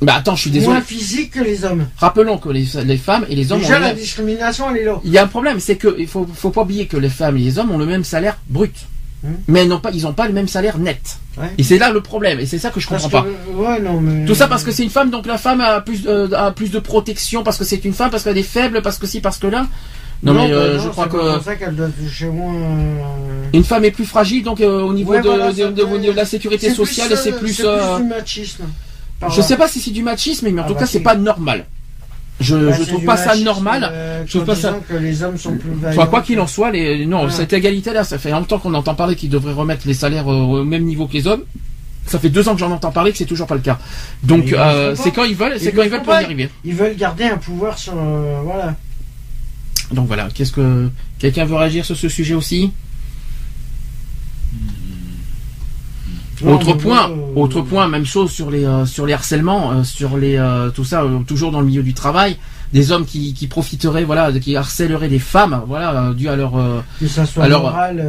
bah, attends, je suis désolé. moins physiques que les hommes. Rappelons que les, les femmes et les hommes Déjà, ont le la discrimination, elle est là. Il y a un problème, c'est que il faut, faut pas oublier que les femmes et les hommes ont le même salaire brut. Mais elles n'ont pas, ils n'ont pas le même salaire net. Ouais. Et c'est là le problème, et c'est ça que je Parce comprends que, pas. ouais, non, mais... Tout ça parce que c'est une femme, donc la femme a plus, euh, a plus de protection parce que c'est une femme, parce qu'elle est faible, parce que si, parce que là. Non, mais bah euh, non, je crois que pour ça qu'elle doit toucher moins. euh, une femme est plus fragile, donc euh, au niveau Ouais, de, voilà, la sécurité sociale, c'est euh, plus. C'est euh, plus du machisme. par je là. sais pas si c'est du machisme, mais en Ah tout bah cas c'est pas normal. Je, Bah, je c'est trouve pas ça normal. euh, Je trouve pas ça- que les hommes sont plus Enfin, quoi qu'il en soit, les, non, cette égalité-là, ça fait longtemps qu'on entend parler qu'ils devraient remettre les salaires au, même niveau que les hommes. Ça fait deux ans que j'en entends parler que c'est toujours pas le cas. Donc, euh, c'est quand ils veulent, c'est quand ils veulent pour y arriver. Ils veulent garder un pouvoir sur. euh, voilà. Donc voilà, qu'est-ce que quelqu'un veut réagir sur ce sujet aussi? Non, Autre point, euh, autre point, même chose sur les euh, sur les harcèlements, euh, sur les tout ça, toujours dans le milieu du travail, des hommes qui, qui profiteraient, voilà, qui harcèleraient des femmes, voilà, dû à leur ça soit moral.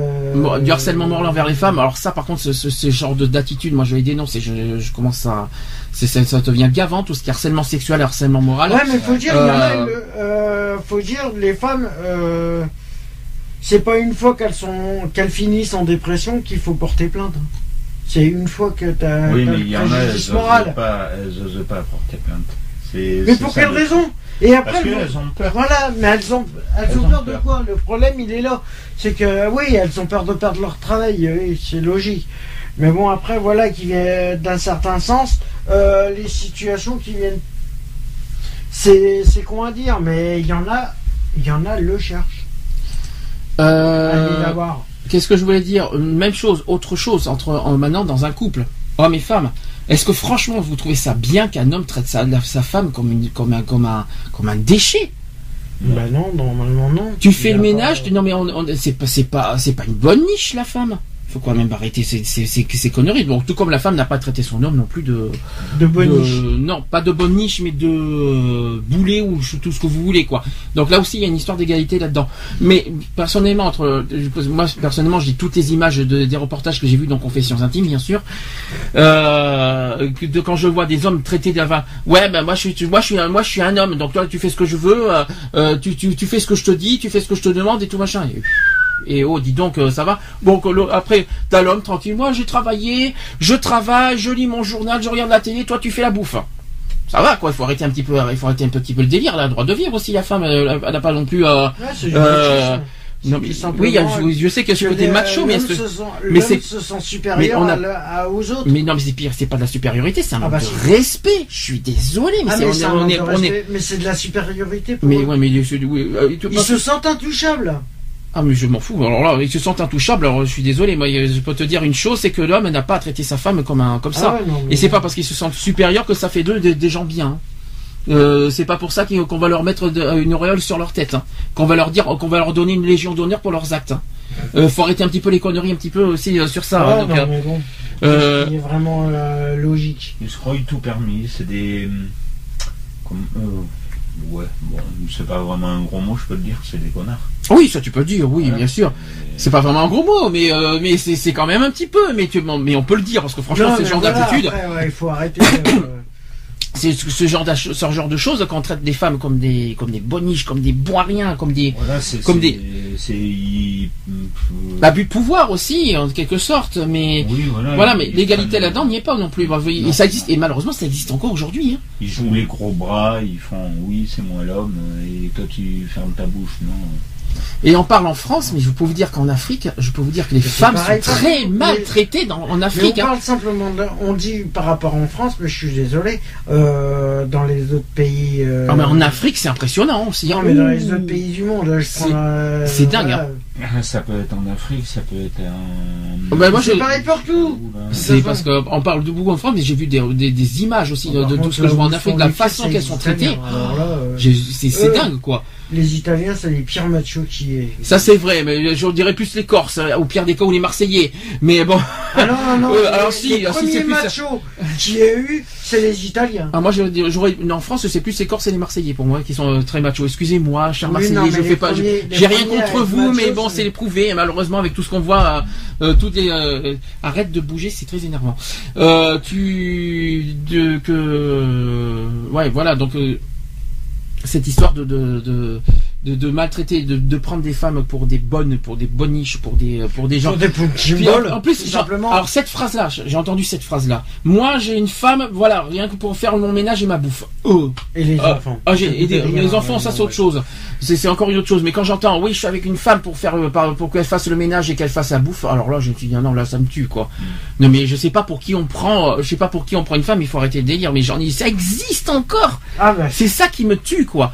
du harcèlement moral envers les femmes. Alors ça, par contre, ce, ce, ce genre de d'attitude, moi, je les dénonce et je, je commence à, ça, ça devient gavant tout ce qui est harcèlement sexuel, harcèlement moral. Ouais, mais faut dire, il y a, faut dire, les femmes, euh, c'est pas une fois qu'elles sont, qu'elles finissent en dépression qu'il faut porter plainte. C'est une fois que t'as, Oui, t'as mais il y en a, elles préjudice n'osent moral. pas, elles osent pas porter plainte. Mais pour quelle le- raison Et après, Parce qu'elles ont peur. Voilà, mais elles ont, elles, Elles ont, ont peur de quoi Le problème, il est là. C'est que, oui, elles ont peur de perdre leur travail, oui, c'est logique. Mais bon, après, voilà, qui vient d'un certain sens, euh, les situations qui viennent. C'est, c'est con à dire, mais il y en a, il y en a, le cherche. Euh, Allez la voir. Qu'est-ce que je voulais dire Même chose, autre chose entre en, maintenant dans un couple, hommes et femmes. Est-ce que franchement vous trouvez ça bien qu'un homme traite sa, femme comme, une, comme, un, comme, un, comme un déchet? Bah non, normalement non. Tu fais le ménage, pas- tu, non mais on, on- c'est pas c'est pas c'est pas une bonne niche la femme. Faut quand même arrêter ces, ces, ces, ces conneries. Bon, tout comme la femme n'a pas traité son homme non plus de, De bonne de- niche. non pas de bonne niche mais de euh, boulet ou tout ce que vous voulez quoi. Donc là aussi il y a une histoire d'égalité là-dedans. Mais personnellement entre moi personnellement je dis toutes les images de, des reportages que j'ai vus dans Confessions intimes bien sûr. Euh, de, quand je vois des hommes traités d'avant ouais ben moi je suis moi je suis un, moi je suis un homme donc toi tu fais ce que je veux euh, tu, tu, tu fais ce que je te dis tu fais ce que je te demande et tout machin. Et, et oh, dis donc, euh, ça va. Bon, après, t'as l'homme tranquille. Moi, j'ai travaillé, je travaille, je lis mon journal, je regarde la télé. Toi, tu fais la bouffe. Ça va, quoi. Il faut arrêter un petit peu, il faut arrêter un petit peu le délire. Elle a le droit de vivre aussi. La femme, elle, n'a pas non plus. euh, Ouais, euh, machisme. Non, tout mais, simplement oui, il y a- je, je sais que ce côté macho, mais, se sent, mais c'est- se sent supérieur mais on a- à la- à- aux autres. mais non, mais c'est pire, c'est pas de la supériorité, c'est un Ah manque bah de respect. Je suis désolé, mais Ah, c'est, on on de on est- respect, mais c'est de la supériorité pour mais eux. ouais, mais je- oui, euh, Ils se sentent intouchables. Ah mais je m'en fous. Alors là, ils se sentent intouchables. Alors je suis désolé, moi je peux te dire une chose, c'est que l'homme n'a pas à traiter sa femme comme un comme ça. Ah ouais, non, mais- Et c'est pas parce qu'ils se sentent supérieurs que ça fait d'eux des, des gens bien. Euh, c'est pas pour ça qu'on va leur mettre de- une auréole sur leur tête, hein. qu'on va leur dire, qu'on va leur donner une légion d'honneur pour leurs actes. hein. Euh, faut arrêter un petit peu les conneries, un petit peu aussi euh, sur ça. Ah, hein. Donc, non, mais bon, euh, il est vraiment euh, logique. Ils se croient tout permis. C'est des. Comme, ouais, bon, c'est pas vraiment un gros mot, je peux le dire, c'est des connards. Oui, ça tu peux le dire, oui, Voilà. bien sûr. C'est pas vraiment un gros mot, mais euh, mais c'est c'est quand même un petit peu. Mais tu, mais on peut le dire parce que franchement, c'est ce genre d'attitude. ouais, il faut arrêter. euh, C'est ce genre, d'ach- ce genre de choses quand on traite des femmes comme des, comme des boniches, comme des boiriens, comme des Voilà, c'est. Comme c'est- des- abus de pouvoir aussi, en quelque sorte. Mais oui, voilà. voilà, mais l'égalité là-dedans n'y est pas non plus. Et Non. ça existe, et malheureusement, ça existe encore aujourd'hui. hein. Ils jouent les gros bras, ils font oui, c'est moi l'homme, et toi tu fermes ta bouche, non. Et on parle en France, mais je peux vous dire qu'en Afrique, je peux vous dire que les femmes pareil, sont très maltraitées dans, en Mais on Afrique. hein. parle simplement, de- on dit par rapport en France, mais je suis désolé, euh, dans les autres pays. euh, Ah, mais en Afrique, c'est impressionnant aussi. hein. Non, mais dans les autres pays du monde, je C'est- prends, euh, c'est dingue, voilà. Ah, Ça peut être en Afrique, ça peut être en. Ah, bah, moi, C'est je- pareil partout. C'est parce qu'on parle de beaucoup en France, mais j'ai vu des, des, des images aussi de, de tout ce que je vois en Afrique, font la façon qu'elles sont traitées. Euh, C'est dingue, quoi. Les Italiens, c'est les pires machos qui est. Ça c'est vrai, mais je dirais plus les Corses, euh, au pire des cas ou les Marseillais. Mais bon, Ah non, non, non. Euh, les- alors si, les si, c'est plus ça. machos qui ait eu, c'est les Italiens. ah, moi je dirais- j'aurais, non, en France c'est plus les Corses et les Marseillais pour moi qui sont euh, très machos. Excusez-moi, cher Oui, Marseillais, non, je fais pas, j'ai rien contre vous, mais bon, c'est- c'est éprouvé. Et malheureusement, avec tout ce qu'on voit, euh, euh, tout est, euh, arrête de bouger, c'est très énervant. Tu, de, que, ouais, voilà, donc. Cette histoire de, de, de, de maltraiter, de, de prendre des femmes pour des bonnes, pour des boniches, pour des pour des gens Sur des Puis, en, en plus, simplement. alors cette phrase-là, j'ai entendu cette phrase-là. Moi, j'ai une femme, voilà, rien que pour faire mon ménage et ma bouffe. Oh, et les ah, enfants. ah, j'ai fait rire, les enfants, euh, ça c'est autre chose. C'est c'est encore une autre chose. Mais quand j'entends, oui, je suis avec une femme pour faire, euh, pour qu'elle fasse le ménage et qu'elle fasse la bouffe, alors là, je me dis, ah non, là, ça me tue, quoi. Mm. Non, mais je sais pas pour qui on prend, euh, je sais pas pour qui on prend une femme. Il faut arrêter le délire. Mais j'en ai, ça existe encore. Ah bah, C'est ça qui me tue, quoi.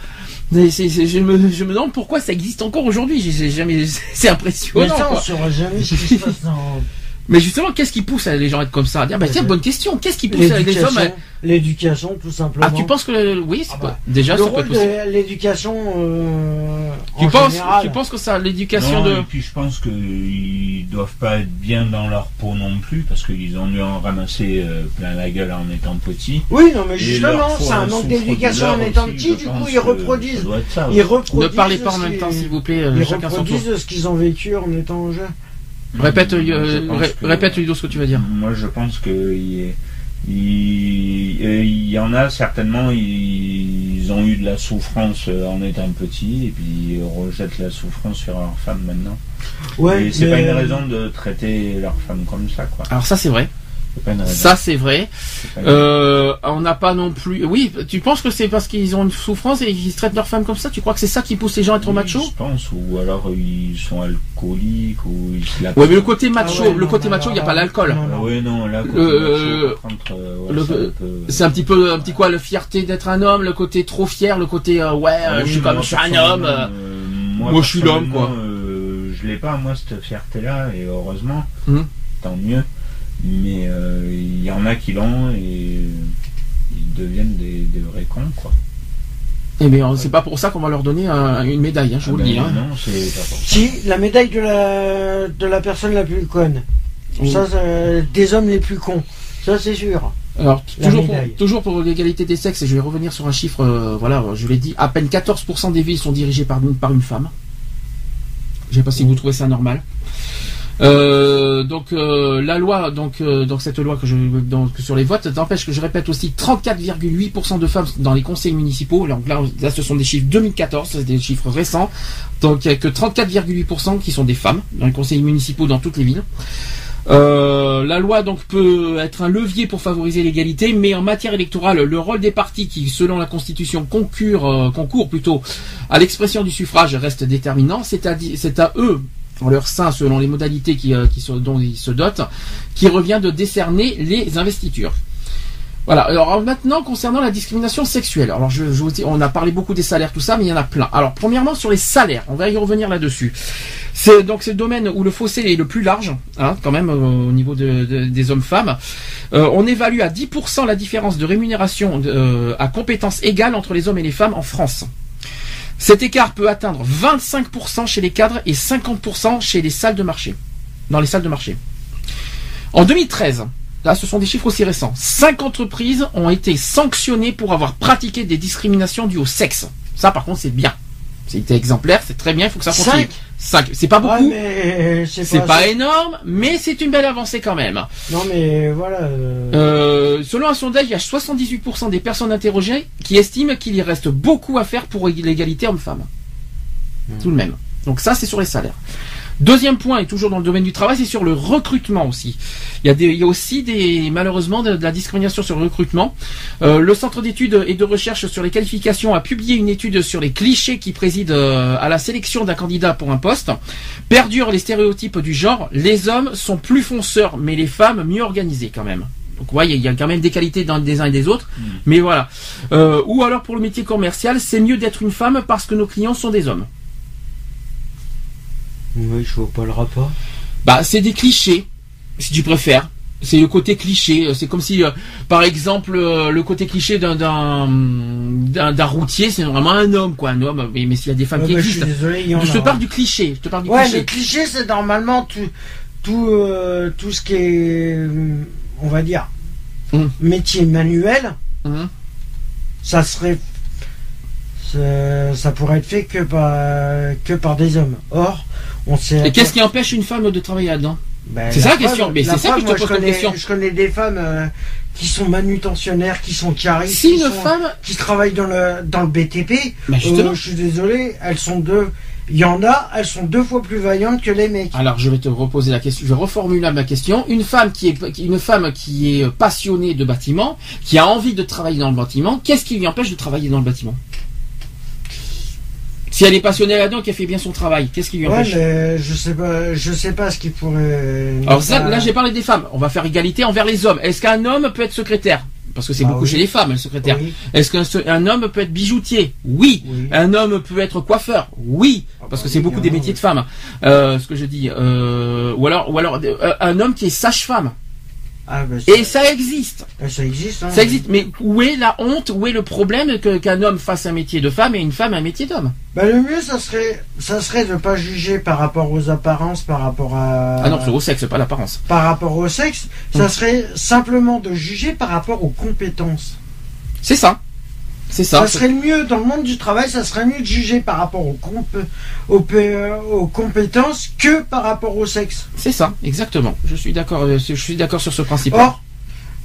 Mais c'est- c'est- je, me, je me demande pourquoi ça existe encore aujourd'hui. J'ai- jamais, c'est mais impressionnant. ça, on quoi. saura jamais ce qui se passe dans Mais justement, qu'est-ce qui pousse les gens à être comme ça? À dire, bah tiens, bonne question. Qu'est-ce qui pousse les hommes l'éducation. à... L'éducation, tout simplement. Ah, tu penses que oui, c'est Ah pas- bah, déjà le ça peut rôle être possible. de l'éducation euh, Tu en penses, général. tu penses que ça, l'éducation Non, de. Et puis je pense qu'ils doivent pas être bien dans leur peau non plus, parce qu'ils ont dû en ramasser euh, plein la gueule en étant petits. Oui, non, mais justement, c'est un manque d'éducation en étant aussi, petit, du coup, ils reproduisent. ça Ils reproduisent. Ne parlez pas en même temps, s'il vous plaît. euh, Ils reproduisent ce qu'ils ont vécu en étant jeunes. Répète, euh, ré- que- répète Ludo ce que tu vas dire. Moi, je pense que il, il- euh, il y en a certainement, ils ont eu de la souffrance euh, en étant petits et puis ils rejettent la souffrance sur leur femme maintenant. Ouais, et c'est mais- pas une raison de traiter leur femme comme ça, quoi. Alors ça c'est vrai. Ça c'est vrai. Euh, on n'a pas non plus. Oui, tu penses que c'est parce qu'ils ont une souffrance et qu'ils se traitent leur femme comme ça? Tu crois que c'est ça qui pousse les gens à être Oui, machos? Je pense, ou alors ils sont alcooliques, ou ils la Ouais, mais le côté macho, Ah ouais, le non, côté macho, il n'y a pas l'alcool. Ah ouais, non, là, Euh, macho, euh, ouais, c'est un peu- C'est un petit peu, un petit quoi, la fierté d'être un homme, le côté trop fier, le côté euh, ouais, euh, Ah je oui, suis comme je suis un homme. moi, je suis l'homme, quoi. euh, je l'ai pas, moi, cette fierté-là, et heureusement, Mhm. tant mieux. Mais euh, il y en a qui l'ont et ils deviennent des, des vrais cons, quoi. Eh bien, c'est pas pour ça qu'on va leur donner un- une médaille, hein, je vous Ah le ben dis. hein. Non, c'est pas pour ça. Si, la médaille de la, de la personne la plus conne. Oui. Ça, des hommes les plus cons. Ça, c'est sûr. Alors, toujours pour, toujours pour l'égalité des sexes, et je vais revenir sur un chiffre, euh, voilà, je l'ai dit, à peine 14% des villes sont dirigées par une, par une femme. Je sais pas si vous trouvez ça normal. Euh, donc euh, la loi, donc, euh, donc cette loi que je donc sur les votes, n'empêche que je répète aussi 34,8% de femmes dans les conseils municipaux. Donc là, ce sont des chiffres 2014, c'est des chiffres récents. Donc il n'y a que 34,8% qui sont des femmes dans les conseils municipaux dans toutes les villes. Euh, la loi donc peut être un levier pour favoriser l'égalité, mais en matière électorale, le rôle des partis qui, selon la Constitution, concourent, euh, concourent plutôt à l'expression du suffrage reste déterminant. C'est à, c'est à eux en leur sein, selon les modalités euh, dont ils se dotent, qui revient de décerner les investitures. Voilà. Alors maintenant concernant la discrimination sexuelle. Alors on a parlé beaucoup des salaires, tout ça, mais il y en a plein. Alors premièrement sur les salaires, on va y revenir là-dessus. C'est donc c'est le domaine où le fossé est le plus large, hein, quand même au niveau de, de- des hommes-femmes. Euh, on évalue à 10% la différence de rémunération euh, à compétences égales entre les hommes et les femmes en France. Cet écart peut atteindre 25% chez les cadres et 50% chez les salles de marché, dans les salles de marché. En 2013, là ce sont des chiffres aussi récents, 5 entreprises ont été sanctionnées pour avoir pratiqué des discriminations dues au sexe. Ça par contre c'est bien. C'était exemplaire, c'est très bien, il faut que ça continue. 5, c'est pas beaucoup, mais c'est pas, pas énorme, mais c'est une belle avancée quand même. Non, mais voilà. euh, Euh, selon un sondage, il y a 78% des personnes interrogées qui estiment qu'il y reste beaucoup à faire pour l'égalité homme-femme. Tout de même. Donc ça, c'est sur les salaires. Deuxième point, et toujours dans le domaine du travail, c'est sur le recrutement aussi. Il y a, des, il y a aussi des, malheureusement de, de la discrimination sur le recrutement. Euh, le Centre d'études et de recherche sur les qualifications a publié une étude sur les clichés qui président euh, à la sélection d'un candidat pour un poste. Perdurent les stéréotypes du genre. Les hommes sont plus fonceurs, mais les femmes mieux organisées quand même. Donc ouais, il y a- quand même des qualités dans des uns et des autres, mais voilà. Euh, ou alors pour le métier commercial, c'est mieux d'être une femme parce que nos clients sont des hommes. Oui, je vois pas le rapport. Bah, c'est des clichés, si tu préfères. C'est le côté cliché. C'est comme si, euh, par exemple, euh, le côté cliché d'un d'un d'un- d'un routier, c'est vraiment un homme, quoi, un homme. Mais, mais s'il y a des femmes Ouais, qui bah, je suis existent. désolé, en Je te parle du cliché. Je te parle du Ouais, cliché. le cliché, c'est normalement tout, tout, euh, tout ce qui est, euh, on va dire, Hum. métier manuel, Mhm. ça serait, ça, pourrait être fait que par, que par des hommes. Or, on sait. Et qu'est-ce qui empêche une femme de travailler là-dedans Ben, C'est ça la question, mais c'est ça que je te pose connais, question. Je connais des femmes euh, qui sont manutentionnaires, qui sont caristes, Si qui, sont- femme, qui travaillent dans le, dans le BTP. justement. euh, je suis désolé, elles sont deux. Il y en a, elles sont deux fois plus vaillantes que les mecs. Alors je vais te reposer la question, je reformule ma question. Une femme qui est une femme qui est passionnée de bâtiment, qui a envie de travailler dans le bâtiment, qu'est-ce qui lui empêche de travailler dans le bâtiment? Si elle est passionnée là-dedans, qu'elle fait bien son travail, qu'est-ce qui lui Ouais, empêche mais je sais pas, je sais pas ce qui pourrait. Alors ça, là j'ai parlé des femmes. On va faire égalité envers les hommes. Est-ce qu'un homme peut être secrétaire? Parce que c'est Bah beaucoup oui. chez les femmes, le secrétaire. oui, Est-ce qu'un homme peut être bijoutier? Oui. oui. Un homme peut être coiffeur? Oui. Ah Parce bah que c'est beaucoup des hein, métiers de femmes. Euh, ce que je dis. Euh, ou alors, ou alors euh, un homme qui est sage-femme. Ah, bah, Et ça existe. ça, ça existe. Hein. Ça existe. Mais où est la honte Où est le problème qu'un homme fasse un métier de femme et une femme un métier d'homme? Bah, le mieux, ça serait, ça serait de pas juger par rapport aux apparences, par rapport à. Ah non, c'est au sexe, pas l'apparence. Par rapport au sexe, ça serait simplement de juger par rapport aux compétences. C'est ça. C'est Ça, ça. serait le mieux dans le monde du travail, ça serait mieux de juger par rapport aux, aux compétences que par rapport au sexe. C'est ça, exactement. Je suis d'accord. euh, Je suis d'accord sur ce principe. Or,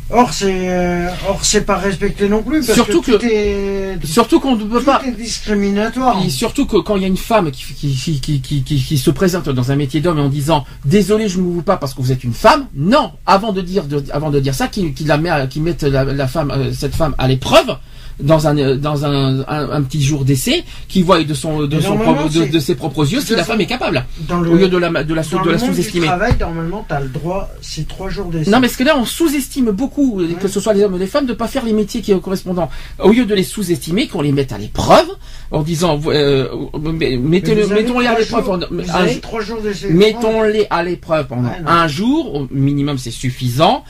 or c'est, euh, or c'est pas respecté non plus parce Surtout que, que- tout est, Surtout qu'on ne peut tout pas. est discriminatoire. Et surtout que quand il y a une femme qui, qui, qui, qui, se présente dans un métier d'homme en disant désolé je ne vous pas parce que vous êtes une femme, non, avant de dire de, avant de dire ça, qui, qui la met, qui mette la, la femme, euh, cette femme à l'épreuve dans un euh, dans un, un, un petit jour d'essai, qui voit de son de son propre- de, ses propres yeux si la femme est capable, Dans le, au lieu de la de la, dans de la sous-estimer. travail, normalement, tu as le droit, c'est trois jours d'essai. Non, mais ce que là, on sous-estime beaucoup, euh, que ce soit les hommes ou les femmes, de pas faire les métiers qui correspondants. Au lieu de les sous-estimer, qu'on les mette à l'épreuve, en disant, euh, mettez-le, avez mettons-les à l'épreuve. Mettons-les à l'épreuve pendant Ouais, un jour, au minimum c'est suffisant,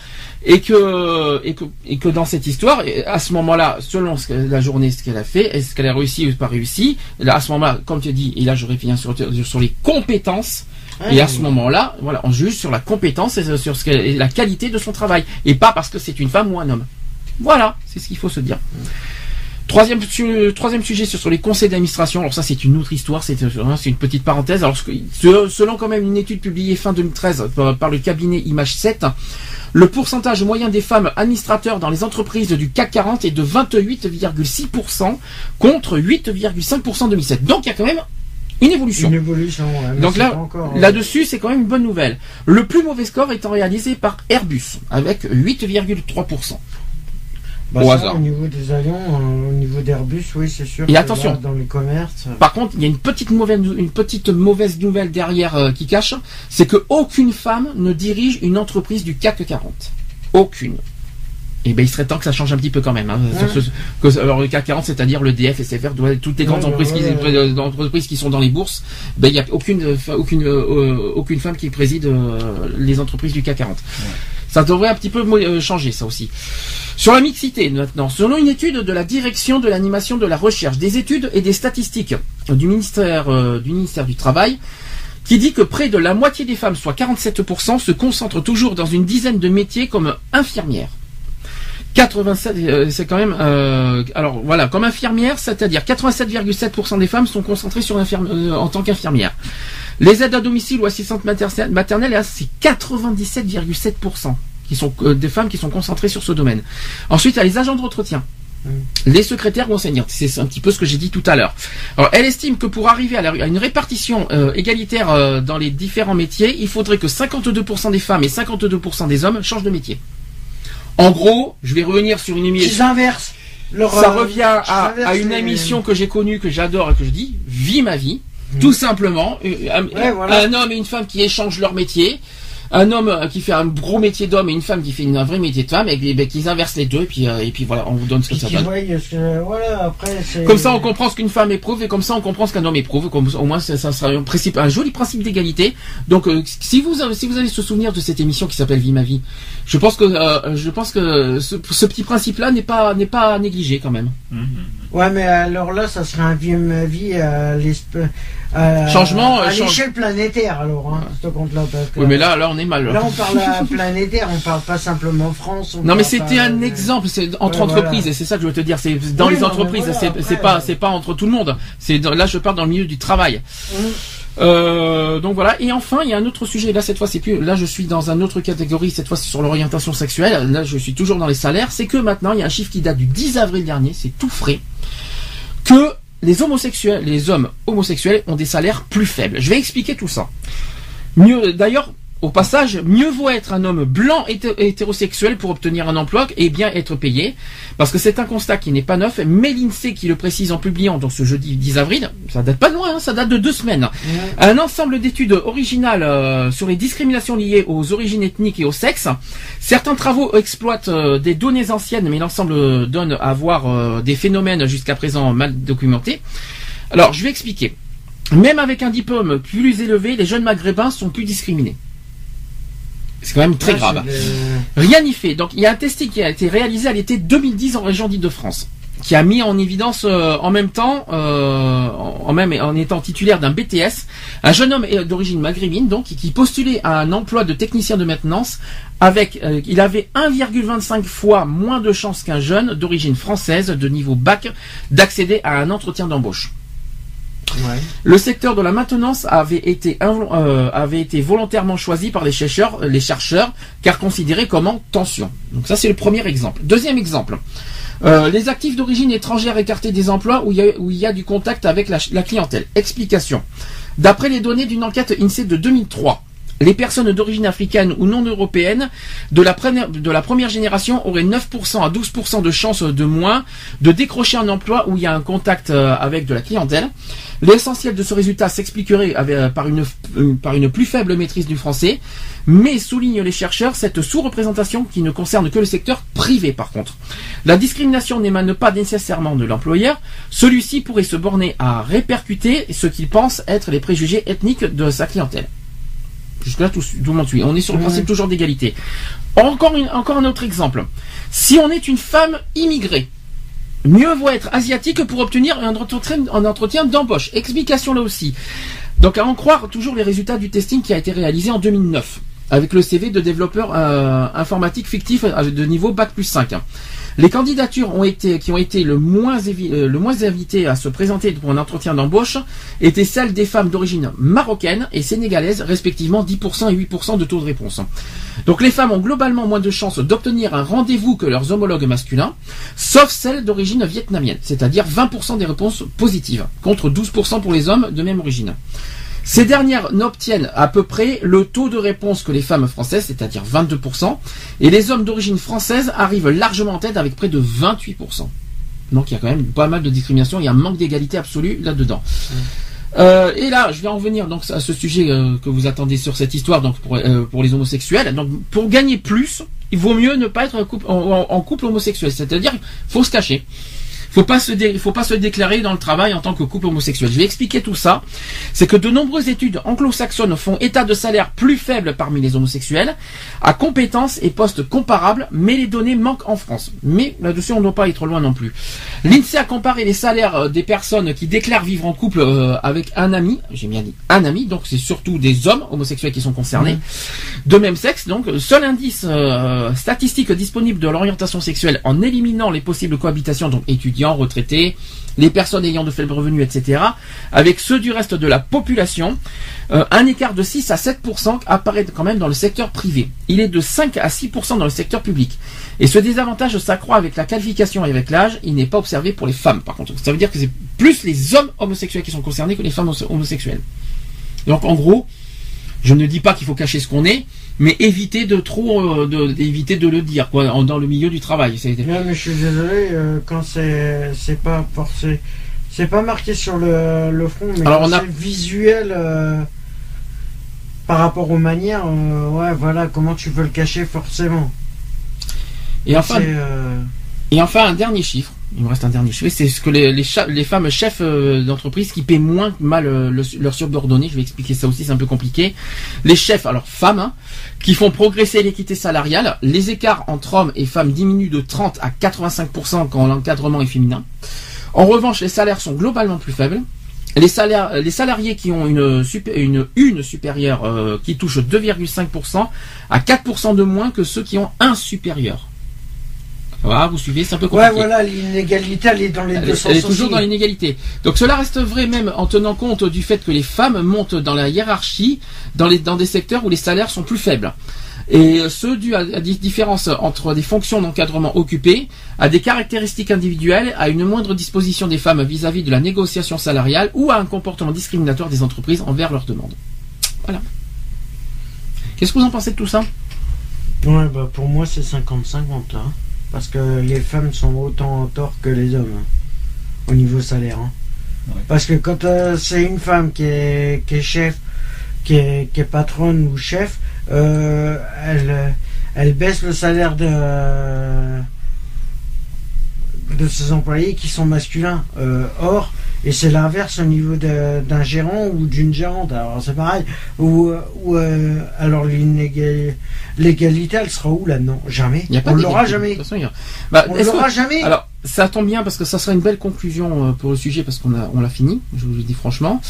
et que, et que, et que dans cette histoire, à ce moment-là, selon ce la journée, ce qu'elle a fait, est-ce qu'elle a réussi ou pas réussi, là, à ce moment-là, comme tu dis, et là je reviens sur, sur les compétences, Ouais, et à oui. ce moment-là, voilà, on juge sur la compétence et sur ce et la qualité de son travail, et pas parce que c'est une femme ou un homme. Voilà, c'est ce qu'il faut se dire. Troisième, su- troisième sujet sur, sur les conseils d'administration. Alors ça, c'est une autre histoire. C'est hein, une petite parenthèse. Alors ce selon quand même une étude publiée fin 2013 par, par le cabinet Image 7, le pourcentage moyen des femmes administrateurs dans les entreprises du CAC 40 est de 28,6% contre 8,5% en 2007. Donc il y a quand même Une évolution. Une évolution, ouais, Donc là, encore, euh, là-dessus, c'est quand même une bonne nouvelle. Le plus mauvais score étant réalisé par Airbus, avec 8,3%. Bah, au ça, hasard. Au niveau des avions, euh, au niveau d'Airbus, oui, c'est sûr. Et attention. là, dans les commerces. euh, Par contre, il y a une petite mauvaise, une petite mauvaise nouvelle derrière euh, qui cache, c'est que aucune femme ne dirige une entreprise du CAC 40. Aucune. Et ben il serait temps que ça change un petit peu quand même. hein, sur ce- que- alors le CAC 40, c'est-à-dire le DF, SFR, toutes les grandes Ouais, entreprises, ouais, qui, euh, entreprises qui sont dans les bourses, ben il n'y a aucune, euh, aucune, euh, aucune femme qui préside euh, les entreprises du CAC 40. Ça devrait un petit peu changer ça aussi. Sur la mixité maintenant, selon une étude de la direction de l'animation de la recherche, des études et des statistiques du ministère euh, du ministère du Travail, qui dit que près de la moitié des femmes, soit 47%, se concentrent toujours dans une dizaine de métiers comme infirmière. 87, euh, c'est quand même. euh, alors voilà, comme infirmière, c'est-à-dire 87,7% des femmes sont concentrées sur euh, en tant qu'infirmière. Les aides à domicile ou assistantes mater- maternelles, là, c'est 97,7% qui sont euh, des femmes qui sont concentrées sur ce domaine. Ensuite, il y a les agents de entretien. Les secrétaires ou enseignantes, c'est un petit peu ce que j'ai dit tout à l'heure. Alors, elle estime que pour arriver à, la- à une répartition euh, égalitaire euh, dans les différents métiers, il faudrait que 52% des femmes et 52% des hommes changent de métier. En gros, je vais revenir sur une émission. Leur, Ça euh, revient à, une les- émission que j'ai connue, que j'adore et que je dis, Vie ma vie. Tout simplement, Euh, un, Ouais, voilà. un homme et une femme qui échangent leur métier. Un homme euh, qui fait un gros métier d'homme et une femme qui fait une- un vrai métier de femme, et, et ben, qu'ils inversent les deux, et puis, euh, et puis voilà, on vous donne ce que Puis ça donne. voient ce que- Voilà, après. Comme ça, on comprend ce qu'une femme éprouve et comme ça, on comprend ce qu'un homme éprouve. Comme, au moins, ça, ça sera un, principe, un joli principe d'égalité. Donc, euh, si vous avez, si vous allez se souvenir de cette émission qui s'appelle Vie ma vie, je pense que euh, je pense que ce, ce petit principe-là n'est pas n'est pas négligé quand même. Ouais, mais alors là, ça serait un vie ma vie à l'esp- à- Changement, euh, à change- l'échelle planétaire, alors, hein, ce compte-là. Parce que Oui, mais là, là, on est mal. Là, on parle à planétaire, on parle pas simplement France. on Non mais c'était pas- un exemple, c'est entre Ouais, voilà. entreprises et c'est ça que je veux te dire, c'est dans Oui, les non, entreprises, voilà, c'est pas euh, c'est pas entre tout le monde. C'est là je parle dans le milieu du travail. Hum. Euh, donc voilà. Et enfin, il y a un autre sujet. Là, cette fois, c'est plus. Là, je suis dans une autre catégorie. Cette fois, c'est sur l'orientation sexuelle. Là, je suis toujours dans les salaires. C'est que maintenant, il y a un chiffre qui date du 10 avril dernier. C'est tout frais. Que les homosexuels, les hommes homosexuels ont des salaires plus faibles. Je vais expliquer tout ça. D'ailleurs, au passage, mieux vaut être un homme blanc hété- hétérosexuel pour obtenir un emploi et bien être payé, parce que c'est un constat qui n'est pas neuf, mais l'INSEE qui le précise en publiant donc ce jeudi 10 avril, ça date pas de loin, hein, ça date de deux semaines. Un ensemble d'études originales euh, sur les discriminations liées aux origines ethniques et au sexe. Certains travaux exploitent euh, des données anciennes, mais l'ensemble donne à voir euh, des phénomènes jusqu'à présent mal documentés. Alors, je vais expliquer. Même avec un diplôme plus élevé, les jeunes maghrébins sont plus discriminés. C'est quand même très Ouais, grave. Rien n'y fait. Donc il y a un testing qui a été réalisé à l'été 2010 en région d'Île-de-France, qui a mis en évidence euh, en même temps, euh, en en même en étant titulaire d'un BTS, un jeune homme euh, d'origine maghrébine donc qui postulait à un emploi de technicien de maintenance avec euh, il avait 1,25 fois moins de chances qu'un jeune d'origine française de niveau bac d'accéder à un entretien d'embauche. Ouais. Le secteur de la maintenance avait été, euh, avait été volontairement choisi par les chercheurs, les chercheurs car considéré comme en tension. Donc ça c'est le premier exemple. Deuxième exemple. Euh, les actifs d'origine étrangère écartés des emplois où il y a, où il y a du contact avec la, la clientèle. Explication. D'après les données d'une enquête INSEE de 2003, les personnes d'origine africaine ou non européenne de la, première- génération auraient 9% à 12% de chances de moins de décrocher un emploi où il y a un contact euh, avec de la clientèle. L'essentiel de ce résultat s'expliquerait euh, par, une, euh, par une plus faible maîtrise du français, mais soulignent les chercheurs cette sous-représentation qui ne concerne que le secteur privé par contre. La discrimination n'émane pas nécessairement de l'employeur, celui-ci pourrait se borner à répercuter ce qu'il pense être les préjugés ethniques de sa clientèle. Jusque-là, tout, tout le monde suit. On est sur le principe toujours d'égalité. Encore, une- encore un autre exemple. Si on est une femme immigrée, mieux vaut être asiatique pour obtenir un entretien, un entretien d'embauche. Explication là aussi. Donc à en croire toujours les résultats du testing qui a été réalisé en 2009. avec le CV de développeur euh, informatique fictif de niveau bac plus 5. Les candidatures qui ont été le moins, euh, le moins invitées à se présenter pour un entretien d'embauche étaient celles des femmes d'origine marocaine et sénégalaise, respectivement 10% et 8% de taux de réponse. Donc les femmes ont globalement moins de chances d'obtenir un rendez-vous que leurs homologues masculins, sauf celles d'origine vietnamienne, c'est-à-dire 20% des réponses positives, contre 12% pour les hommes de même origine. Ces dernières n'obtiennent à peu près le taux de réponse que les femmes françaises, c'est-à-dire 22%, et les hommes d'origine française arrivent largement en tête avec près de 28%. Donc il y a quand même pas mal de discrimination, il y a un manque d'égalité absolue là-dedans. Euh, et là, je vais en venir donc à ce sujet euh, que vous attendez sur cette histoire, donc pour, euh, pour, les homosexuels. Donc pour gagner plus, il vaut mieux ne pas être en, en couple homosexuel, c'est-à-dire faut se cacher faut pas se faut pas se déclarer dans le travail en tant que couple homosexuel. Je vais expliquer tout ça. C'est que de nombreuses études anglo-saxonnes font état de salaire plus faible parmi les homosexuels, à compétences et postes comparables, mais les données manquent en France. Mais là-dessus, on ne doit pas être loin non plus. L'INSEE a comparé les salaires euh, des personnes qui déclarent vivre en couple euh, avec un ami, j'ai bien dit un ami, donc c'est surtout des hommes homosexuels qui sont concernés, de même sexe. Donc, seul indice euh, statistique disponible de l'orientation sexuelle en éliminant les possibles cohabitations, donc étudiants retraités, les personnes ayant de faibles revenus, etc., avec ceux du reste de la population, euh, un écart de 6 à 7% apparaît quand même dans le secteur privé. Il est de 5 à 6% dans le secteur public. Et ce désavantage s'accroît avec la qualification et avec l'âge, il n'est pas observé pour les femmes par contre. Ça veut dire que c'est plus les hommes homosexuels qui sont concernés que les femmes homosexuelles. Donc en gros, je ne dis pas qu'il faut cacher ce qu'on est, mais éviter de trop, euh, de, d'éviter de le dire, quoi, dans le milieu du travail. Non, mais je suis désolé, euh, quand c'est, c'est pas forcé, c'est pas marqué sur le, le front, mais Alors on a... visuel euh, par rapport aux manières, ouais, voilà, comment tu peux le cacher forcément. Et enfin, et enfin un dernier chiffre il me reste un dernier c'est ce que les, les, femmes chefs euh, d'entreprise qui paient moins mal euh, leurs subordonnés, je vais expliquer ça aussi, c'est un peu compliqué. Les chefs, alors femmes, hein, qui font progresser l'équité salariale, les écarts entre hommes et femmes diminuent de 30 à 85% quand l'encadrement est féminin. En revanche, les salaires sont globalement plus faibles. Les, les salariés qui ont une, une supérieure euh, qui touchent 2,5% à 4% de moins que ceux qui ont un supérieur. Voilà, vous suivez, c'est un peu compliqué. Ouais, voilà, l'inégalité, elle est dans les deux sens. Elle est toujours dans l'inégalité. Donc cela reste vrai même en tenant compte du fait que les femmes montent dans la hiérarchie dans, les, dans des secteurs où les salaires sont plus faibles. Et ce dû à des différences entre des fonctions d'encadrement occupées, à des caractéristiques individuelles, à une moindre disposition des femmes vis-à-vis -vis de la négociation salariale ou à un comportement discriminatoire des entreprises envers leurs demandes. Voilà. Qu'est-ce que vous en pensez de tout ça? Ouais, bah pour moi c'est 50-50. Hein. Parce que les femmes sont autant en tort que les hommes hein, au niveau salaire. Hein. Parce que quand euh, c'est une femme qui est, qui est chef, qui est, qui est, patronne ou chef, euh, elle, elle baisse le salaire de, de ses employés qui sont masculins. Euh, or, et c'est l'inverse au niveau d'un gérant ou d'une gérante. Alors c'est pareil. Ou, ou alors L'égalité, elle sera où là-dedans Jamais. on l'aura jamais. Bah, on l'aura jamais. Alors, ça tombe bien parce que ça sera une belle conclusion euh, pour le sujet parce qu'on a, on l'a fini. Je vous le dis franchement.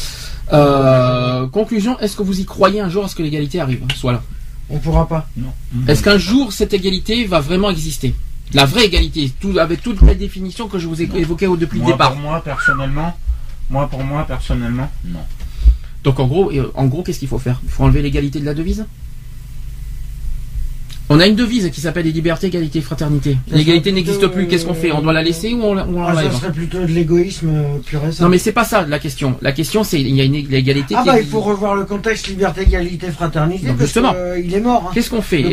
Euh, conclusion est-ce que vous y croyez un jour à ce que l'égalité arrive? Soit là. On pourra pas. Non. Est-ce qu'un jour cette égalité va vraiment exister? La vraie égalité, tout, avec toutes les définitions que je vous ai évoquées depuis le départ. Pour moi personnellement, moi pour moi personnellement, non. Donc en gros, en gros, qu'est-ce qu'il faut faire? Il faut enlever l'égalité de la devise? On a une devise qui s'appelle liberté, égalité, fraternité. L'égalité n'existe plus. Qu'est-ce qu'on fait? On doit la laisser ou on, l'enlève ah, Ça serait plutôt de l'égoïsme euh, pur et Non, mais c'est pas ça la question. La question, c'est il y a une égalité. Ah bah il faut revoir le contexte liberté, égalité, fraternité. justement, euh, il est mort. Hein, qu'est-ce qu'on fait?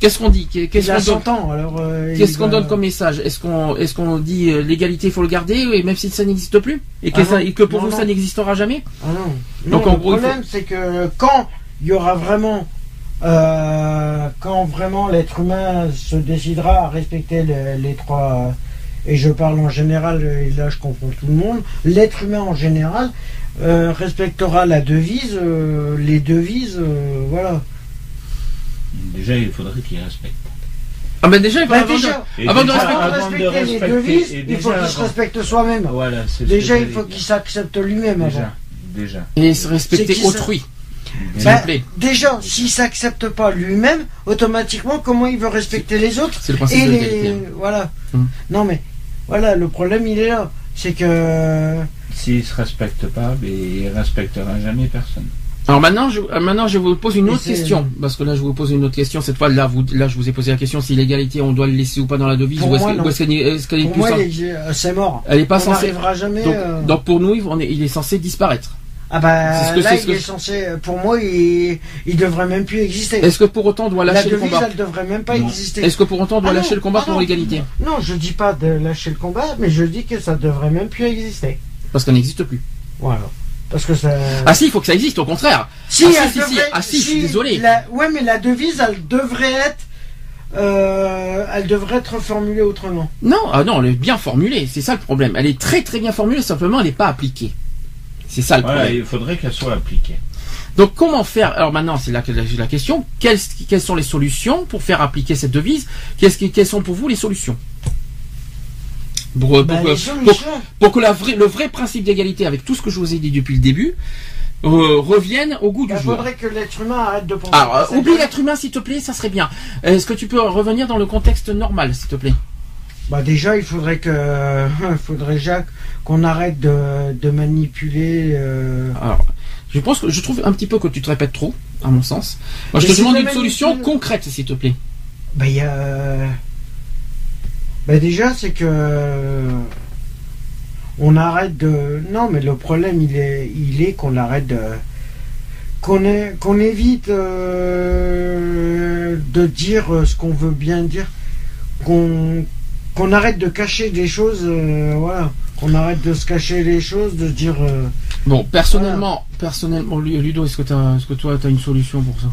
Qu'est-ce qu'on dit? Qu'est-ce qu'on donne? alors euh, Qu'est-ce qu'on donne comme message? Est-ce qu'on est-ce qu'on dit l'égalité, il faut le garder, même si ça n'existe plus, et que, ah pour vous ça n'existera jamais? Ah non. Donc le problème, c'est que quand il y aura vraiment euh, quand vraiment l'être humain se décidera à respecter les, trois, et je parle en général, et là je comprends tout le monde, l'être humain en général euh, respectera la devise, euh, les devises, voilà. Déjà, il faudrait qu'il respecte. Ah ben déjà, il bah, déjà, avant, de, respecter, les devises, il faut qu'il se respecte soi-même. Voilà, déjà, il faut qu'il s'accepte lui-même déjà, Déjà. Et se respecter autrui. Bah, vous plaît. déjà, s'il s'accepte pas lui-même, automatiquement, comment il veut respecter les autres C'est le principe et de les l'égalité. voilà. Hum. Non mais voilà, le problème il est là, c'est que S'il se respecte pas, ben, il respectera jamais personne. Alors maintenant, je, euh, maintenant, je vous pose une autre question, parce que là, je vous pose une autre question. Cette fois, là, vous, là, je vous ai posé la question si l'égalité, on doit le laisser ou pas dans la devise, Pour ou est-ce qu'elle est- est-ce qu'elle est pour plus moi, est- euh, c'est mort. elle est pas On censée. n'arrivera jamais. Donc, euh, donc pour nous, on est- il est censé disparaître. Ah bah que- là, il que est censé. Pour moi, il, il devrait même plus exister. Est-ce que pour autant on doit La lâcher le devise, combat elle devrait même pas Non. exister. Est-ce que pour autant on doit Ah non, lâcher le combat ah pour l'égalité Non, je dis pas de lâcher le combat, mais je dis que ça devrait même plus exister. Parce qu'elle n'existe plus. Voilà. Parce que ça. Ah si, il faut que ça existe, au contraire. Si, Ah, si, si, Ah, si, je suis désolé. la- ouais, mais la devise, elle devrait être. euh, elle devrait être formulée autrement. Non, ah non, elle est bien formulée, c'est ça le problème. Elle est très très bien formulée, simplement elle n'est pas appliquée. C'est ça le Voilà, problème. il faudrait qu'elle soit appliquée. Donc comment faire? Alors maintenant, c'est là que la, la question. Quelles, quelles sont les solutions pour faire appliquer cette devise? Quelles sont pour vous les solutions? Pour, euh, Bah, pour les pour- que la vraie- le vrai principe d'égalité, avec tout ce que je vous ai dit depuis le début, euh, revienne au goût du Il joueur. faudrait que l'être humain arrête de penser. Alors, euh, oublie l'être humain s'il te plaît, ça serait bien. Est-ce que tu peux revenir dans le contexte normal, s'il te plaît? Bah déjà, il faudrait que, il faudrait déjà qu'on arrête de, de manipuler. euh, Alors, je pense que je trouve un petit peu que tu te répètes trop, à mon sens. Moi, je Mais te demande de une solution concrète, s'il te plaît. Bah il y a. Bah déjà, c'est que on arrête de. Non, mais le problème, il est, il est qu'on arrête de. Qu'on est- qu'on évite euh, de dire ce qu'on veut bien dire. Qu'on qu'on arrête de cacher des choses. euh, voilà. Qu'on arrête de se cacher les choses, de dire. euh, Bon, personnellement, personnellement, Lu- Ludo, est-ce que, t'as- est-ce que toi, tu as une solution pour ça?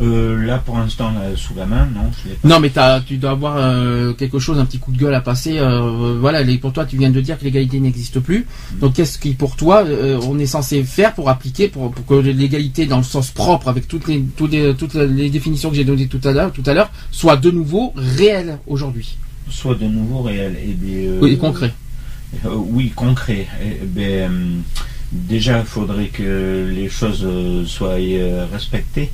Euh, là, pour l'instant, là, sous la main, non, je l'ai pas. Non, mais t'as- tu dois avoir euh, quelque chose, un petit coup de gueule à passer. euh, voilà, les- pour toi, tu viens de dire que l'égalité n'existe plus. Donc, qu'est-ce qui, pour toi, euh, on est censé faire pour appliquer, pour, pour que l'égalité, dans le sens propre, avec toutes les, toutes les, toutes les définitions que j'ai données tout à l'heure, tout à l'heure, soit de nouveau réelle aujourd'hui? Soit de nouveau réel et des. euh, Oui, concret. Euh, oui, concret. Eh ben, euh, déjà, il faudrait que les choses soient respectées.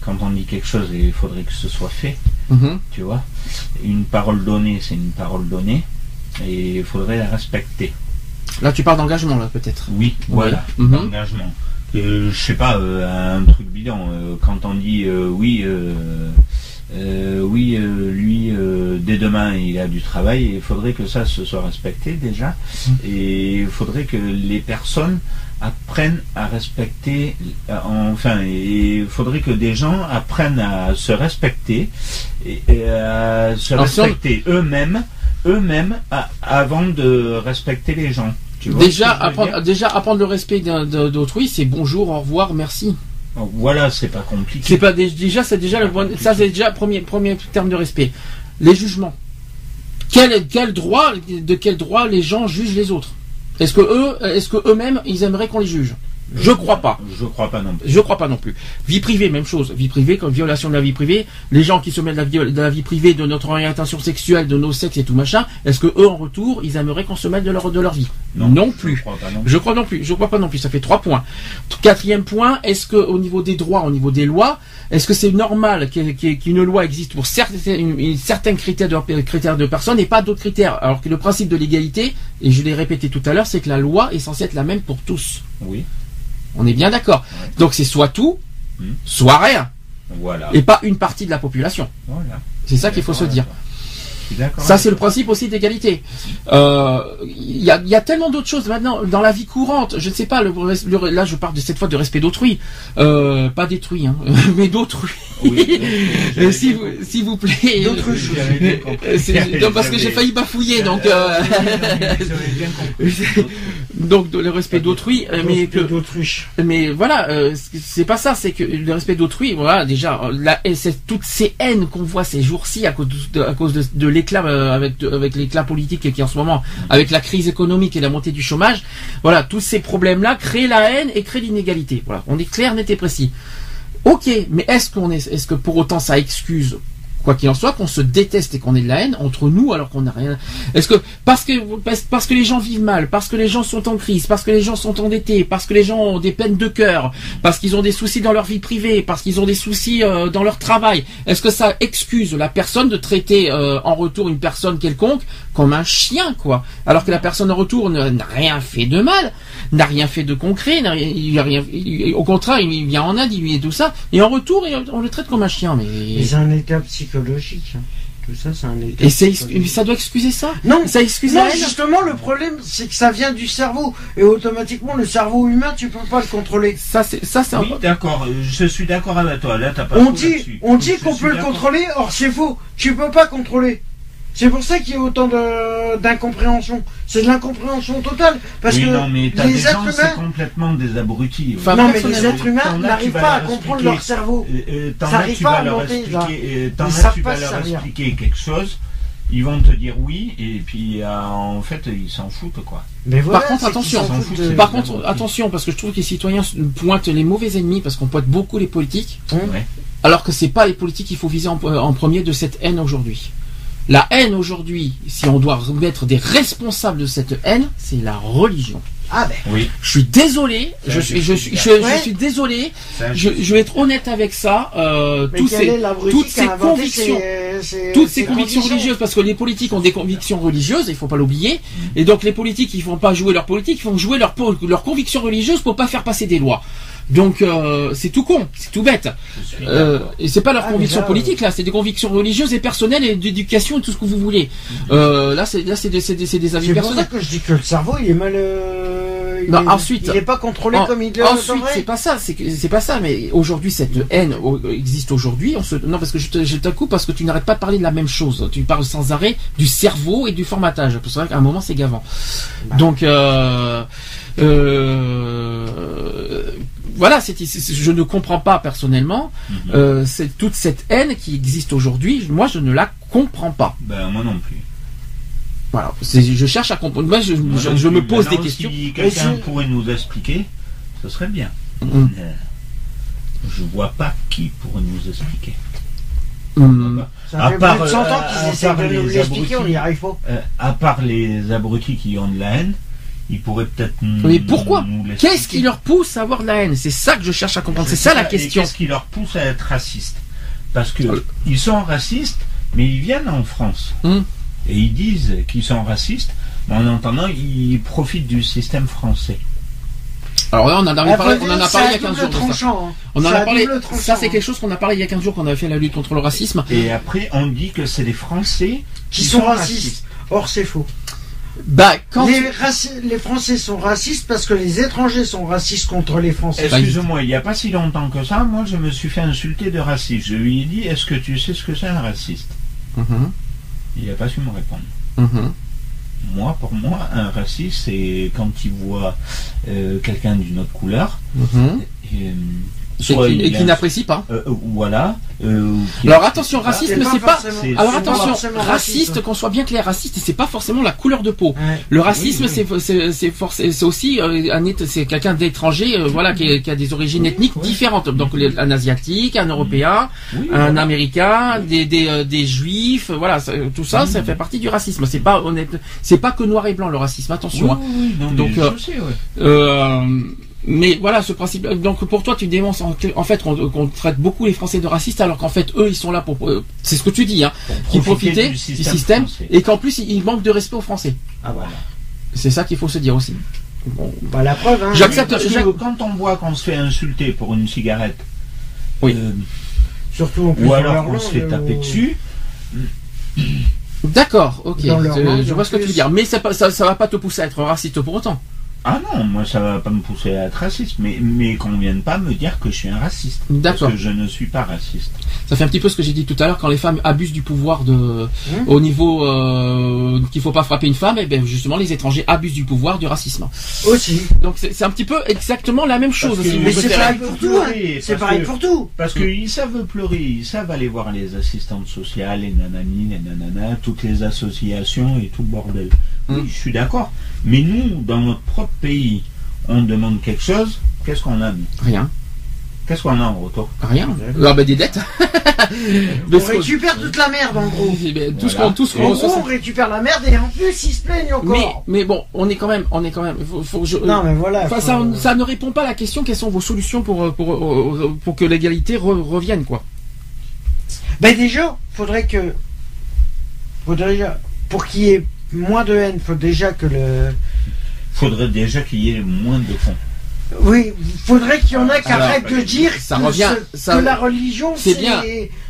Quand on dit quelque chose, il faudrait que ce soit fait, Mhm. tu vois. Une parole donnée, c'est une parole donnée, et il faudrait la respecter. Là, tu parles d'engagement, là, peut-être. Oui, voilà, Mhm. engagement. Euh, je sais pas, euh, un truc bidon. euh, quand on dit euh, oui, euh, oui, euh, lui, euh, dès demain, il a du travail, il faudrait que ça se soit respecté déjà. Et il faudrait que les personnes apprennent à respecter, enfin, il faudrait que des gens apprennent à se respecter et, et à se respecter eux-mêmes, eux-mêmes, avant de respecter les gens. Tu vois ce Déjà apprendre, déjà, apprendre le respect d'autrui, c'est bonjour, au revoir, merci. Voilà, c'est pas compliqué. C'est pas dé- déjà, c'est déjà le bon- ça c'est déjà premier premier terme de respect. Les jugements. Quel quel droit de quel droit les gens jugent les autres? Est-ce que eux est-ce que eux-mêmes ils aimeraient qu'on les juge? Je crois pas. Je crois pas non plus. Je crois pas non plus. Vie privée, même chose. Vie privée, comme violation de la vie privée, les gens qui se mettent de la, vie, de la vie privée, de notre orientation sexuelle, de nos sexes et tout machin, est-ce que eux en retour, ils aimeraient qu'on se mette de leur de leur vie? Je plus. crois pas non plus. Je crois non plus. Je crois pas non plus. Ça fait trois points. Quatrième point. Est-ce que au niveau des droits, au niveau des lois, est-ce que c'est normal qu'une loi existe pour certains critères de, critères de personnes et pas d'autres critères? Alors que le principe de l'égalité, et je l'ai répété tout à l'heure, c'est que la loi est censée être la même pour tous. Oui, On est bien d'accord. Donc c'est soit tout, Hmm. soit rien, voilà. et pas une partie de la population. Voilà. C'est ça qu'il faut se dire. Ça, c'est le principe aussi d'égalité. Euh, Il y, a, il y a tellement d'autres choses maintenant dans la vie courante. Je ne sais pas. Le, le- là, je parle de cette fois de respect d'autrui, euh, pas détruit, hein, mais d'autrui. Oui, Euh, S'il vous, s'il vous plaît. Euh, c'est- non, parce que j'ai failli bafouiller, donc. euh, donc le respect d'autrui, euh, mais que mais voilà, euh, c'est- pas ça, c'est que le respect d'autrui, voilà, déjà, euh, la, toutes ces haines qu'on voit ces jours-ci à cause de, à cause de, de l'éclat euh, avec avec l'éclat politique qui est en ce moment, avec la crise économique et la montée du chômage, voilà, tous ces problèmes-là créent la haine et créent l'inégalité. Voilà, on est clair, net et précis. Ok, mais est-ce qu'on est, est-ce que pour autant ça excuse quoi qu'il en soit, qu'on se déteste et qu'on ait de la haine entre nous alors qu'on n'a rien. Est-ce que parce que parce, que les gens vivent mal, parce que les gens sont en crise, parce que les gens sont endettés, parce que les gens ont des peines de cœur, parce qu'ils ont des soucis dans leur vie privée, parce qu'ils ont des soucis euh, dans leur travail, est-ce que ça excuse la personne de traiter euh, en retour une personne quelconque comme un chien quoi Alors que la personne en retour ne- n'a rien fait de mal, n'a rien fait de concret, n'a rien, il a rien, il- au contraire il vient en Inde, il lui tout ça, et en retour il- on le traite comme un chien mais. Mais c'est un état psychologique. hein. Tout ça, c'est un état Et psychologique. mais ça doit excuser ça Non, Ça excuse non, justement, le problème, c'est que ça vient du cerveau. Et automatiquement, le cerveau humain, tu peux pas le contrôler. Ça c'est ça c'est un- Oui, d'accord, euh, je suis d'accord avec toi. Là, t'as pas On dit, on dit qu'on peut le contrôler, or c'est faux. Tu peux pas contrôler. C'est pour ça qu'il y a autant de- d'incompréhension. C'est de l'incompréhension totale. Parce oui, que non, mais t'as les des gens, êtres c'est humains, complètement des abrutis. Enfin, non, mais les êtres humains n'arrivent pas à comprendre leur cerveau. Euh, euh, Ça arrive pas à leur monter, là. expliquer, euh, as, tu pas vas leur servir. expliquer quelque chose. Ils vont te dire oui, et puis euh, en fait, ils s'en foutent, quoi. Mais voilà, Par contre, attention, foutent de- Par contre, attention, parce que je trouve que les citoyens pointent les mauvais ennemis, parce qu'on pointe beaucoup les politiques, Ouais. alors que c'est pas les politiques qu'il faut viser en, en premier de cette haine aujourd'hui. La haine aujourd'hui, si on doit mettre des responsables de cette haine, c'est la religion. Ah ben, Oui. Je suis désolé, je suis, je suis je, suis désolé, je, je vais être honnête avec ça. Euh, tous ces- toutes ces convictions, ces- ces- toutes ces convictions religieuses, parce que les politiques ont des convictions religieuses, il faut pas l'oublier, et donc les politiques, ils font pas jouer leur politique, ils font jouer leur leurs convictions religieuses pour pas faire passer des lois. Donc euh, c'est tout con, c'est tout bête. Euh, et c'est pas leurs Ah, mais convictions là, politiques là, c'est des convictions religieuses et personnelles et d'éducation et tout ce que vous voulez. Euh, là c'est là c'est des, c'est des, c'est des avis C'est pour ça personnels. que je dis que le cerveau, il est mal. euh, il Non, est- ensuite- il est pas contrôlé En- comme il le Ensuite, c'est pas ça, c'est que- c'est pas ça, mais aujourd'hui cette haine existe aujourd'hui. On se non parce que je te, je te coupe parce que tu n'arrêtes pas de parler de la même chose. Tu parles sans arrêt du cerveau et du formatage. C'est vrai qu'à un moment c'est gavant. Bah. Donc euh, euh, voilà, je ne comprends pas personnellement Mhm. euh, c'est toute cette haine qui existe aujourd'hui. Moi, je ne la comprends pas. Ben, moi non plus. Voilà, je cherche à comprendre. Moi, je, Moi je- non je me pose des Maintenant, questions. Si quelqu'un je- pourrait nous expliquer, ce serait bien. Mm. Euh, Je vois pas qui pourrait nous expliquer. Ça À fait part, plus de 100 ans à qu'ils essaient part de nous les l'expliquer, on abrutis. n'y arrive pas. Euh, à part les abrutis qui ont de la haine, ils pourraient peut-être nous. Mais pourquoi. Qu'est-ce qui leur pousse à avoir de la haine C'est ça que je cherche à comprendre. C'est ça la question. Qu'est-ce qui leur pousse à être racistes Parce que Euh. ils sont racistes, mais ils viennent en France. Hum. Et ils disent qu'ils sont racistes, mais en entendant, ils profitent du système français. Alors là, on en, avait À parlé, vrai on en dire, a parlé il y a c'est à 15 jours tranchant, hein. On en C'est a parlé. Ça, c'est quelque chose qu'on a parlé il y a 15 jours qu'on avait fait la lutte contre le racisme. Et après, on dit que c'est les Français Qui sont racistes. Or, c'est faux. Bah, quand. Les, raci- les Français sont racistes parce que les étrangers sont racistes contre les Français. Excuse-moi, il n'y a pas si longtemps que ça, moi je me suis fait insulter de raciste. Je lui ai dit, est-ce que tu sais ce que c'est un raciste? Mhm, Il n'a pas su me répondre. mhm. Moi, pour moi, un raciste, c'est quand il voit euh, quelqu'un d'une autre couleur, Mhm. et, euh, soit et qui a- n'apprécie pas. euh, euh, voilà. euh, Alors attention, racisme, C'est pas pas. Alors attention, raciste, raciste. qu'on soit bien clair, raciste, c'est pas forcément la couleur de peau. Ouais. Le racisme, Oui, oui. c'est c'est c'est forc- c'est aussi euh, c'est quelqu'un d'étranger, euh, voilà, qui, qui a des origines ethniques oui. différentes. Donc un asiatique, un européen, Oui, un voilà. américain, des des, euh, des juifs, euh, voilà, ça- tout ça, ça fait partie du racisme. C'est pas honnête, c'est pas que noir et blanc le racisme. Attention. hein. oui, oui, non, mais Donc, je euh, sais, ouais. Mais voilà ce principe. Donc pour toi, tu dénonces en, en fait qu'on traite beaucoup les Français de racistes, alors qu'en fait eux, ils sont là pour. euh, c'est ce que tu dis, hein, qui profiter profitaient du du système et qu'en plus ils manquent de respect aux Français. Ah voilà. C'est ça qu'il faut se dire aussi. Bon. Bah, la preuve, hein. J'accepte. Quand on voit qu'on se fait insulter pour une cigarette, Oui. euh, Surtout en plus ou alors qu'on se fait taper euh, dessus, D'accord, ok. Euh, je vois ce que tu veux dire, mais pas, ça, ça va pas te pousser à être raciste pour autant. Ah non, moi ça va pas me pousser à être raciste, mais, mais qu'on vienne pas me dire que je suis un raciste. D'accord. Parce que je ne suis pas raciste. Ça fait un petit peu ce que j'ai dit tout à l'heure quand les femmes abusent du pouvoir de, au niveau euh, qu'il faut pas frapper une femme, et bien justement les étrangers abusent du pouvoir du racisme. Aussi. Donc c'est un petit peu exactement la même chose. Que- si Mais c'est pareil pour tout. hein. C'est parce pareil que- pour tout. Parce qu'ils savent pleurer, ils savent aller voir les assistantes sociales, les nanani, les nanana, toutes les associations et tout le bordel. Oui, Mm. je suis d'accord. Mais nous, dans notre propre pays, on demande quelque chose, qu'est-ce qu'on a Rien. Qu'est-ce qu'on a en retour? Rien. Ah bah des dettes. On récupère toute la merde en gros. Tout ce qu'on tout ce qu'on En gros, on récupère la merde et en plus ils se plaignent encore. Mais, mais bon, on est quand même, on est quand même. faut- faut que je- Non, mais voilà, faut- ça, ça ne répond pas à la question. Quelles sont vos solutions pour euh, pour pour, pour que l'égalité re- revienne quoi? Ben déjà, faudrait que. Faudrait déjà. Pour qu'il y ait moins de haine, faut déjà que le. Faudrait déjà qu'il y ait moins de fonds. Oui, faudrait qu'il y en ait qui Alors, arrêtent de dire ça que, revient- ce- ça- que la religion c'est c'est bien.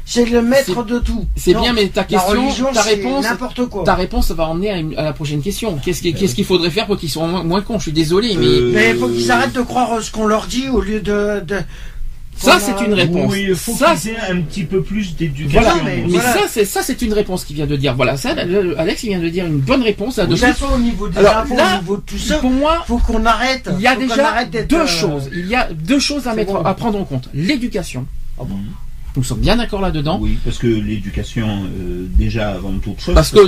c'est le maître de tout. C'est Non, bien, mais ta la question, religion, ta c'est réponse, n'importe quoi. ta réponse va emmener à, une- à la prochaine question. Qu'est-ce qui- qu'est-ce qu'il faudrait faire pour qu'ils soient moins, moins cons? Je suis désolé, mais Euh, Mais il faut qu'ils arrêtent de croire ce qu'on leur dit au lieu de. de- ça c'est une réponse. Oui, il faut ça, aient un petit peu plus d'éducation. Voilà, mais- mais voilà. ça c'est ça c'est une réponse qu'il vient de dire. Voilà, ça, Alex il vient de dire une bonne réponse à De de toute façon, au niveau des Alors, infos, là, au niveau de tout ça, Pour moi, faut qu'on arrête. il y a déjà deux euh, choses. Il y a deux choses à c'est mettre, bon. à prendre en compte. L'éducation. Mhm. Nous sommes bien d'accord là-dedans. Oui, parce que l'éducation, euh, déjà avant toute chose. Parce que,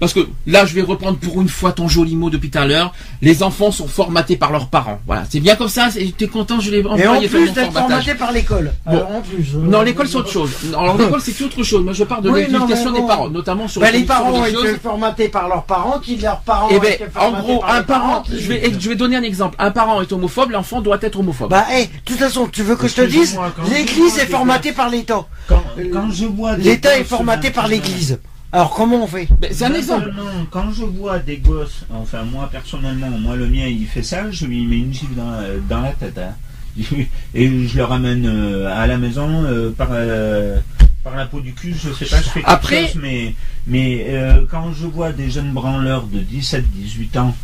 parce que là, je vais reprendre pour une fois ton joli mot depuis tout à l'heure. Les enfants sont formatés par leurs parents. Voilà, c'est bien comme ça. T'es content, je l'ai Et en plus d'être formaté par l'école. Bon. Alors, en plus. euh, Non, l'école c'est autre chose. Alors l'école c'est autre chose. Moi, je parle de Oui, l'éducation des bon. parents, notamment sur les les parents ont été formatés par leurs parents, qui leurs parents Eh ben, en gros, un parent, qui- je vais, je vais donner un exemple. Un parent est homophobe, l'enfant doit être homophobe. Bah, eh, de toute façon, tu veux que je te dise, l'église est formatée par l'État. Quand, quand je vois des L'État est formaté par l'église. Alors, comment on fait c'est un exemple. Quand je vois des gosses, enfin moi personnellement, moi le mien il fait ça, je lui mets une gifle dans, la- dans la tête. hein. Et je le ramène euh, à la maison euh, par, euh, par la peau du cul, je sais pas, je fais quelque Après- chose, mais, mais euh, quand je vois des jeunes branleurs de 17-18 ans,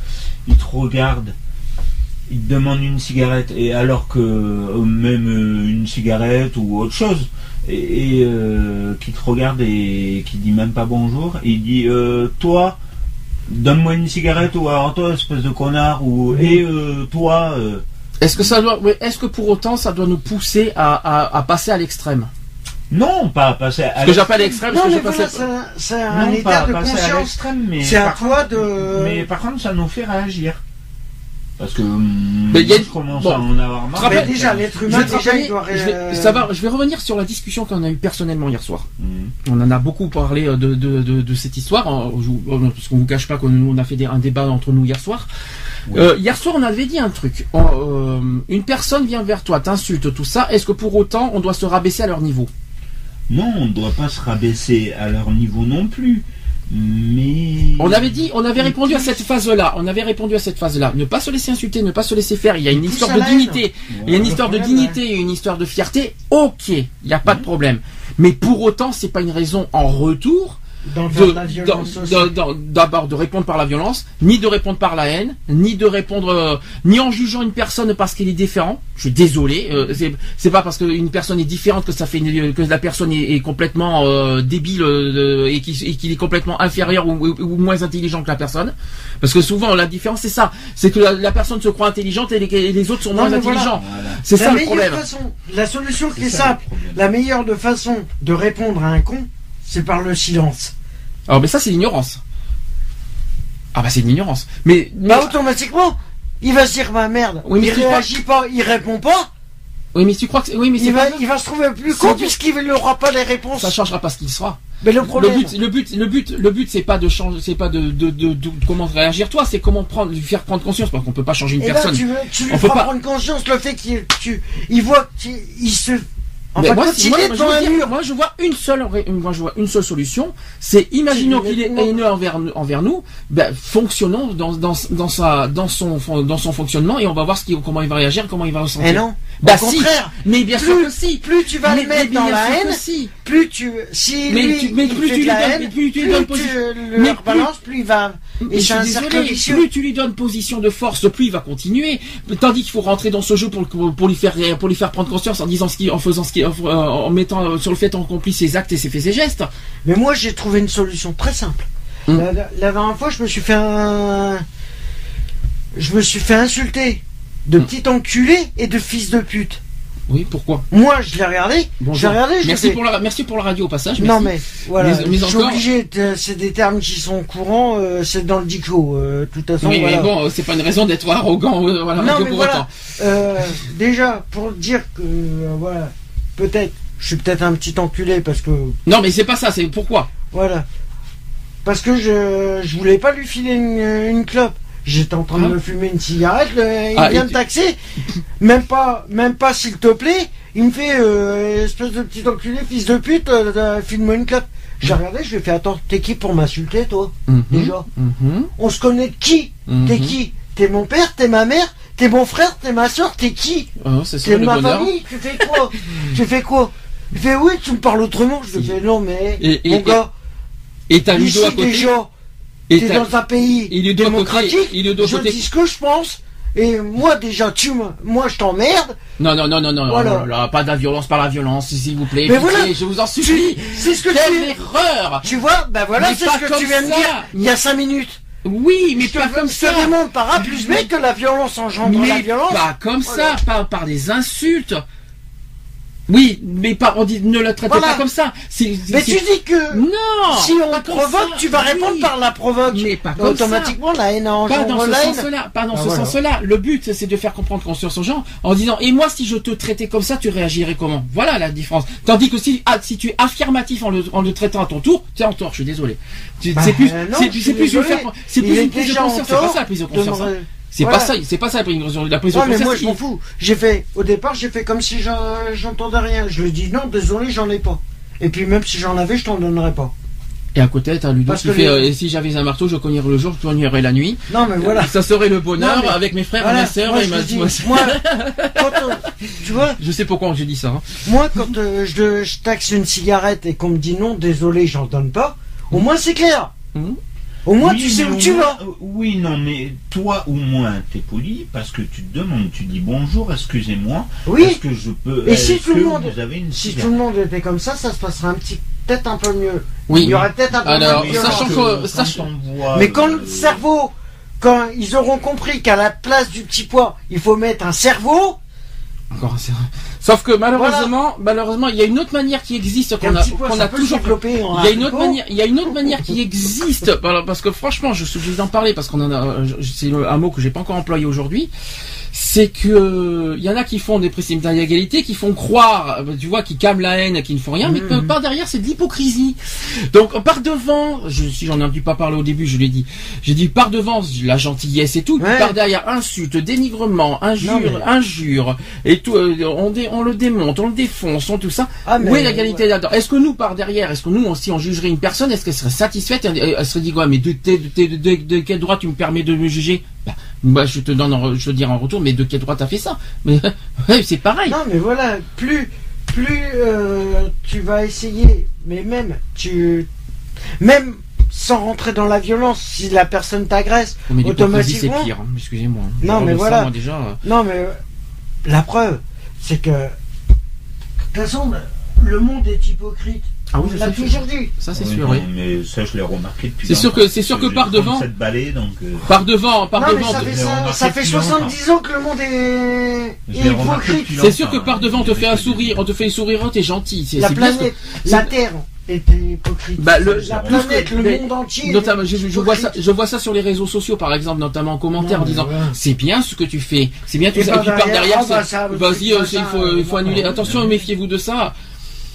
ils te regardent, ils te demandent une cigarette, et alors que même une cigarette ou autre chose, et, et, euh, qui te regarde et qui dit même pas bonjour, et il dit euh, toi donne-moi une cigarette ou alors toi espèce de connard ou et euh, toi euh, Est-ce que ça doit, ouais, est-ce que pour autant ça doit nous pousser à, à- à passer à l'extrême? Non pas à passer à Ce que j'appelle l'extrême, Non, ce que voilà, c'est un- c'est un non, état pas de passer à conscience. l'extrême, mais C'est à toi de. mais par contre ça nous fait réagir parce que hum, Mais il y a- je commence bon. à en avoir marre Mais rappelle- déjà, l'être Je humain, vais, te déjà, rappeler- il doit. je vais- ça va, je vais revenir sur la discussion qu'on a eue personnellement hier soir. Hum. On en a beaucoup parlé euh, de, de, de, de cette histoire, hein, je euh, parce qu'on vous cache pas qu'on on a fait des- un débat entre nous hier soir. Oui. Euh, hier soir, on avait dit un truc. On- euh, une personne vient vers toi, t'insulte, tout ça. Est-ce que pour autant, on doit se rabaisser à leur niveau? Non on ne doit pas se rabaisser à leur niveau non plus mais On avait dit, on avait répondu à cette phase-là. On avait répondu à cette phase-là. Ne pas se laisser insulter, ne pas se laisser faire. Il y a une histoire de dignité. Il y a une histoire de dignité et une histoire de fierté. Ok, il n'y a pas de problème. Mais pour autant, c'est pas une raison en retour Dans de- d'abord de répondre par la violence, ni de répondre par la haine, ni de répondre, euh, ni en jugeant une personne parce qu'elle est différente. Je suis désolé, euh, c'est c'est pas parce qu'une personne est différente que ça fait une- que la personne est, est complètement euh, débile euh, et qu'il est complètement inférieur ou, ou- ou moins intelligent que la personne. Parce que souvent la différence c'est ça, c'est que la, la personne se croit intelligente et les, et les autres sont Non, moins voilà. intelligents. Voilà. C'est la ça le meilleure problème. façon, la solution qui est le simple, la meilleure de façon de répondre à un con, c'est par le silence. Alors mais ça c'est l'ignorance. Ah bah c'est une ignorance. Mais, mais- Bah automatiquement, il va se dire bah merde, Oui, mais il crois- réagit pas, il répond pas, oui mais tu crois que c'est- oui mais il va, pas- il va se trouver plus con puisqu'il n'aura pas les réponses. ça changera pas ce qu'il sera. Mais le Le problème, but, le but, le but, le but, c'est pas de changer, c'est pas de, de, de, de- comment réagir toi, c'est comment prendre, lui faire prendre conscience, parce qu'on peut pas changer une et là personne. tu, veux, tu lui On peut pas- prendre conscience le fait qu'il tu, il voit qu'il il se... En Mais fait, moi, si- il moi, est devant un dire, mur, moi, je vois une seule, moi, je vois une seule solution, c'est imaginons qu'il est haineux envers, envers nous, ben, fonctionnons dans, dans, dans sa, dans son, dans son fonctionnement et on va voir ce qu'il- comment il va réagir, comment il va ressentir. Eh non, Bah au si. contraire, Mais bien sûr plus, que si. plus tu vas Mais- le mettre dans la sûr haine, si. plus tu, si Mais lui, tu- mais plus tu lui la donnes- haine, plus tu lui plus donnes tu posi- le mais leur plus- il va, et je suis désolé, plus tu lui donnes position de force, plus il va continuer. Tandis qu'il faut rentrer dans ce jeu pour, pour lui faire pour lui faire prendre conscience en disant ce qu'il, en faisant ce qu'il, en, en mettant sur le fait accompli ses actes et ses faits et gestes. Mais moi, j'ai trouvé une solution très simple. Hmm. La, la- la dernière fois, je me suis fait un... Je me suis fait insulter de Hmm. petit enculé et de fils de pute. Oui, pourquoi? Moi, je l'ai regardé. J'ai Bonjour. regardé. je Merci pour la merci pour la radio au passage. Non mais voilà, Mais- mais je suis encore- obligé. C'est des termes qui sont courants. euh, c'est dans le dico. euh, de toute façon, Oui, voilà. mais bon, c'est pas une raison d'être arrogant euh, voilà, non mais pour voilà. euh, déjà pour dire que euh, voilà, peut-être, je suis peut-être un petit enculé parce que Non, mais c'est pas ça, c'est pourquoi? Voilà, parce que je je voulais pas lui filer une, une clope. J'étais en train de Hein me fumer une cigarette, le- il Ah, vient de tu- taxer, même pas, même pas s'il te plaît, il me fait euh, espèce de petit enculé, fils de pute, euh, euh, file-moi une clope. J'ai regardé, je lui ai fait attends, t'es qui pour m'insulter toi Mhm, Déjà, mhm, on se connaît de qui T'es mhm. qui T'es mon père, t'es ma mère, t'es mon frère, t'es ma soeur, t'es qui Oh, c'est T'es de ma bonheur. famille, tu fais quoi Tu fais quoi Il fait oui, tu me parles autrement. Je lui fais non mais Et- et- mon gars, Et t'as Ludo à côté. déjà, t'es dans un pays à côté- démocratique. Ludo à je côté- dis ce que je pense. Et moi déjà, tu me, moi je t'emmerde. Non, non, non, non, non, Voilà. non, non, non, pas de la violence par la violence, s'il vous plaît. Mais pitié, voilà. je vous en supplie. C'est ce que Quelle erreur tu vois. Ben voilà, c'est ce que comme tu viens de dire il y a cinq minutes. Oui, mais je te, pas comme je te ça. démontre par A plus B que la violence engendre la Mais violence. pas comme Voilà. ça, pas par des insultes. Oui, mais pas, on dit, ne le traitez Voilà. pas comme ça. Mais tu dis que non, si on provoque, ça. tu vas répondre Oui. par la provoque. Mais pas comme ça. automatiquement, la haine Pas dans ce sens-là, pas dans Ah, ce voilà. sens-là. Le but, c'est de faire comprendre conscience aux gens en disant, et moi, si je te traitais comme ça, tu réagirais comment? Voilà la différence. Tandis que si, ah, si tu es affirmatif en le, en le traitant à ton tour, tu es en tort, je suis désolé. Tu- Bah, c'est plus, non, c'est plus, c'est Il plus une prise de en conscience. C'est pas ça la prise de conscience. C'est Voilà. pas ça, c'est pas ça la prise. La prise Ouais, mais moi je m'en fous. J'ai fait, au départ, j'ai fait comme si j'en- j'entendais rien. Je lui ai dit non, désolé, j'en ai pas. Et puis même si j'en avais, je t'en donnerais pas. Et à côté, t'as Ludo Parce qui fait, les- euh, si j'avais un marteau, je cognerais le jour, je cognerais la nuit. Non, mais voilà. Ça serait le bonheur Non, mais- avec mes frères Voilà, et mes sœurs moi, et ma, dis, moi, quand, euh, tu vois, je sais pourquoi j'ai dit ça. hein. moi quand euh, je, je taxe une cigarette et qu'on me dit non, désolé, j'en donne pas, au moins c'est clair. Mhm. Au moins Oui, tu sais où tu vas. euh, Oui, non, mais toi au moins t'es poli parce que tu te demandes, tu dis bonjour, excusez-moi, Oui. est-ce que je peux. Et si est-ce tout le monde- vous avez une Si tout le monde était comme ça, ça se passerait un petit, peut-être un peu mieux. Oui. Il y aurait peut-être un peu Alors, violence. sachant quand, que- sachant- on voit, Mais quand euh, le cerveau, quand ils auront compris qu'à la place du petit pois, il faut mettre un cerveau, Encore un cerveau. Sauf que malheureusement, malheureusement, il y a une autre manière qui existe qu'on a, qu'on a toujours. en Il y a une autre manière, il y a une autre manière qui existe. Parce que franchement, je suis obligé d'en parler parce qu'on en a, c'est un mot que j'ai pas encore employé aujourd'hui. C'est que il y en a qui font des principes d'égalité, qui font croire, euh, tu vois, qui calment la haine, qui ne font rien, mais que Mhm. par derrière c'est de l'hypocrisie. Donc par devant, je, si j'en ai petit pas parlé au début, je l'ai dit. J'ai dit par devant la gentillesse et tout, Ouais. par derrière insulte, dénigrement, injure, Non, mais- injure et tout. euh, on, dé- on le démonte, on le défonce, on tout ça. Ah, mais- Où est l'égalité là-dedans? Est-ce que nous, par derrière, est-ce que nous, on- si on jugerait une personne, est-ce qu'elle serait satisfaite Elle, serait dit quoi? Mais de, de, de, de- de- de quel droit tu me permets de me juger? Bah, bah, je te donne, en je te dire en retour, mais de quel droit t'as fait ça? Mais ouais, c'est pareil. Non, mais voilà, plus, plus euh, tu vas essayer, mais même, tu, même sans rentrer dans la violence, si la personne t'agresse, mais l'hypocrisie, c'est automatiquement. pire. hein, Excusez-moi. Non, Genre mais de ça, voilà. moi, déjà, euh, Non, mais euh, la preuve, c'est que, de toute façon, le monde est hypocrite. Ah oui, ça, toujours dit. ça c'est oui, sûr. Oui. Mais ça, je l'ai remarqué depuis. C'est sûr que- c'est sûr que par devant- 37 balais, donc. euh, Par devant, par non, mais devant. ça de- fait, ça, fait depuis 70 ans que le monde est, hypocrite. C'est sûr que par devant, on te fait un sourire, on te fait sourire, oh, t'es gentil. La planète, la Terre est hypocrite. Bah, le- la planète, que- le mais- monde entier. Notamment, est je, vois ça, hypocrite. je vois ça sur les réseaux sociaux, par exemple, notamment en commentaire, en Non, disant c'est bien ce que tu fais, c'est bien tout Et ça. Et puis par derrière, derrière, ah, bah, vas-y, il faut, non, annuler. Attention, méfiez-vous de ça.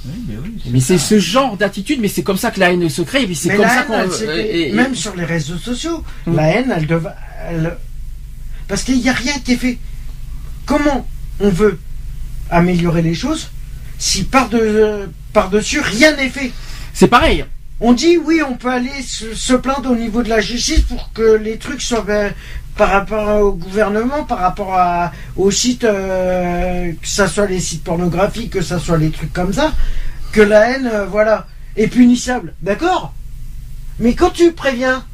Oui, mais oui, c'est Mais ce genre d'attitude, mais c'est comme ça que la haine se crée, et puis c'est Mais comme la ça haine, qu'on. elle s'est euh, fait- et- et- même sur les réseaux sociaux, Mm. la haine, elle devait. elle- Parce qu'il n'y a rien qui est fait. Comment on veut améliorer les choses si par de, par-dessus rien n'est fait? C'est pareil. On dit oui, on peut aller se, plaindre au niveau de la justice pour que les trucs soient ben, par rapport au gouvernement, par rapport à, aux sites, euh, que ça soit les sites pornographiques, que ça soit les trucs comme ça, que la haine, euh, voilà, est punissable. D'accord? Mais quand tu préviens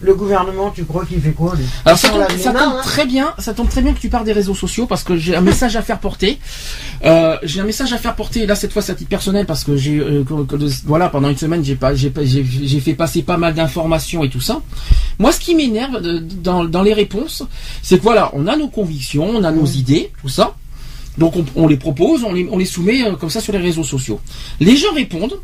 le gouvernement, tu crois qu'il fait quoi lui? Alors ça tombe, ça hein très bien, ça tombe très bien que tu parles des réseaux sociaux parce que j'ai un message à faire porter. Euh, j'ai un message à faire porter là cette fois c'est à titre personnel parce que j'ai euh, voilà pendant une semaine j'ai pas j'ai fait passer pas mal d'informations et tout ça. Moi ce qui m'énerve dans dans les réponses c'est que voilà on a nos convictions, on a nos Mm. idées tout ça. Donc on, on les propose, on les, on les soumet euh, comme ça sur les réseaux sociaux. Les gens répondent,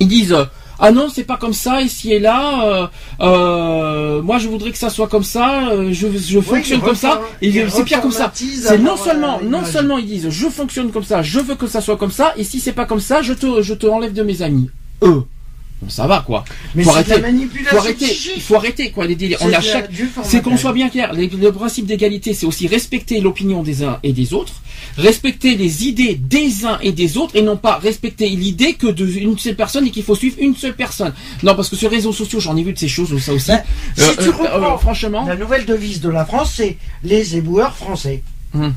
ils disent ah non c'est pas comme ça ici et là, euh, euh, moi je voudrais que ça soit comme ça, euh, je, je fonctionne comme ça, et c'est pire comme ça. C'est non seulement non seulement ils disent je fonctionne comme ça, je veux que ça soit comme ça, et si c'est pas comme ça, je te je te enlève de mes amis. Eux. Bon, ça va quoi. Mais faut arrêter. la manipulation Faut arrêter. faut arrêter quoi les délires. On C'est a chaque c'est qu'on soit bien clair. Le principe d'égalité, c'est aussi respecter l'opinion des uns et des autres, respecter les idées des uns et des autres, et non pas respecter l'idée que d'une seule personne et qu'il faut suivre une seule personne. Non, parce que sur les réseaux sociaux, j'en ai vu de ces choses, ça aussi. Ben, si Euh, tu euh, reprends euh, franchement, La nouvelle devise de la France, c'est les éboueurs français. Hum.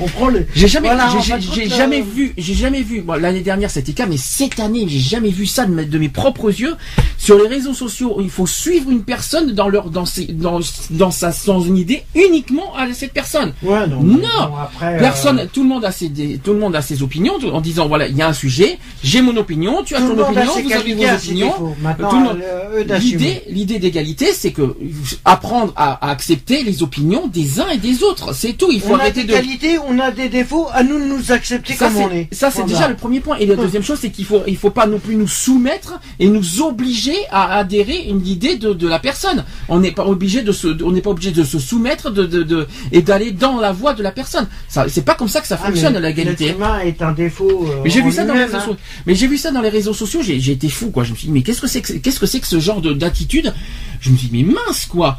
On prend le. J'ai jamais, Voilà, j'ai- j'ai jamais euh, vu, j'ai jamais vu. Bon, l'année dernière c'était cas, mais cette année j'ai jamais vu ça de, mes- de mes propres yeux. Sur les réseaux sociaux, il faut suivre une personne dans leur, dans ses, dans, dans sa, dans une idée uniquement à cette personne. Ouais, non. Non. bon, après, euh, Personne, tout le monde a ses, des- tout le monde a ses opinions en disant voilà il y a un sujet, j'ai mon opinion, tu as ton a opinion, vous avez vos a opinions. euh. L'idée, l'idée d'égalité, c'est que apprendre à, à accepter les opinions des uns et des autres. C'est tout. Il faut On a arrêter des de. qualités, on a des défauts, à nous de nous accepter Ça comme on est. ça c'est déjà le premier point. Et la deuxième chose, c'est qu'il faut, il faut pas non plus nous soumettre et nous obliger à adhérer une idée de, de la personne. On n'est pas obligé de se, on n'est pas obligé de se soumettre de, de, de- et d'aller dans la voie de la personne. Ça, c'est pas comme ça que ça Ah, fonctionne mais l'égalité. Est un défaut. euh, Mais j'ai vu en ça dans les lui-même, réseaux hein. sociaux. Mais j'ai vu ça dans les réseaux sociaux. J'ai, j'ai été fou quoi. Je me suis dit mais qu'est-ce que c'est que qu'est-ce que c'est que ce genre de d'attitude? Je me suis dit mais mince quoi.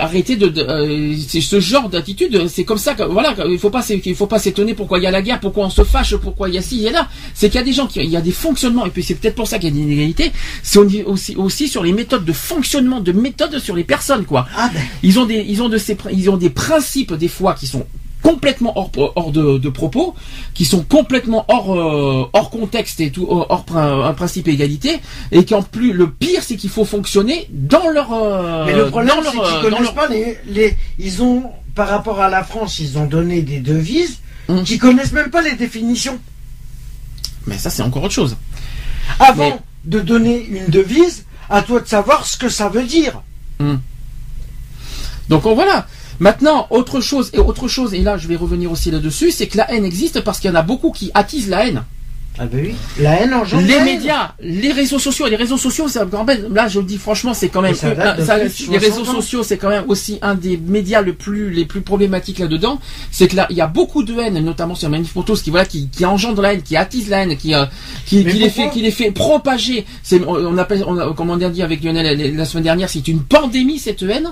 Arrêtez de, de- euh, c'est ce genre d'attitude. C'est comme ça que voilà. Il faut pas il faut pas s'étonner pourquoi il y a la guerre, pourquoi on se fâche, pourquoi il y a ci, il y a là. C'est qu'il y a des gens qui il y a des fonctionnements et puis c'est peut-être pour ça qu'il y a des inégalités. C'est au- aussi aussi sur les méthodes de fonctionnement, de méthodes sur les personnes quoi. Ah ben, Ils ont des, ils ont de ces, ils ont des principes des fois qui sont complètement hors, hors de, de propos, qui sont complètement hors, euh, hors contexte et tout, hors, hors un principe égalité, et qu'en plus le pire c'est qu'il faut fonctionner dans leur, euh, mais le problème, c'est qu'ils euh, connaissent leur- pas les, les. Ils ont, par rapport à la France, ils ont donné des devises Hum. qui connaissent même pas les définitions. Mais ça c'est encore autre chose. Avant Mais- de donner une devise, à toi de savoir ce que ça veut dire. Donc on- voilà. Maintenant, autre chose, et autre chose, et là je vais revenir aussi là-dessus, c'est que la haine existe parce qu'il y en a beaucoup qui attisent la haine. Ah ben oui. La haine engendre Les la haine. médias, les réseaux sociaux, les réseaux sociaux, c'est quand même, là je le dis franchement, c'est quand même, ça ça- les 60 réseaux sociaux, c'est quand même aussi un des médias le plus, les plus problématiques là-dedans. C'est que là, il y a beaucoup de haine, notamment sur Manif pour tous, qui voilà, qui, qui engendre la haine, qui attise la haine, qui, euh, qui, qui les fait, qui les fait propager. C'est, on appelle, on a, comme on a dit avec Lionel la, la semaine dernière, c'est une pandémie cette haine,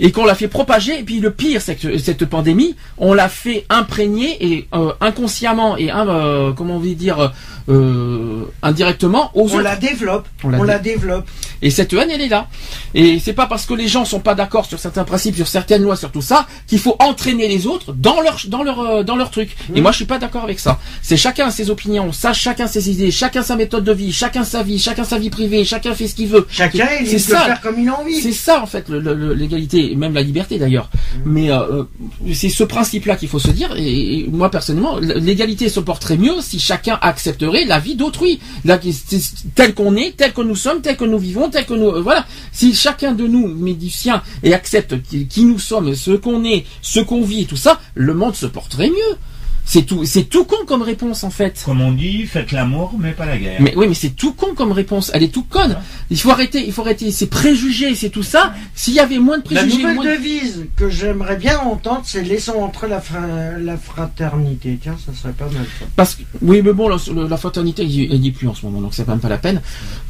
et qu'on l'a fait propager. Et puis le pire, c'est que cette pandémie, on l'a fait imprégner et euh, inconsciemment et euh, comment on veut dire euh, indirectement aux On autres. la développe. On On la la, dé- développe. Et cette haine, elle est là. Et c'est pas parce que les gens sont pas d'accord sur certains principes, sur certaines lois, sur tout ça, qu'il faut entraîner les autres dans leur dans leur euh, dans leur truc. Et moi, je suis pas d'accord avec ça. C'est chacun ses opinions, ça, chacun ses idées, chacun sa méthode de vie, chacun sa vie, chacun sa vie privée, chacun fait ce qu'il veut. Chacun est C'est libre de ça. faire comme il a envie. C'est ça en fait l'égalité, et même la liberté d'ailleurs. Mais euh, c'est ce principe-là qu'il faut se dire. Et, et moi personnellement, l'égalité se porterait mieux si chacun accepterait la vie d'autrui, tel qu'on est, tel que nous sommes, tel que nous vivons, tel que nous euh, voilà. Si chacun de nous met et accepte qui, qui nous sommes, ce qu'on est, ce qu'on vit, tout ça, le monde se porterait mieux. C'est tout, c'est tout con comme réponse en fait. Comme on dit, faites l'amour, mais pas la guerre. Mais oui, mais c'est tout con comme réponse. Elle est tout conne. Il faut arrêter, il faut arrêter ces préjugés, c'est tout ça. S'il y avait moins de La préjugés, nouvelle moins de- devise que j'aimerais bien entendre, c'est laissons entrer la, fra- la fraternité. Tiens, ça serait pas mal. ça. parce que oui, mais bon, la, la fraternité, elle y- elle y est plus en ce moment, donc c'est même pas la peine.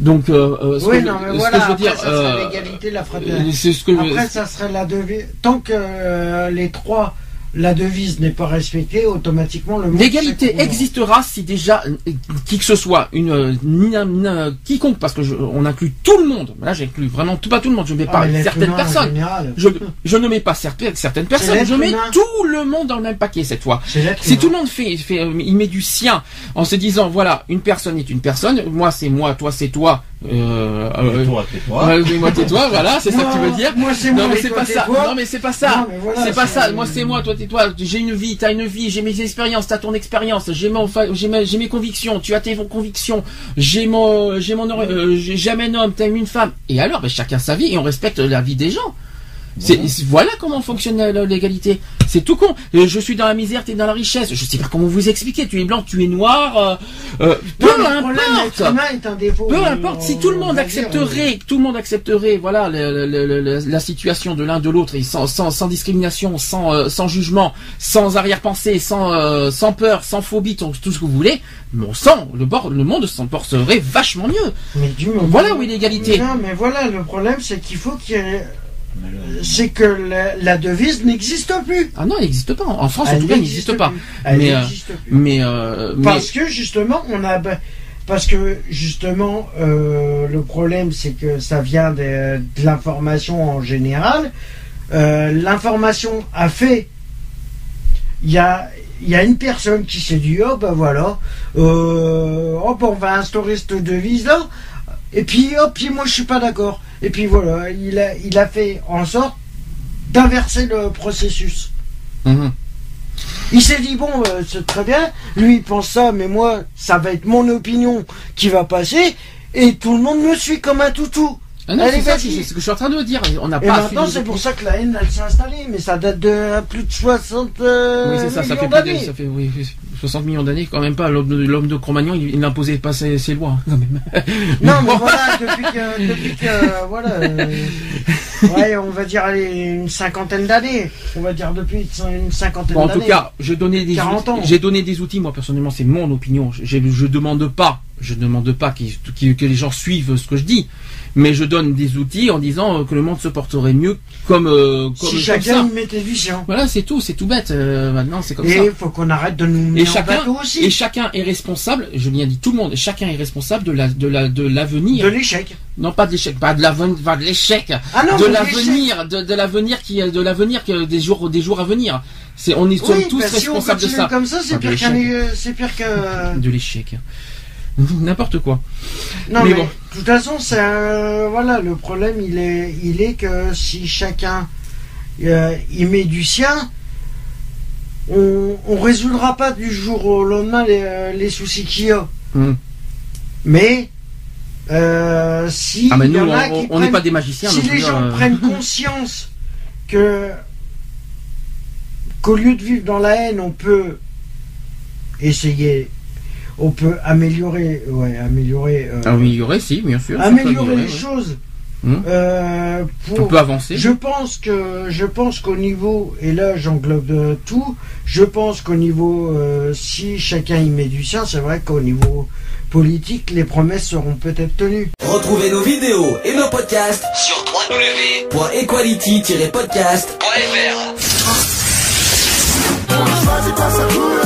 Donc, euh, euh, ce Oui, que, non, mais ce voilà, que je veux après, dire, ça serait euh, l'égalité, la euh, fraternité. c'est ce que Après, ça serait la devise. Tant que euh, les trois, la devise n'est pas respectée, automatiquement le monde L'égalité existera si déjà euh, qui que ce soit, une, euh, quiconque, parce que je- on inclut tout le monde. Là, j'inclus vraiment tout, pas tout le monde. Je ne mets Ah, pas mais l'être certaines personnes. Je, je ne mets pas certaines, certaines personnes. Je mets humain. tout le monde dans le même paquet cette fois. Si humain. tout le monde fait, fait, euh, il met du sien en se disant voilà, une personne est une personne, moi c'est moi, toi c'est toi. Euh, euh, toi, mais moi t'es toi, voilà, c'est ça que tu veux dire. moi, c'est non moi mais et c'est toi, pas t'es ça. toi. Non mais c'est pas ça. Non, mais c'est pas ça. Moi c'est moi, toi t'es toi. J'ai une vie, t'as une vie. J'ai mes expériences, t'as ton expérience. J'ai mon, j'ai mes, mes convictions. Tu as tes convictions. J'ai mon, j'ai mon, euh, j'ai- j'aime un homme, t'aimes une femme. Et alors, ben, chacun sa vie et on respecte la vie des gens. C'est voilà comment fonctionne la- l'égalité. C'est tout con. Euh, Je suis dans la misère, t'es dans la richesse. Je sais pas comment vous expliquer. Tu es blanc, tu es noir. euh, euh, peu Non, problème, importe. Peu euh, importe, si tout le on monde accepterait, tout le monde accepterait, voilà, le- le- le- la situation de l'un de l'autre, et sans, sans, sans discrimination, sans, euh, sans jugement, sans arrière-pensée, sans, euh, sans peur, sans phobie, tout, tout ce que vous voulez, mon sang, le, bord, le monde s'en porterait vachement mieux. Mais du moment- Voilà où est l'égalité. Non, mais voilà, le problème, c'est qu'il faut qu'il y ait. C'est que la, la devise n'existe plus. Ah non, elle n'existe pas. En France, en tout cas, elle n'existe pas. Elle Mais, euh, n'existe plus. Mais, euh, mais- Parce que justement, on a. Parce que justement, euh, le problème, c'est que ça vient de, de l'information en général. Euh, l'information a fait. Il y a, il y a une personne qui s'est dit oh ben voilà, euh, hop on va instaurer cette devise là. Et puis hop, puis moi je suis pas d'accord. Et puis voilà, il a, il a fait en sorte d'inverser le processus. Mhm. Il s'est dit bon, euh, c'est très bien. Lui il pense ça, mais moi ça va être mon opinion qui va passer. Et tout le monde me suit comme un toutou. Ah non, c'est ça, vas-y. c'est ce que je suis en train de dire. On n'a Et pas maintenant c'est pour ça que la haine elle s'est installée. Mais ça date de plus de 60 euh, Oui, c'est ça, ça fait, plus de- ça fait oui, 60 millions d'années quand même pas. L'homme de, l'homme de Cro-Magnon, il, il n'imposait pas ses, ses lois, quand même. Non, mais voilà, depuis que, depuis que, voilà, euh, ouais, on va dire allez, une cinquantaine d'années. On va dire depuis une cinquantaine Bon, en d'années. tout cas, je donnais des 40 outils. ans. J'ai donné des outils, moi personnellement, c'est mon opinion. Je, je demande pas, je demande pas que les gens suivent ce que je dis, mais je donne des outils en disant euh, que le monde se porterait mieux comme euh, comme, si chacun ça. y mettait du sien. Voilà, c'est tout, c'est tout bête. euh, maintenant, c'est comme ça. Et il faut qu'on arrête de nous Et chacun, et chacun est responsable. Je viens dit tout le monde. Chacun est responsable de la de la de l'avenir. De l'échec. Non, pas de l'échec, pas de l'avenir, pas de l'échec, Ah non, de l'avenir, de, de l'avenir qui, de l'avenir que des jours, des jours à venir. C'est, on est sommes tous bah, si on responsables de ça. comme ça, c'est Ah, pire qu'un, l'échec. euh, c'est pire que. De l'échec. N'importe quoi. Non, Mais mais, bon. de toute façon, c'est voilà, le problème, il est, il est que si chacun euh, y met du sien, on, on résoudra pas du jour au lendemain les, euh, les soucis qu'il y a. Hum. Mais euh, si Ah, mais y en a on- qui on n'est prennent- pas des magiciens. si les dire, gens euh, prennent conscience que qu'au lieu de vivre dans la haine, on peut essayer, on peut améliorer, ouais, améliorer, euh, Améliorer, si, bien sûr. améliorer les ouais. choses. Hum. euh, pour- On peut avancer. je pense que je pense qu'au niveau et là j'englobe euh, tout. Je pense qu'au niveau euh, si chacun y met du sien, c'est vrai qu'au niveau politique, les promesses seront peut-être tenues. Retrouvez nos vidéos et nos podcasts Sur www.equality-podcast.fr